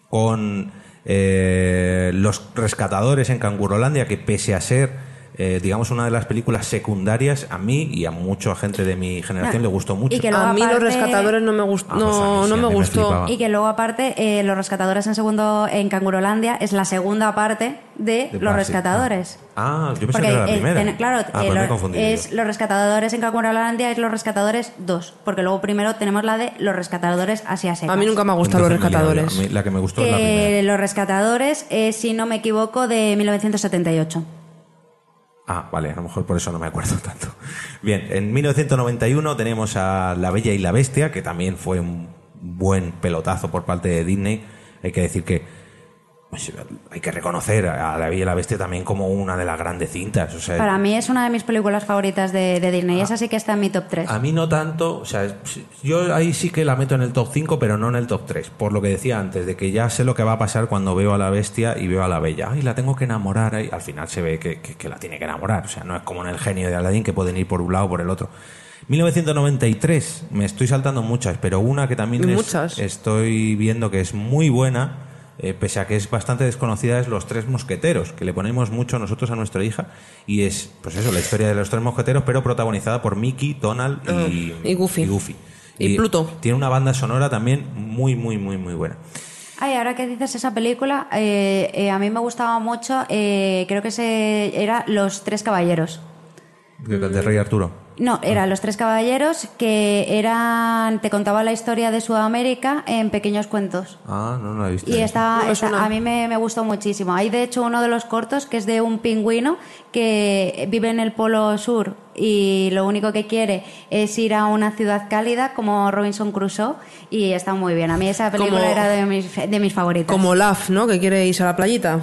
con eh, Los Rescatadores en Cangurolandia, que pese a ser eh, digamos, una de las películas secundarias a mí y a mucha gente de mi generación No. le gustó mucho. Y que luego a mí los rescatadores no me gustó. Ah, pues no, sí, no a me gustó. Y que luego aparte eh, Los Rescatadores en segundo en Cangurolandia es la segunda parte de, De Los. Rescatadores. Ah, yo pensé Porque que era la eh, primera. ten- claro, ah, eh, pues lo- es yo. Los Rescatadores en Cangurolandia es Los Rescatadores 2, porque luego primero tenemos la de Los Rescatadores Asia Secas. A mí nunca me ha gustado los rescatadores. Mí la que me gustó es la primera. Los Rescatadores es, si no me equivoco, de 1978. Ah, vale, a lo mejor por eso no me acuerdo tanto. Bien, en 1991 tenemos a La Bella y la Bestia, que también fue un buen pelotazo por parte de Disney. Hay que decir que pues, hay que reconocer a La Bella y la Bestia también como una de las grandes cintas. O sea, Para mí es una de mis películas favoritas de, de Disney. Esa sí que está en mi top 3. A mí no tanto, o sea, yo ahí sí que la meto en el top 5, pero no en el top 3. Por lo que decía antes, de que ya sé lo que va a pasar cuando veo a la bestia y veo a la bella. Ay, la tengo que enamorar. ay. Al final se ve que, que- que la tiene que enamorar. O sea, no es como en el genio de Aladdin que pueden ir por un lado o por el otro. 1993, me estoy saltando muchas, pero una que también es- estoy viendo que es muy buena, eh, pese a que es bastante desconocida, es Los Tres Mosqueteros, que le ponemos mucho nosotros a nuestra hija. Y es, pues eso, la historia de los Tres Mosqueteros, pero protagonizada por Mickey, Donald y, Ah, y Goofy. Y Pluto. Tiene una banda sonora también muy, muy, muy, muy buena. Ay, ahora que dices esa película, eh, eh, a mí me gustaba mucho, eh, creo que se, era Los Tres Caballeros. De, de Rey Arturo. No, era Los Tres Caballeros que eran, te contaba la historia de Sudamérica en pequeños cuentos. Ah, no, no la he visto. Y está, No me está- suena. a mí me, me gustó muchísimo. Hay de hecho uno de los cortos que es de un pingüino que vive en el Polo Sur y lo único que quiere es ir a una ciudad cálida como Robinson Crusoe y está muy bien. A mí esa película Como- era de mis, de mis favoritas. Como Laf, ¿no? Que quiere irse a la playita.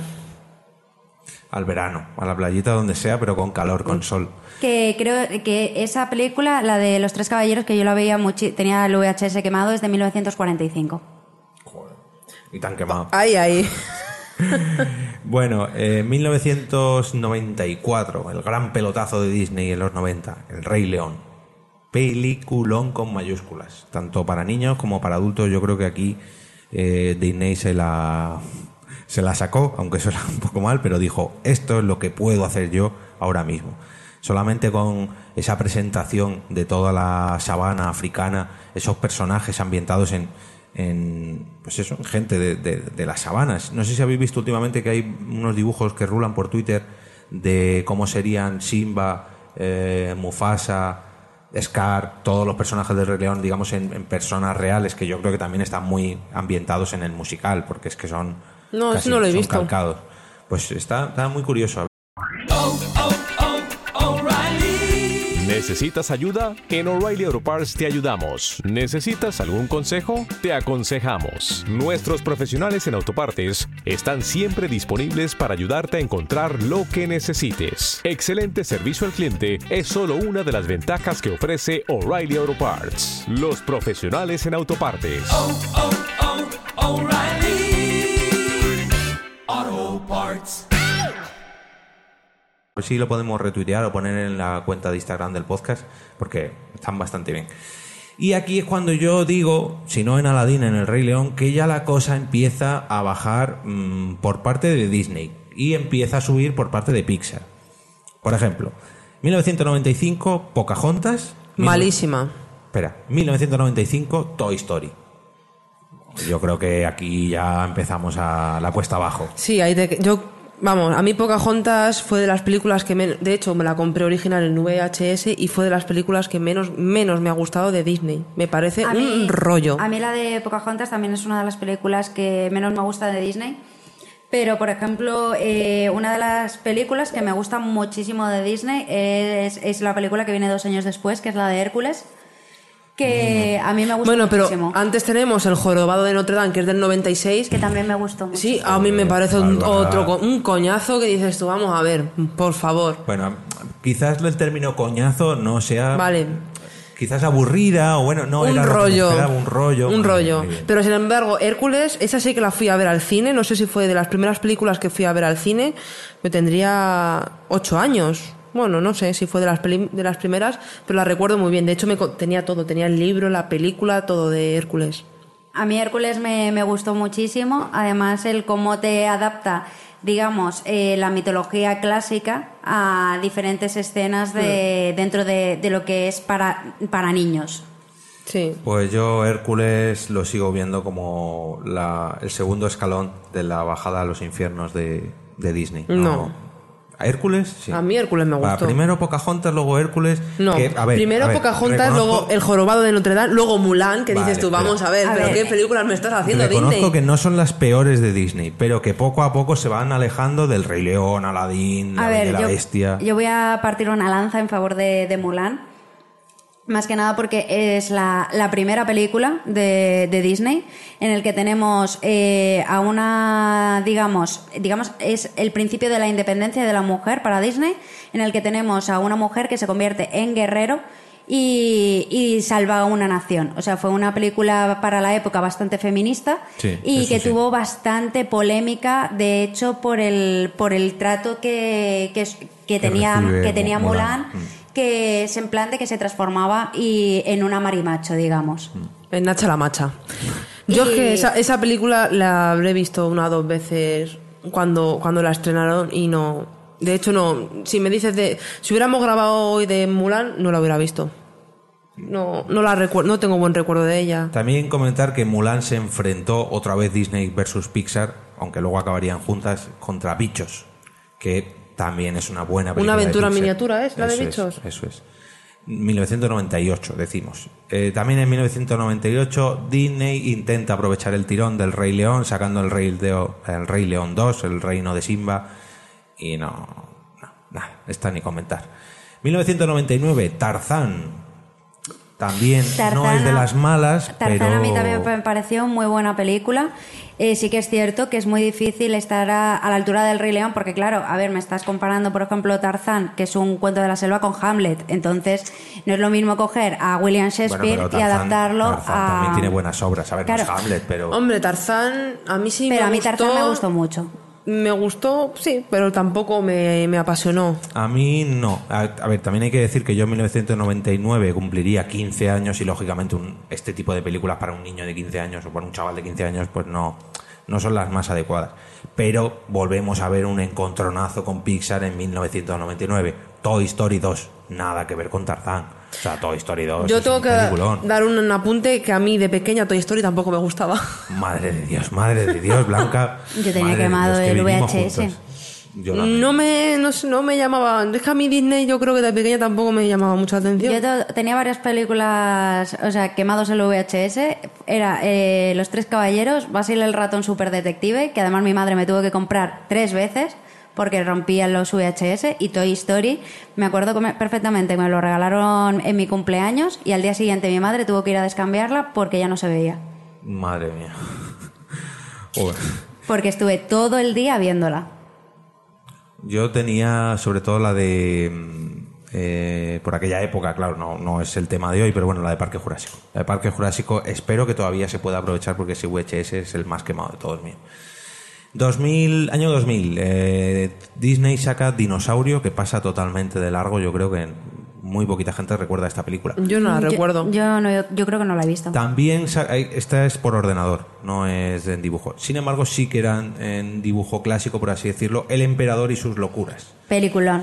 Al verano, a la playita donde sea, pero con calor, con sol. Que creo que esa película, la de Los Tres Caballeros, que yo la veía mucho, tenía el VHS quemado, es de 1945. Y tan quemado. Ahí, ahí. Bueno, eh, 1994, el gran pelotazo de Disney en los 90, El Rey León. Peliculón con mayúsculas, tanto para niños como para adultos. Yo creo que aquí eh, Disney se la, se la sacó, aunque suena un poco mal, pero dijo, esto es lo que puedo hacer yo ahora mismo. Solamente con esa presentación de toda la sabana africana, esos personajes ambientados en, en pues eso, en gente de, de- de las sabanas. No sé si habéis visto últimamente que hay unos dibujos que rulan por Twitter de cómo serían Simba, eh, Mufasa, Scar, todos los personajes del Rey León, digamos, en, en personas reales, que yo creo que también están muy ambientados en el musical, porque es que son, No, eso no lo he son visto. calcados. Pues está, está muy curioso. ¿Necesitas ayuda? En O'Reilly Auto Parts te ayudamos. ¿Necesitas algún consejo? Te aconsejamos. Nuestros profesionales en autopartes están siempre disponibles para ayudarte a encontrar lo que necesites. Excelente servicio al cliente es solo una de las ventajas que ofrece O'Reilly Auto Parts. Los profesionales en autopartes. Auto Parts. A ver si lo podemos retuitear o poner en la cuenta de Instagram del podcast, porque están bastante bien. Y aquí es cuando yo digo, si no en Aladdin, en El Rey León, que ya la cosa empieza a bajar mm, por parte de Disney y empieza a subir por parte de Pixar. Por ejemplo, 1995, Pocahontas. Malísima. Espera, 1995, Toy Story. Yo creo que aquí ya empezamos a la cuesta abajo. Sí, hay de, yo, vamos, a mí Pocahontas fue de las películas que, men- de hecho, me la compré original en VHS y fue de las películas que menos, menos me ha gustado de Disney. Me parece A un mí- rollo. A mí la de Pocahontas también es una de las películas que menos me gusta de Disney. Pero, por ejemplo, eh, una de las películas que me gusta muchísimo de Disney es, es la película que viene dos años después, que es la de Hércules, que a mí me gusta Bueno, pero muchísimo. antes tenemos El Jorobado de Notre Dame, que es del 96. Que también me gustó mucho. Sí, a mí me parece un, otro co- un coñazo que dices tú, vamos a ver, por favor. Bueno, quizás el término coñazo no sea. Vale. Quizás aburrida o bueno, no un era lo que me rollo. esperaba, un rollo. Un Muy rollo. bien, muy bien. Pero sin embargo, Hércules, esa sí que la fui a ver al cine. No sé si fue de las primeras películas que fui a ver al cine. Me tendría ocho años. Bueno, no sé si fue de las, peli- de las primeras, pero la recuerdo muy bien. De hecho, me tenía todo. Tenía el libro, la película, todo de Hércules. A mí Hércules me, me gustó muchísimo. Además, el cómo te adapta digamos, eh, la mitología clásica a diferentes escenas de, dentro de, de lo que es para, para niños. Sí. Pues yo Hércules lo sigo viendo como la- el segundo escalón de la bajada a los infiernos de, de Disney. No. ¿A Hércules? Sí. A mí Hércules me Va, gustó. primero Pocahontas, luego Hércules. No, que, a ver, primero a ver, Pocahontas, reconozco- luego El Jorobado de Notre Dame, luego Mulan, que Vale, dices tú, pero- vamos a ver, A pero ver, qué películas me estás haciendo Reconozco Disney. que no son las peores de Disney, pero que poco a poco se van alejando del Rey León, Aladín, la A y ver, la yo, Bestia. yo voy a partir una lanza en favor de, de Mulan. Más que nada porque es la, la primera película de, de Disney en el que tenemos eh, a una, digamos, digamos, es el principio de la independencia de la mujer para Disney, en el que tenemos a una mujer que se convierte en guerrero y, y salva a una nación. O sea, fue una película para la época bastante feminista Sí, y que sí. tuvo bastante polémica, de hecho, por el, por el trato que, que, que tenía, que tenía Mulan. Mulan, que es en plan de que se transformaba y, en una marimacho, digamos. En Nacha la Macha. Yo es que esa, esa película la habré visto una o dos veces cuando, cuando la estrenaron y no. De hecho, no. Si me dices de. Si hubiéramos grabado hoy de Mulan, no la hubiera visto. No, no la recuerdo, no tengo buen recuerdo de ella. También comentar que Mulan se enfrentó otra vez Disney versus Pixar, aunque luego acabarían juntas, contra Bichos, que también es una buena película. Una de aventura miniatura, ¿es? La de Eso Bichos. Eso es. 1998, decimos. Eh, también en 1998 Disney intenta aprovechar el tirón del Rey León, sacando el Rey, Leo- el Rey León 2, el reino de Simba, y no, no, nada, está ni comentar. 1999, Tarzán. También no Tarzana- es de las malas, Tarzán pero... a mí también me pareció muy buena película. Eh, sí que es cierto que es muy difícil estar a, a la altura del Rey León, porque claro, a ver, me estás comparando, por ejemplo, Tarzán, que es un cuento de la selva, con Hamlet. Entonces, no es lo mismo coger a William Bueno, Shakespeare y Tarzán- adaptarlo Tarzán a... también tiene buenas obras. A ver, no es Hamlet, pero... Hombre, Tarzán, a mí sí Pero me a mí gustó. Tarzán me gustó mucho. Me gustó, sí, pero tampoco me, me apasionó. A mí no. A, ver, también hay que decir que yo en 1999 cumpliría 15 años y lógicamente un- este tipo de películas para un niño de 15 años o para un chaval de 15 años pues no, no son las más adecuadas. Pero volvemos a ver un encontronazo con Pixar en 1999. Toy Story 2, nada que ver con Tarzán. O sea, Toy Story 2 Yo es tengo un que peliculón. dar un apunte que a mí de pequeña Toy Story tampoco me gustaba. Madre de Dios, madre de Dios, Blanca. Yo tenía quemado el VHS. No me, no, no me llamaba. Es que a mí Disney yo creo que de pequeña tampoco me llamaba mucha atención. Yo tenía varias películas, o sea, quemados en el VHS. Era eh, Los Tres Caballeros, Basil el ratón super detective, que además mi madre me tuvo que comprar tres veces porque rompían los VHS y Toy Story. Me acuerdo que me- perfectamente que me lo regalaron en mi cumpleaños y al día siguiente mi madre tuvo que ir a descambiarla porque ya no se veía. Madre mía. Porque estuve todo el día viéndola. Yo tenía sobre todo la de... mm, eh, por aquella época, claro, no, no es el tema de hoy, pero bueno, la de Parque Jurásico. La de Parque Jurásico espero que todavía se pueda aprovechar porque ese VHS es el más quemado de todos mío. 2000, año 2000, eh, Disney saca Dinosaurio, que pasa totalmente de largo. Yo creo que muy poquita gente recuerda esta película. Yo no la Yo- recuerdo. Yo, no, yo creo que no la he visto. También, hay- esta es por ordenador, no es en dibujo. Sin embargo, sí que eran en dibujo clásico, por así decirlo, El Emperador y sus locuras. Peliculón.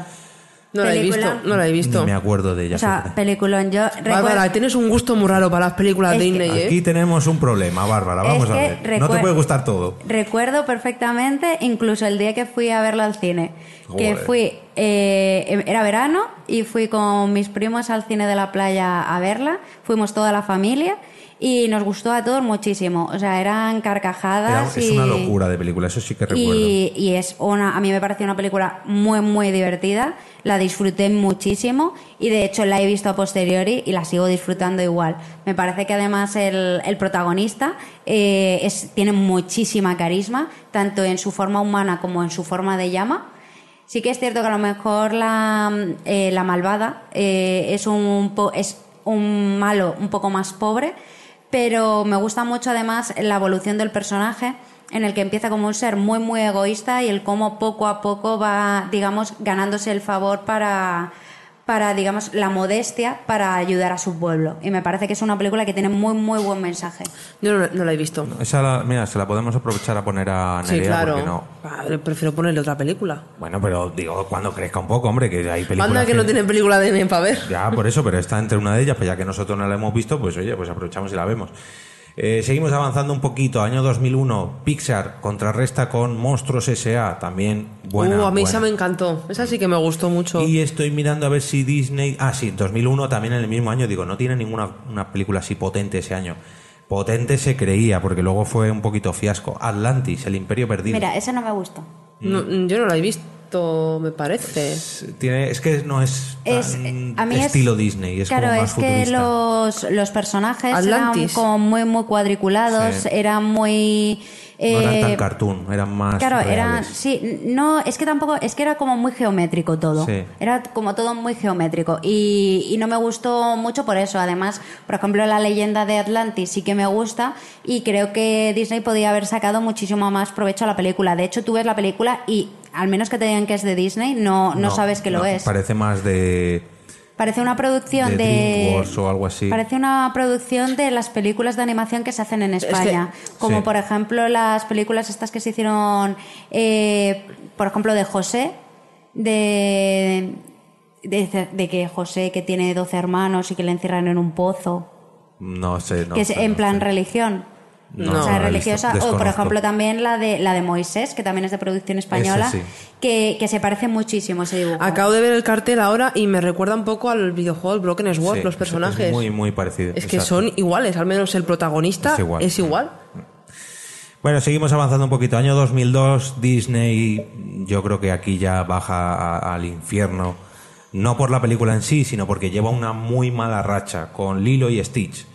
No la he visto, Película. no la he visto. Ni me acuerdo de ella. O sea, peliculón. Yo Bárbara, tienes un gusto muy raro para las películas Es que- Disney, ¿eh? Aquí tenemos un problema, Bárbara. Vamos Es a que ver. No te puede gustar todo. Recuerdo perfectamente, incluso el día que fui a verla al cine, que Joder. fui, eh, era verano y fui con mis primos al cine de la playa a verla, fuimos toda la familia y nos gustó a todos muchísimo, o sea, eran Era- carcajadas es y, una locura de película, eso sí que recuerdo. y, y es una, a mí me pareció una película muy, muy divertida, la disfruté muchísimo y de hecho la he visto a posteriori y la sigo disfrutando igual. Me parece que además el, el protagonista eh, es, tiene muchísima carisma, tanto en su forma humana como en su forma de llama. Sí que es cierto que a lo mejor la, eh, la malvada eh, es, un es un malo un poco más pobre, pero me gusta mucho además la evolución del personaje en el que empieza como un ser muy muy egoísta y el cómo poco a poco va digamos ganándose el favor para para, digamos, la modestia para ayudar a su pueblo. Y me parece que es una película que tiene muy, muy buen mensaje. Yo no, no la he visto. Esa, la- mira, se la podemos aprovechar a poner a Sí, Nerea claro. porque no. Prefiero ponerle otra película. Bueno, pero digo, cuando crezca un poco, hombre, que hay películas. Manda que no tiene película de para ver. Ya, por eso, pero está entre una de ellas, pues ya que nosotros no la hemos visto, pues oye, pues aprovechamos y la vemos. Eh, seguimos avanzando un poquito. Año 2001, Pixar contrarresta con Monstruos S.A. También buena. Uh, a mí buena. esa me encantó. Esa sí que me gustó mucho. Y estoy mirando a ver si Disney. Ah, sí, 2001 también en el mismo año. Digo, no tiene ninguna una película así potente ese año. Potente se creía, porque luego fue un poquito fiasco. Atlantis, el Imperio Perdido. Mira, esa no me gustó. No, yo no la he visto, me parece. Tiene, es que no es, Es- tan a mí es- estilo Disney, es claro, como más es que los, los personajes Atlantis. eran como muy, muy cuadriculados, Sí. eran muy... No eran tan eh, cartoon, eran más. Claro, eran, reales. sí, no, es que tampoco, es que era como muy geométrico todo. Sí. Era como todo muy geométrico y, y no me gustó mucho por eso. Además, por ejemplo, la leyenda de Atlantis sí que me gusta y creo que Disney podía haber sacado muchísimo más provecho a la película. De hecho, tú ves la película y al menos que te digan que es de Disney, no, no, sabes que lo es. Parece más de, Parece una producción de o algo así. Parece una producción de las películas de animación que se hacen en España. como Sí. por ejemplo las películas estas que se hicieron, eh, por ejemplo, de José, de, de, de que José, que tiene 12 hermanos y que le encierran en un pozo, No sé, no que es sé, en no plan sé. religión. No, o sea, religiosa. visto, O, por ejemplo, también la de, la de Moisés, que también es de producción española, sí. que, que se parece muchísimo ese dibujo. Acabo de ver el cartel ahora y me recuerda un poco al videojuego Broken Sword, Sí, los es- personajes. Es muy, muy parecido. Es que exacto. son iguales, al menos el protagonista Es igual. es igual. Bueno, seguimos avanzando un poquito. Año 2002, Disney, yo creo que aquí ya baja a- al infierno. No por la película en sí, sino porque lleva una muy mala racha con Lilo y Stitch.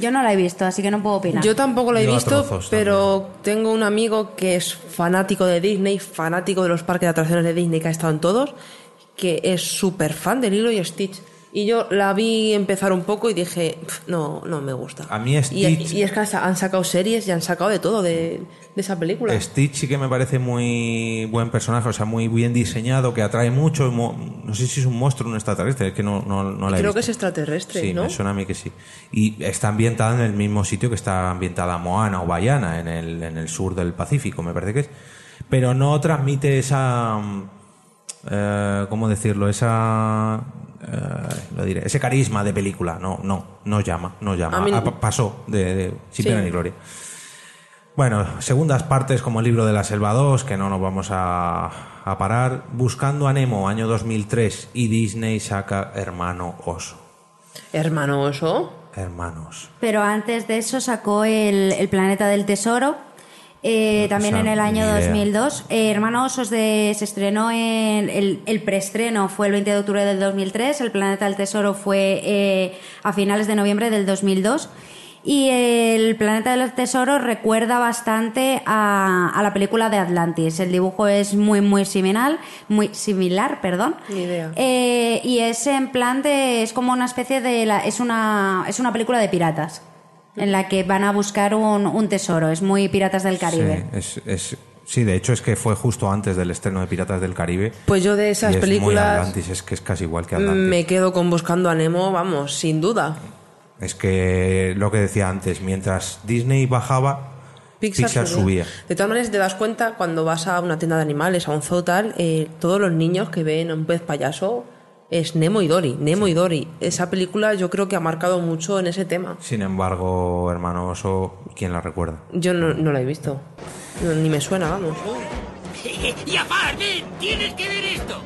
Yo no la he visto, así que no puedo opinar. Yo tampoco lo he Yo visto, trozos pero tengo un amigo que es fanático de Disney, fanático de los parques de atracciones de Disney, que ha estado en todos, que es súper fan de Lilo y Stitch. Y yo la vi empezar un poco y dije, "Pf, no, no me gusta. A mí Stitch, y es que han sacado series y han sacado de todo de, de esa película. Stitch sí que me parece muy buen personaje, o sea, muy bien diseñado, que atrae mucho. No sé si es un monstruo o un extraterrestre, es que no, no, no la he Creo que es extraterrestre, Sí, ¿no? me suena a mí que sí. Y está ambientada en el mismo sitio que está ambientada Moana o Bayana, en el, en el sur del Pacífico, me parece que es. Pero no transmite esa. mm, eh, ¿Cómo decirlo? Esa. Eh, lo diré. Ese carisma de película. No, no, no llama, no llama. A mí- Ah, pa- pasó de, de sin Sí. pena ni gloria. Bueno, segundas partes como el libro de la selva 2, que no nos vamos a, a parar. Buscando a Nemo, año 2003, y Disney saca Hermano Oso. Hermano oso. Hermanos. Pero antes de eso sacó el, el Planeta del Tesoro, eh, también sea, en el año ni idea. 2002. Eh, Hermano Osos de, se estrenó en. El, el preestreno fue el 20 de octubre del 2003, el Planeta del Tesoro fue eh, a finales de noviembre del 2002. Y el Planeta del Tesoro recuerda bastante a, a la película de Atlantis. El dibujo es muy, muy similar, muy similar, perdón. Ni idea. Eh, y es en plan de. Es como una especie de. La, es, una, es una película de piratas. En la que van a buscar un, un tesoro. Es muy Piratas del Caribe. Sí, es, es- sí, de hecho es que fue justo antes del estreno de Piratas del Caribe. Pues yo de esas y es muy películas Atlantis, es que es casi igual que Atlantis. me quedo con Buscando a Nemo, vamos, sin duda. Es que lo que decía antes, mientras Disney bajaba, Pixar, subía. De todas maneras, te das cuenta cuando vas a una tienda de animales, a un zoo tal, eh, todos los niños que ven a un pez payaso es Nemo y Dory. Nemo y Dory. Esa película yo creo que ha marcado mucho en ese tema. Sin embargo, hermano Oso, ¿quién la recuerda? Yo no, no la he visto. No, ni me suena, vamos. y aparte, tienes que ver esto.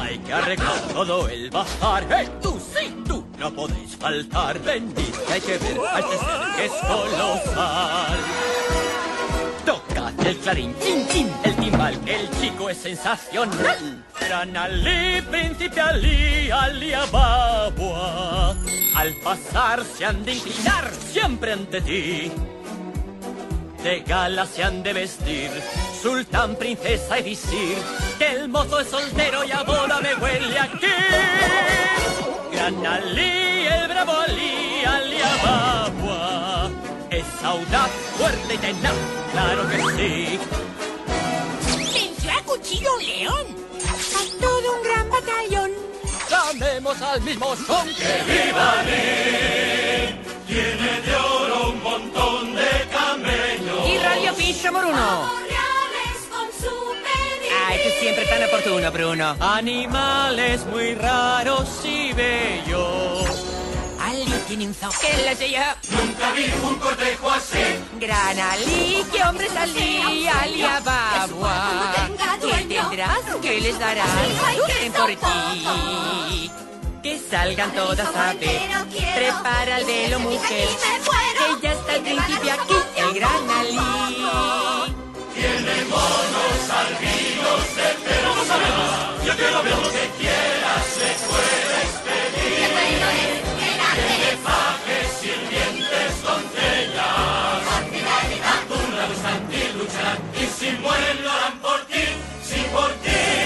Hay que arreglar todo el. ¡Eh, tú! No podéis faltar. Venid, hay que ver a este ser que es colosal. Toca el clarín, chin, chin, el timbal, el chico es sensacional. Gran Ali, príncipe Ali, Ali Ababua. Al pasar se han de inclinar siempre ante ti. De gala se han de vestir, sultán, princesa y visir. Que el mozo es soltero y a boda me huele aquí. Gran Ali, el bravo Ali, Alibaba. Es audaz, fuerte y tenaz, claro que sí. Venció a cuchillo un león. A todo un gran batallón. Llamemos al mismo son. ¡Que viva Ali! Tiene de oro un montón de camellos. Y Radio Piso Bruno. Tú siempre tan oportuno, Bruno. Animales muy raros y bellos. Ali tiene un zoo. ¿Qué le sé yo? Nunca vi un cortejo así. Gran Ali, qué hombre salí, Ali Ababua. ¿Qué tendrás? ¿Qué les darás? Sufren por ti. Que salgan todas a ver. Prepara el velo, mujer. Que ya está el príncipe aquí, el gran Ali. Monos albinos de pelo sabemos. Yo quiero ver lo que quieras, se puede expedir. Qué bueno es Tiene fajes, sirvientes, doncellas. Una vez ante lucharán y si mueren lo harán por ti, sí por ti.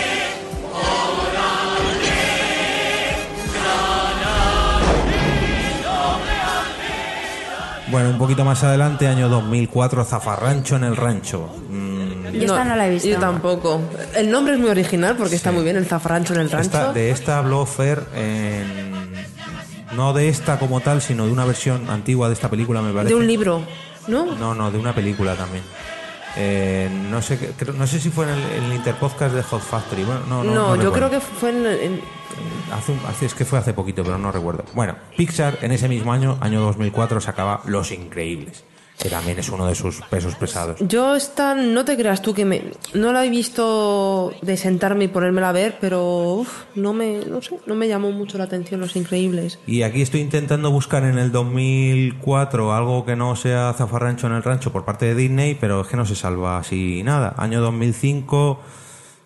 Bueno, un poquito más adelante, año 2004, Zafarrancho en el Rancho. Mm, Yo esta no la he visto. Yo tampoco. El nombre es muy original porque está muy bien, el zafrancho en el rancho. esta- de esta habló Fer en- No de esta como tal, sino de una versión antigua de esta película, me parece. De un libro, ¿no? No, no, de una película también. Eh, no sé qué- creo- no sé si fue en el, en el interpodcast de Hot Factory. Bueno, no, no, No, no yo recuerdo. creo que fue en, en- Hace, un- hace- es que fue hace poquito, pero no recuerdo. Bueno, Pixar en ese mismo año, año 2004, sacaba Los Increíbles, que también es uno de sus pesos pesados. Yo esta, no te creas tú que me, no la he visto de sentarme y ponérmela a ver, pero uf, no me, no sé, no me llamó mucho la atención Los Increíbles. Y aquí estoy intentando buscar en el 2004 algo que no sea Zafarrancho en el Rancho por parte de Disney, pero es que no se salva así nada. Año 2005,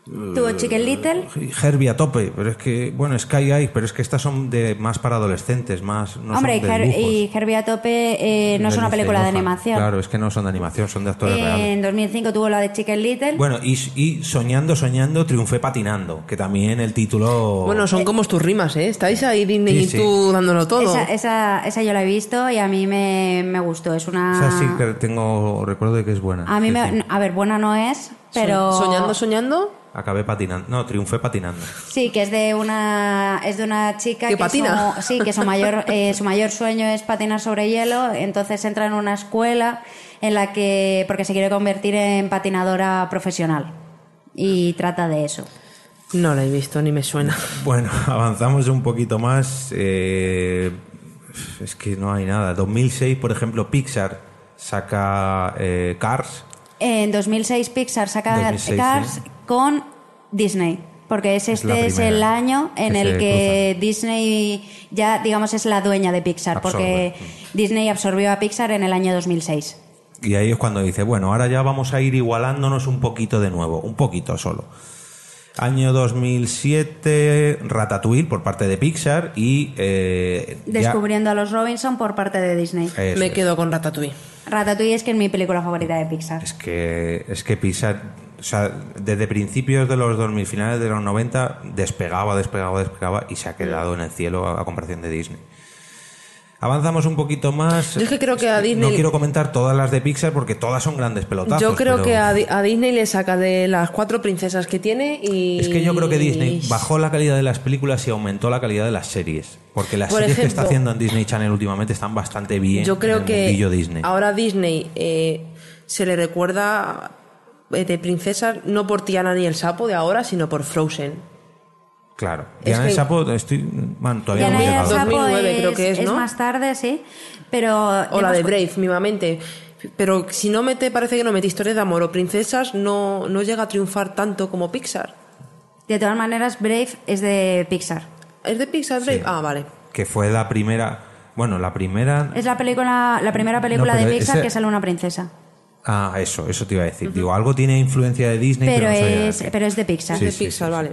Tuvo Chicken Little. Herbie a tope, pero es que, bueno, Sky High, pero es que estas son de más para adolescentes, más... No Hombre, y, son de Her- dibujos. y Herbie a tope eh, no es una película de animación. Claro, es que no son de animación, son de actores reales. en 2005 tuvo la de Chicken Little. Bueno, y, y Soñando, Soñando, Triunfé Patinando, que también el título... Bueno, son como tus rimas, ¿eh? Estáis ahí Disney Sí, y sí. tú dándolo todo. Esa, esa, esa yo la he visto y a mí me, me gustó. Es una. O sea, sí que tengo recuerdo de que es buena. A mí Sí, me. A ver, buena no es, pero. Soñando, soñando. Acabé patinando. No, triunfé patinando. Sí, que es de una es de una chica ¿Que patina? Su, sí, que su mayor eh, su mayor sueño es patinar sobre hielo, entonces entra en una escuela en la que porque se quiere convertir en patinadora profesional y trata de eso. No la he visto, ni me suena. Bueno, avanzamos un poquito más. eh, es que no hay nada. 2006, por ejemplo, Pixar saca eh, Cars. En 2006 Pixar saca 2006, Cars sí. con Disney. Porque es este es el año en que el que Disney ya, digamos, es la dueña de Pixar. Porque Disney absorbió a Pixar en el año 2006. Y ahí es cuando dice, bueno, ahora ya vamos a ir igualándonos un poquito de nuevo, un poquito solo. Año 2007, Ratatouille por parte de Pixar y... eh, ya- Descubriendo a los Robinson por parte de Disney. Eso me es. quedo con Ratatouille. Ratatouille es que es mi película favorita de Pixar. Es que, es que Pixar, o sea, desde principios de los 2000, finales de los 90, despegaba, despegaba, despegaba y se ha quedado en el cielo a, a comparación de Disney. Avanzamos un poquito más. Yo es que creo que a Disney- No quiero comentar todas las de Pixar porque todas son grandes pelotazos. Yo creo pero que a, Di- a Disney le saca de las cuatro princesas que tiene y... Es que yo creo que Disney bajó la calidad de las películas y aumentó la calidad de las series. Porque las Por series que está haciendo en Disney Channel últimamente están bastante bien. Yo en creo el que Disney. ahora Disney eh, se le recuerda eh, de princesas no por Tiana ni el sapo de ahora, sino por Frozen. Claro. Es Diana el que- Sapo, estoy. Man, todavía Diana no y he el llegado. Sapo 2009 creo que es, ¿no? más tarde, sí. Pero. O la de hemos- Brave, mismamente. Pero si no mete, parece que no mete historias de amor o princesas, no, no llega a triunfar tanto como Pixar. De todas maneras, Brave es de Pixar. ¿Es de Pixar Brave? Ah, vale. Que fue la primera. Bueno, la primera. Es la película, la primera película No, de Pixar ese- que sale una princesa. Ah, eso, eso te iba a decir. Digo, algo tiene influencia de Disney, pero, Pero no sabía es, qué. pero es de Pixar. Sí, de sí, Pixar, sí, vale.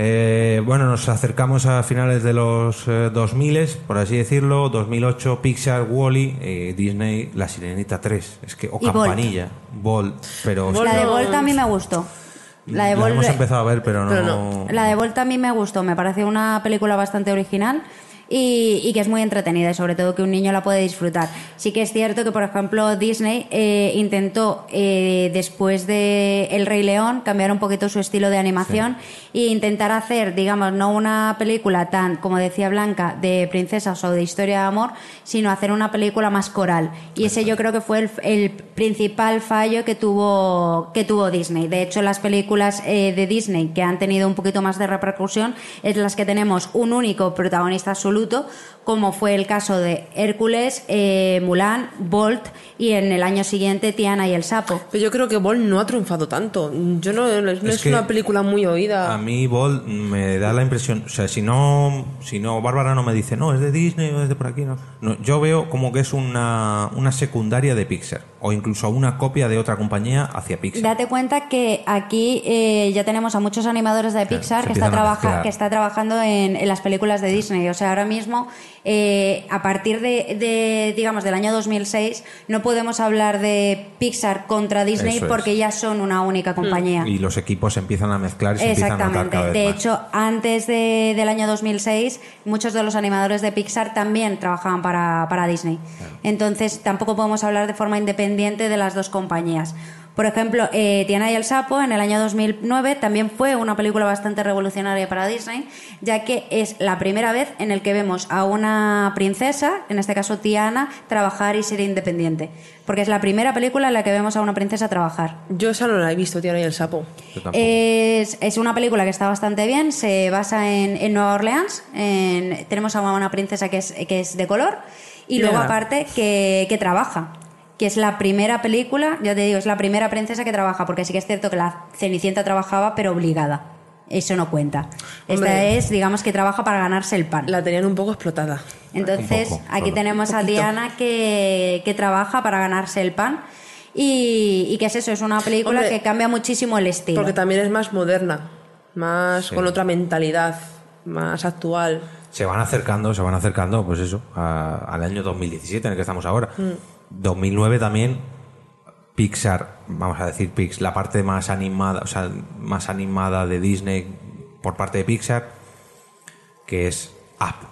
Eh, bueno, nos acercamos a finales de los eh, 2000, por así decirlo. 2008, Pixar, Wally, eh, Disney, La Sirenita 3. Es que, o Bolt. Campanilla, Bolt. Pero La de Bolt a mí me gustó. La de La Bolt- hemos empezado a ver, pero no. Pero no. La de Volta a mí me gustó, me parece una película bastante original y, y que es muy entretenida y sobre todo que un niño la puede disfrutar. Sí que es cierto que, por ejemplo, Disney eh, intentó, eh, después de El Rey León, cambiar un poquito su estilo de animación e intentar hacer, digamos, no una película tan, como decía Blanca, de princesas o de historia de amor, sino hacer una película más coral. Y ese yo creo que fue el, el principal fallo que tuvo, que tuvo Disney. De hecho, las películas eh, de Disney que han tenido un poquito más de repercusión es las que tenemos un único protagonista absoluto, absoluto como fue el caso de Hércules, eh, Mulan, Bolt y en el año siguiente Tiana y el sapo. Pero yo creo que Bolt no ha triunfado tanto. Yo no, no es, Es que una película muy oída. A mí Bolt me da la impresión, o sea, si no, si no Bárbara no me dice, no, es de Disney o es de por aquí, no. No, yo veo como que es una, una secundaria de Pixar o incluso una copia de otra compañía hacia Pixar. Date cuenta que aquí eh, ya tenemos a muchos animadores de Pixar que está, trabaja, que está trabajando en, en las películas de Disney. O sea, ahora mismo, eh, a partir de, de, digamos, del año 2006, no podemos hablar de Pixar contra Disney Eso es. porque ya son una única compañía. Y los equipos se empiezan a mezclar y se empiezan a notar Exactamente. cada vez De más. hecho, antes de- del año 2006, muchos de los animadores de Pixar también trabajaban para, para Disney. Entonces, tampoco podemos hablar de forma independiente de las dos compañías. Por ejemplo, eh, Tiana y el Sapo en el año 2009 también fue una película bastante revolucionaria para Disney, ya que es la primera vez en el que vemos a una princesa, en este caso Tiana, trabajar y ser independiente. Porque es la primera película en la que vemos a una princesa trabajar. Yo esa no la he visto, Tiana y el sapo. Es, es una película que está bastante bien, se basa en, en Nueva Orleans, en- tenemos a una princesa que es, que es de color y luego aparte que, que trabaja, que es la primera película, ya te digo, es la primera princesa que trabaja, porque sí que es cierto que la Cenicienta trabajaba pero obligada, eso no cuenta. Esta es, digamos, que trabaja para ganarse el pan. La tenían un poco explotada. Entonces, poco, aquí tenemos a. Diana que, que trabaja para ganarse el pan. Y, y que es eso, es una película Hombre, que cambia muchísimo el estilo. Porque también es más moderna, más Sí. con otra mentalidad, más actual. Se van acercando, se van acercando, pues eso, a- al año 2017 en el que estamos ahora. Mm. 2009 también Pixar, vamos a decir Pix, la parte más animada, o sea, más animada de Disney por parte de Pixar, que es Up.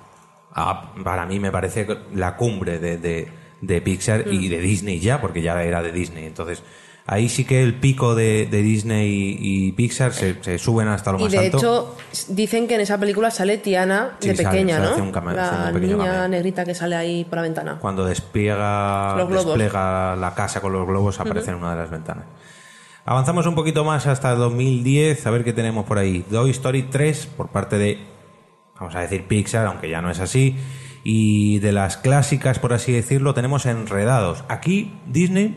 Up para mí me parece la cumbre de, de- de Pixar y Mm. de Disney ya, porque ya era de Disney. Entonces, ahí sí que el pico de, de Disney y Pixar se, se suben hasta lo Y más de alto. hecho, dicen que en esa película sale Tiana Sí, de sale, pequeña, sale, ¿no? hace un hace la un niña cameo. negrita que sale ahí por la ventana. Cuando despliega, despliega la casa con los globos, aparece en una de las ventanas. Avanzamos un poquito más hasta 2010, a ver qué tenemos por ahí. Toy Story 3 por parte de, vamos a decir Pixar, aunque ya no es así. Y de las clásicas, por así decirlo, tenemos Enredados. Aquí Disney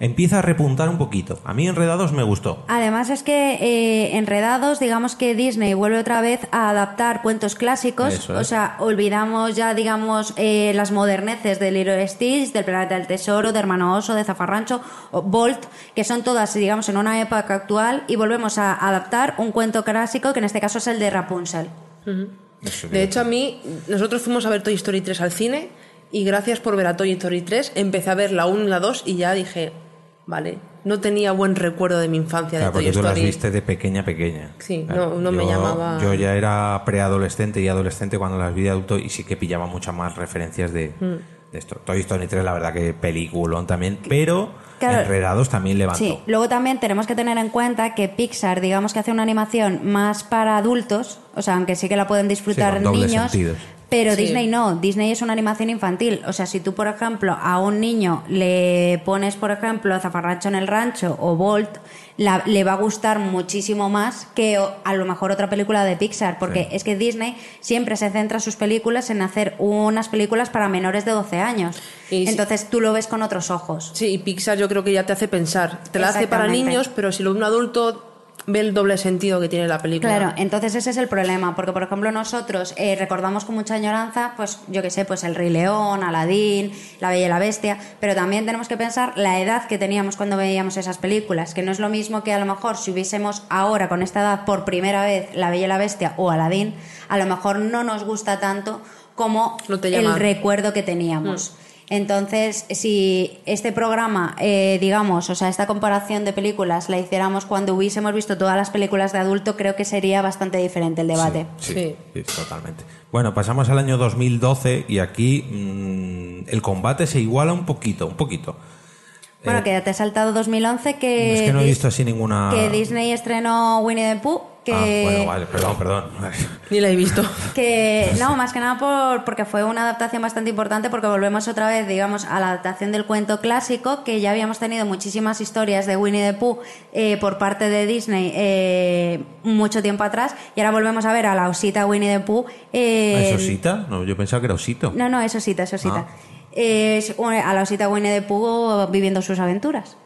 empieza a repuntar un poquito. A mí Enredados me gustó. Además es que eh, Enredados, digamos que Disney vuelve otra vez a adaptar cuentos clásicos, o sea, olvidamos ya, digamos, eh, las moderneces de Little Stitch, del Planeta del Tesoro, de Hermano Oso, de Zafarrancho, o Bolt, que son todas, digamos, en una época actual, y volvemos a adaptar un cuento clásico, que en este caso es el de Rapunzel. De hecho, a mí, nosotros fuimos a ver Toy Story 3 al cine y gracias por ver a Toy Story 3 empecé a ver la 1 y la 2 y ya dije, vale, no tenía buen recuerdo de mi infancia Claro, de Toy porque tú las Story. viste de pequeña, pequeña. Sí, Claro, no, no me yo- llamaba... Yo ya era preadolescente y adolescente cuando las vi de adulto y sí que pillaba muchas más referencias de, Mm. de esto. Toy Story 3, la verdad que peliculón también, pero Claro. Enredados también levantó. Sí, luego también tenemos que tener en cuenta que Pixar, digamos que hace una animación más para adultos, o sea, aunque sí que la pueden disfrutar Sí, niños, sentidos. Pero Sí. Disney no, Disney es una animación infantil, o sea, si tú, por ejemplo, a un niño le pones, por ejemplo, Zafarrancho en el rancho o Bolt, la- le va a gustar muchísimo más que o- a lo mejor otra película de Pixar, porque es que Disney siempre se centra sus películas en hacer unas películas para menores de 12 años. Y. Entonces tú lo ves con otros ojos. Sí, y Pixar yo creo que ya te hace pensar. Te la hace para niños, pero si lo un adulto, ve el doble sentido que tiene la película. Claro, entonces ese es el problema, porque por ejemplo nosotros eh, recordamos con mucha añoranza, pues yo que sé, pues el Rey León, Aladín, La Bella y la Bestia, pero también tenemos que pensar la edad que teníamos cuando veíamos esas películas, que no es lo mismo que a lo mejor si hubiésemos ahora con esta edad por primera vez La Bella y la Bestia o Aladín, a lo mejor no nos gusta tanto como No el recuerdo que teníamos. Entonces, si este programa, eh, digamos, o sea, esta comparación de películas la hiciéramos cuando hubiésemos visto todas las películas de adulto, creo que sería bastante diferente el debate. Sí, sí, totalmente. Bueno, pasamos al año 2012 y aquí mm, el combate se iguala un poquito, un poquito. Bueno, Eh, que te has saltado 2011, que, es que no he visto así ninguna... que Disney estrenó Winnie the Pooh, que... Ah, bueno, vale, perdón, perdón. Ni la he visto. Que no, más que nada por, porque fue una adaptación bastante importante porque volvemos otra vez, digamos, a la adaptación del cuento clásico, que ya habíamos tenido muchísimas historias de Winnie the Pooh eh, por parte de Disney eh, mucho tiempo atrás y ahora volvemos a ver a la osita Winnie the Pooh. eh, ¿Es Osita? No, yo pensaba que era Osito. No, no, es osita, es osita. Ah. Es a la osita Winnie the Pooh viviendo sus aventuras.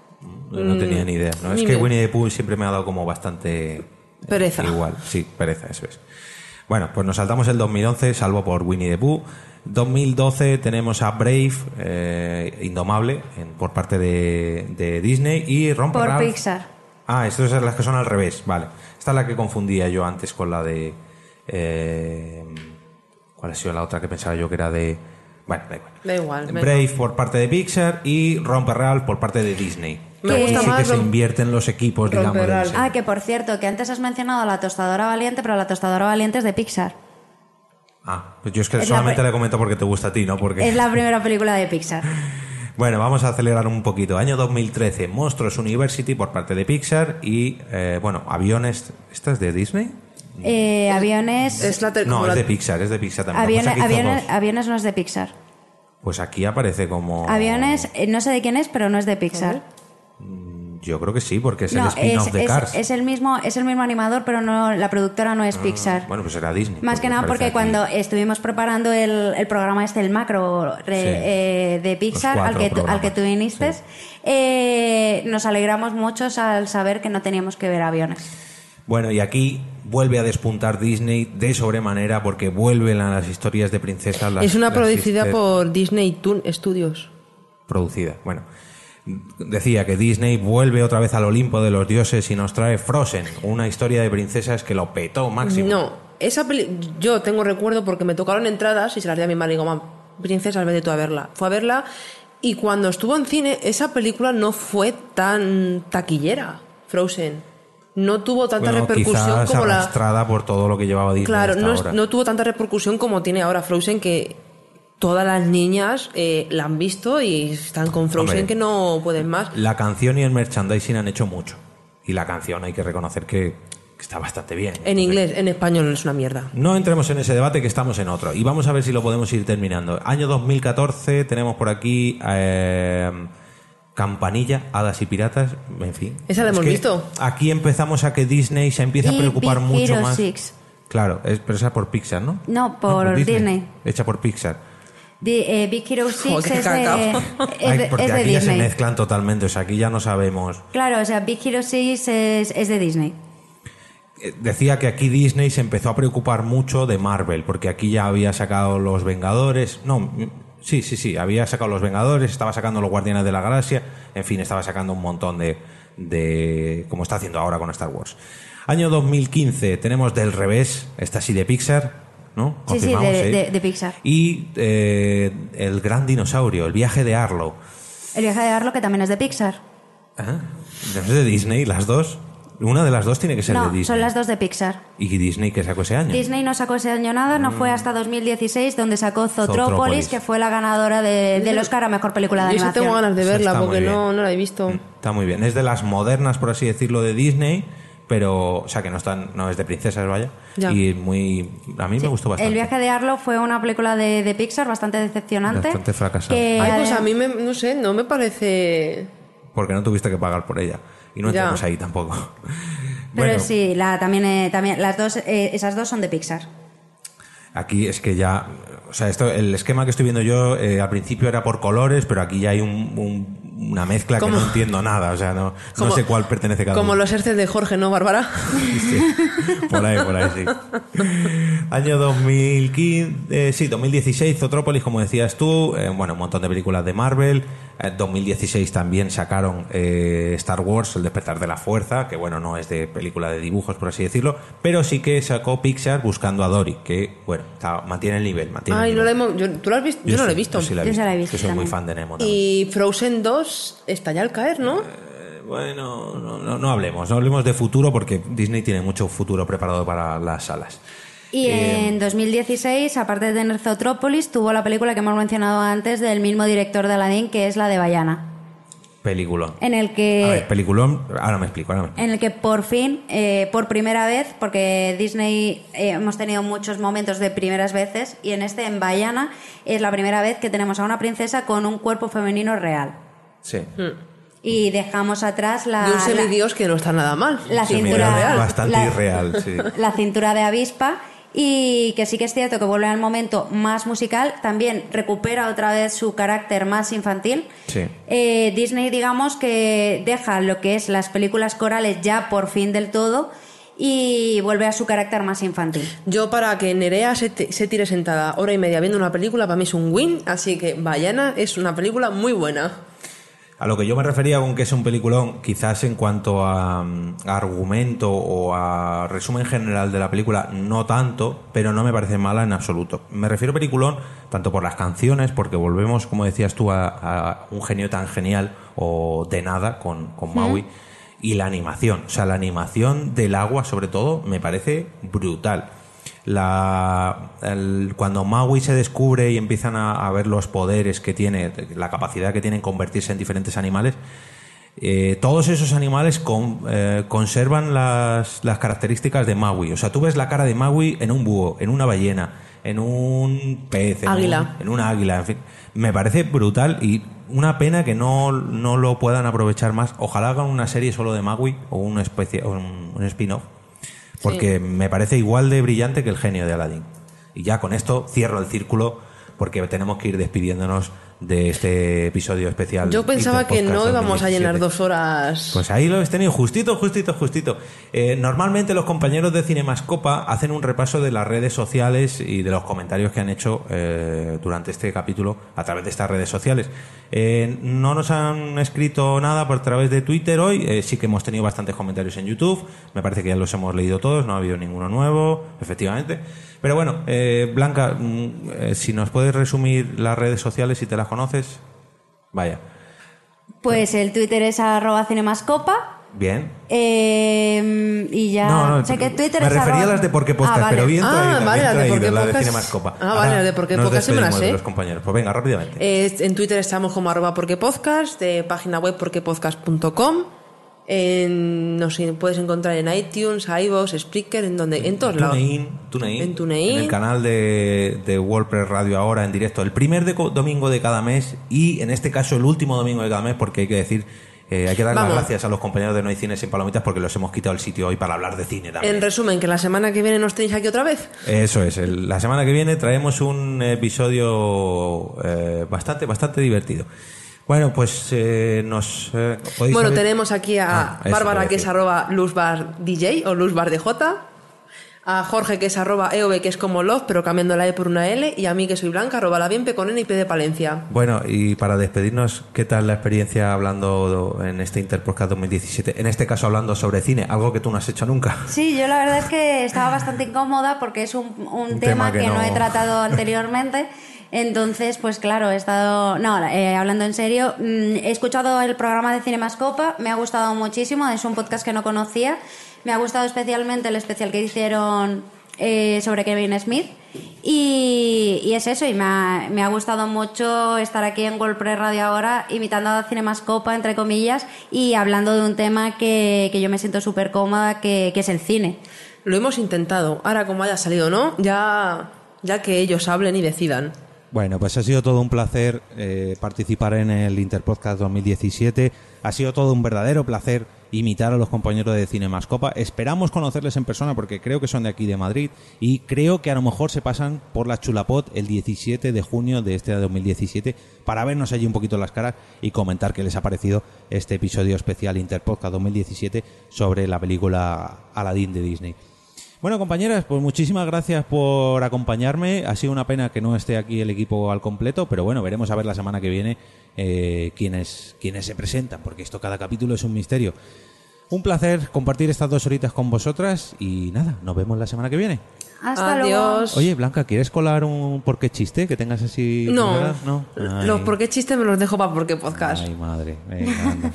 No tenía ni idea. ¿no? Es que. Winnie the Pooh siempre me ha dado como bastante... eh, Pereza. Igual, sí, pereza, eso es. Bueno, pues nos saltamos el 2011, salvo por Winnie the Pooh. 2012 tenemos a Brave, eh, Indomable, en- por parte de, de Disney, y Romper Por Ralph. Pixar. Ah, estas son las que son al revés, vale. Esta es la que confundía yo antes con la de... eh, ¿Cuál ha sido la otra que pensaba yo que era de... Bueno, da igual. Da igual. Brave por parte de Pixar y Romper Ralph por parte de Disney. Me gusta sí que más se Rom- invierten los equipos, digamos. Ah, que por cierto, que antes has mencionado la tostadora valiente, pero la tostadora valiente es de Pixar. Ah, pues yo es que Es la solamente pre- le comento porque te gusta a ti, ¿no? Porque... Es la primera película de Pixar. Bueno, vamos a acelerar un poquito. Año 2013, Monstruos University por parte de Pixar y, eh, bueno, aviones... ¿Esta es de Disney? Eh, aviones. Es la No, como es la- de Pixar, es de Pixar también. Lo que aviones, pasa es que hizo aviones, dos. aviones no es de Pixar. Pues aquí aparece como... Aviones, eh, no sé de quién es, pero no es de Pixar. Yo creo que sí, porque es el no, spin-off de es- Cars. es el mismo, es el mismo animador, pero no, la productora no es Ah, Pixar. Bueno, pues era Disney. Más que nada aparece porque aquí. cuando estuvimos preparando el, el programa este, el macro re- Sí. eh, de Pixar, Los al cuatro que, tú, al que tú viniste, eh, nos alegramos mucho al saber que no teníamos que ver aviones. Bueno, y aquí vuelve a despuntar Disney de sobremanera porque vuelven a las historias de princesas. Las, es una las producida sister- por Disney Toon Studios. producida. Bueno, decía que Disney vuelve otra vez al Olimpo de los dioses y nos trae Frozen, una historia de princesas que lo petó máximo. No, esa peli yo tengo recuerdo porque me tocaron entradas y se las di a mi madre y digo, mamá, princesa, vete tú a verla. Fue a verla y cuando estuvo en cine, esa película no fue tan taquillera, Frozen. No tuvo tanta Bueno, repercusión como la... arrastrada por todo lo que llevaba Disney Claro, hasta no, es- ahora. no tuvo tanta repercusión como tiene ahora Frozen, que todas las niñas eh, la han visto y están con Frozen Hombre. que no pueden más. La canción y el merchandising han hecho mucho. Y la canción hay que reconocer que, que está bastante bien. En inglés, en español es una mierda. No entremos en ese debate que estamos en otro. Y vamos a ver si lo podemos ir terminando. Año 2014 tenemos por aquí eh, Campanilla, Hadas y Piratas, en fin. Esa la Es hemos visto. Aquí empezamos a que Disney se empieza a preocupar Big mucho Hero más. Six. Claro, es, pero esa por Pixar, ¿no? No, por Disney. Hecha por Pixar. Eh, Big Hero 6 Joder, qué es, de, es de- porque es de aquí ya se Disney. mezclan totalmente, o sea, aquí ya no sabemos. Claro, o sea, Big Hero 6 es, es de Disney. Eh, Decía que aquí Disney se empezó a preocupar mucho de Marvel, porque aquí ya había sacado Los Vengadores. No, sí, sí, sí, había sacado Los Vengadores, estaba sacando Los Guardianes de la Galaxia, en fin, estaba sacando un montón de. de como está haciendo ahora con Star Wars. Año 2015, tenemos del revés, esta sí de Pixar, ¿no? Sí, sí, Confirmamos, de, ¿eh? de- de Pixar. Y eh, El Gran Dinosaurio, El Viaje de Arlo. El viaje de Arlo, que también es de Pixar. Ah, ¿No es de Disney, las dos? Una de las dos tiene que ser de No, Disney. son las dos de Pixar. ¿Y Disney que sacó ese año? Disney no sacó ese año nada, no fue hasta 2016 donde sacó Zootropolis. que fue la ganadora de- del Oscar a Mejor Película de Yo Animación. tengo ganas de verla está muy porque bien. no, no la he visto. Está muy bien. Es de las modernas, por así decirlo, de Disney, pero, o sea, que no están, no es de princesas, vaya. Ya. Y muy, a mí me gustó bastante. El viaje de Arlo fue una película de, de Pixar bastante decepcionante. Bastante fracasada. que Ay, pues a mí, me, no sé, no me parece... Porque no tuviste que pagar por ella. Y no Ya. entramos ahí tampoco. Pero bueno, sí, la, también, eh, también las dos, eh, esas dos son de Pixar. aquí es que ya, o sea, esto, el esquema que estoy viendo yo eh, al principio era por colores, pero aquí ya hay un- un- una mezcla Como- que no entiendo nada. O sea, no, no Como- sé cuál pertenece cada Como uno. los herces de Jorge, ¿no, Bárbara? Por ahí, por ahí, sí. Año 2015, eh, sí, 2016, Zotrópolis, como decías tú, eh, bueno, un montón de películas de Marvel. Eh, 2016 también sacaron eh, Star Wars, El despertar de la fuerza, que bueno, no es de película de dibujos, por así decirlo, pero sí que sacó Pixar buscando a Dory, que bueno, está- mantiene el nivel, mantiene Ay, el no nivel. la hemos, yo- ¿tú lo has visto? Yo, no lo he visto. Yo sí la he visto, que soy muy fan de Nemo. también. Y Frozen 2 está ya al caer, ¿no? Bueno, no, no, no hablemos, no hablemos de futuro porque Disney tiene mucho futuro preparado para las salas. Y Eh, en 2016, aparte de tener Zootropolis, tuvo la película que hemos mencionado antes del mismo director de Aladdin, que es la de Bayana. Peliculón. En el A que ver, peliculón, ahora me explico, ahora me explico. en el que por fin, eh, por primera vez, porque Disney eh, hemos tenido muchos momentos de primeras veces, y en este, en Bayana, es la primera vez que tenemos a una princesa con un cuerpo femenino real. Sí. Y dejamos atrás la, de un la- semidios que no está nada mal. la Sí, cintura mira, bastante la- irreal, sí. la cintura de avispa y que sí que es cierto que vuelve al momento más musical, también recupera otra vez su carácter más infantil. Sí. Eh, Disney, digamos que deja lo que es las películas corales ya por fin del todo y vuelve a su carácter más infantil. Yo para que Nerea se, se tire sentada hora y media viendo una película, para mí es un win, así que Bayana es una película muy buena. A lo que yo me refería con que es un peliculón, quizás en cuanto a, mm, a argumento o a resumen general de la película, no tanto, pero no me parece mala en absoluto. Me refiero a peliculón tanto por las canciones, porque volvemos, como decías tú, a, a un genio tan genial o de nada con, con Maui, y la animación. O sea, la animación del agua, sobre todo, me parece brutal. La, el- cuando Maui se descubre y empiezan a, a ver los poderes que tiene, la capacidad que tiene en convertirse en diferentes animales, eh, todos esos animales con- eh, conservan las, las características de Maui. O sea, tú ves la cara de Maui en un búho, en una ballena, en un pez, en, Águila. un- en una águila. En fin, me parece brutal y una pena que no, no lo puedan aprovechar más. Ojalá hagan una serie solo de Maui o una especie, o un, un spin-off. Porque me parece igual de brillante que el genio de Aladdin. Y ya con esto cierro el círculo porque tenemos que ir despidiéndonos de este episodio especial. Yo pensaba que no íbamos a llenar 2017. dos horas. Pues ahí lo habéis tenido, justito, justito, justito. Eh, normalmente los compañeros de Cinemascopa hacen un repaso de las redes sociales y de los comentarios que han hecho eh, durante este capítulo a través de estas redes sociales. Eh, no nos han escrito nada por través de Twitter hoy, eh, sí que hemos tenido bastantes comentarios en YouTube, me parece que ya los hemos leído todos, no ha habido ninguno nuevo, efectivamente. Pero bueno, eh, Blanca, mm, eh, si nos puedes resumir las redes sociales, si te las conoces, vaya. Pues el Twitter es arroba cinemascopa. Bien. eh, y ya No, no, sé que Twitter me es refería arroba- a las de Por qué Podcast, Ah, vale. pero bien Ah, traída, vale, bien las de Por traída, qué la de Podcast. Cinemascopa. Ah, Ahora vale, las de Por qué nos Podcast sí me las sé. los compañeros. Pues venga, rápidamente. Eh, en Twitter estamos como arroba porque podcast, de página web porquepodcast.com. En, no sé, puedes encontrar en iTunes, iVoox, Spreaker, en donde, en todos lados. TuneIn, En TuneIn. en el canal de, de WordPress Radio ahora en directo, el primer de- domingo de cada mes y en este caso el último domingo de cada mes porque hay que decir, eh, hay que dar las gracias a los compañeros de No hay Cines sin Palomitas porque los hemos quitado el sitio hoy para hablar de cine también. En resumen, que la semana que viene nos tenéis aquí otra vez. Eso es, el- la semana que viene traemos un episodio eh, bastante, bastante divertido. Bueno, pues eh, nos... eh, ¿podéis Bueno, saber? tenemos aquí a Ah, Bárbara, que es arroba luzbardj o luzbardj. A Jorge, que es arroba eov, que es como love, pero cambiando la e por una l. Y a mí, que soy blanca, arroba la bienpe con n y p de Palencia. Bueno, y para despedirnos, ¿qué tal la experiencia hablando en este Interpodcast 2017? En este caso hablando sobre cine, algo que tú no has hecho nunca. Sí, yo la verdad es que estaba bastante incómoda porque es un, un tema, que, no... he tratado anteriormente. Entonces, pues claro, he estado. No, eh, hablando en serio, mm, he escuchado el programa de Cinemascopa, me ha gustado muchísimo, es un podcast que no conocía. Me ha gustado especialmente el especial que hicieron eh, sobre Kevin Smith. Y, es eso, y me ha, me ha gustado mucho estar aquí en Golpre Radio ahora, imitando a Cinemascopa, entre comillas, y hablando de un tema que, que yo me siento súper cómoda, que, es el cine. Lo hemos intentado. Ahora, como haya salido no, ya, ya que ellos hablen y decidan. Bueno, pues ha sido todo un placer eh, participar en el Interpodcast 2017. Ha sido todo un verdadero placer imitar a los compañeros de Cinemascopa. Esperamos conocerles en persona porque creo que son de aquí de Madrid y creo que a lo mejor se pasan por la Chulapot el 17 de junio de este 2017 para vernos allí un poquito las caras y comentar qué les ha parecido este episodio especial Interpodcast 2017 sobre la película Aladdin de Disney. Bueno, compañeras, pues muchísimas gracias por acompañarme. Ha sido una pena que no esté aquí el equipo al completo, pero bueno, veremos a ver la semana que viene eh, quiénes, quiénes se presentan, porque esto cada capítulo es un misterio. Un placer compartir estas dos horitas con vosotras y nada, nos vemos la semana que viene. Hasta luego. Oye, Blanca, ¿quieres colar un por qué chiste que tengas así? No. no. Los por qué chistes me los dejo para por qué podcast. ay, madre. Venga, anda.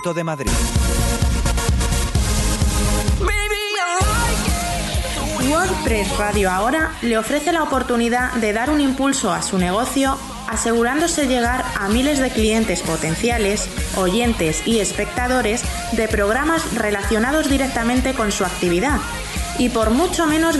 Ayuntamiento de Madrid. WordPress Radio ahora le ofrece la oportunidad de dar un impulso a su negocio asegurándose llegar a miles de clientes potenciales, oyentes y espectadores de programas relacionados directamente con su actividad y por mucho menos de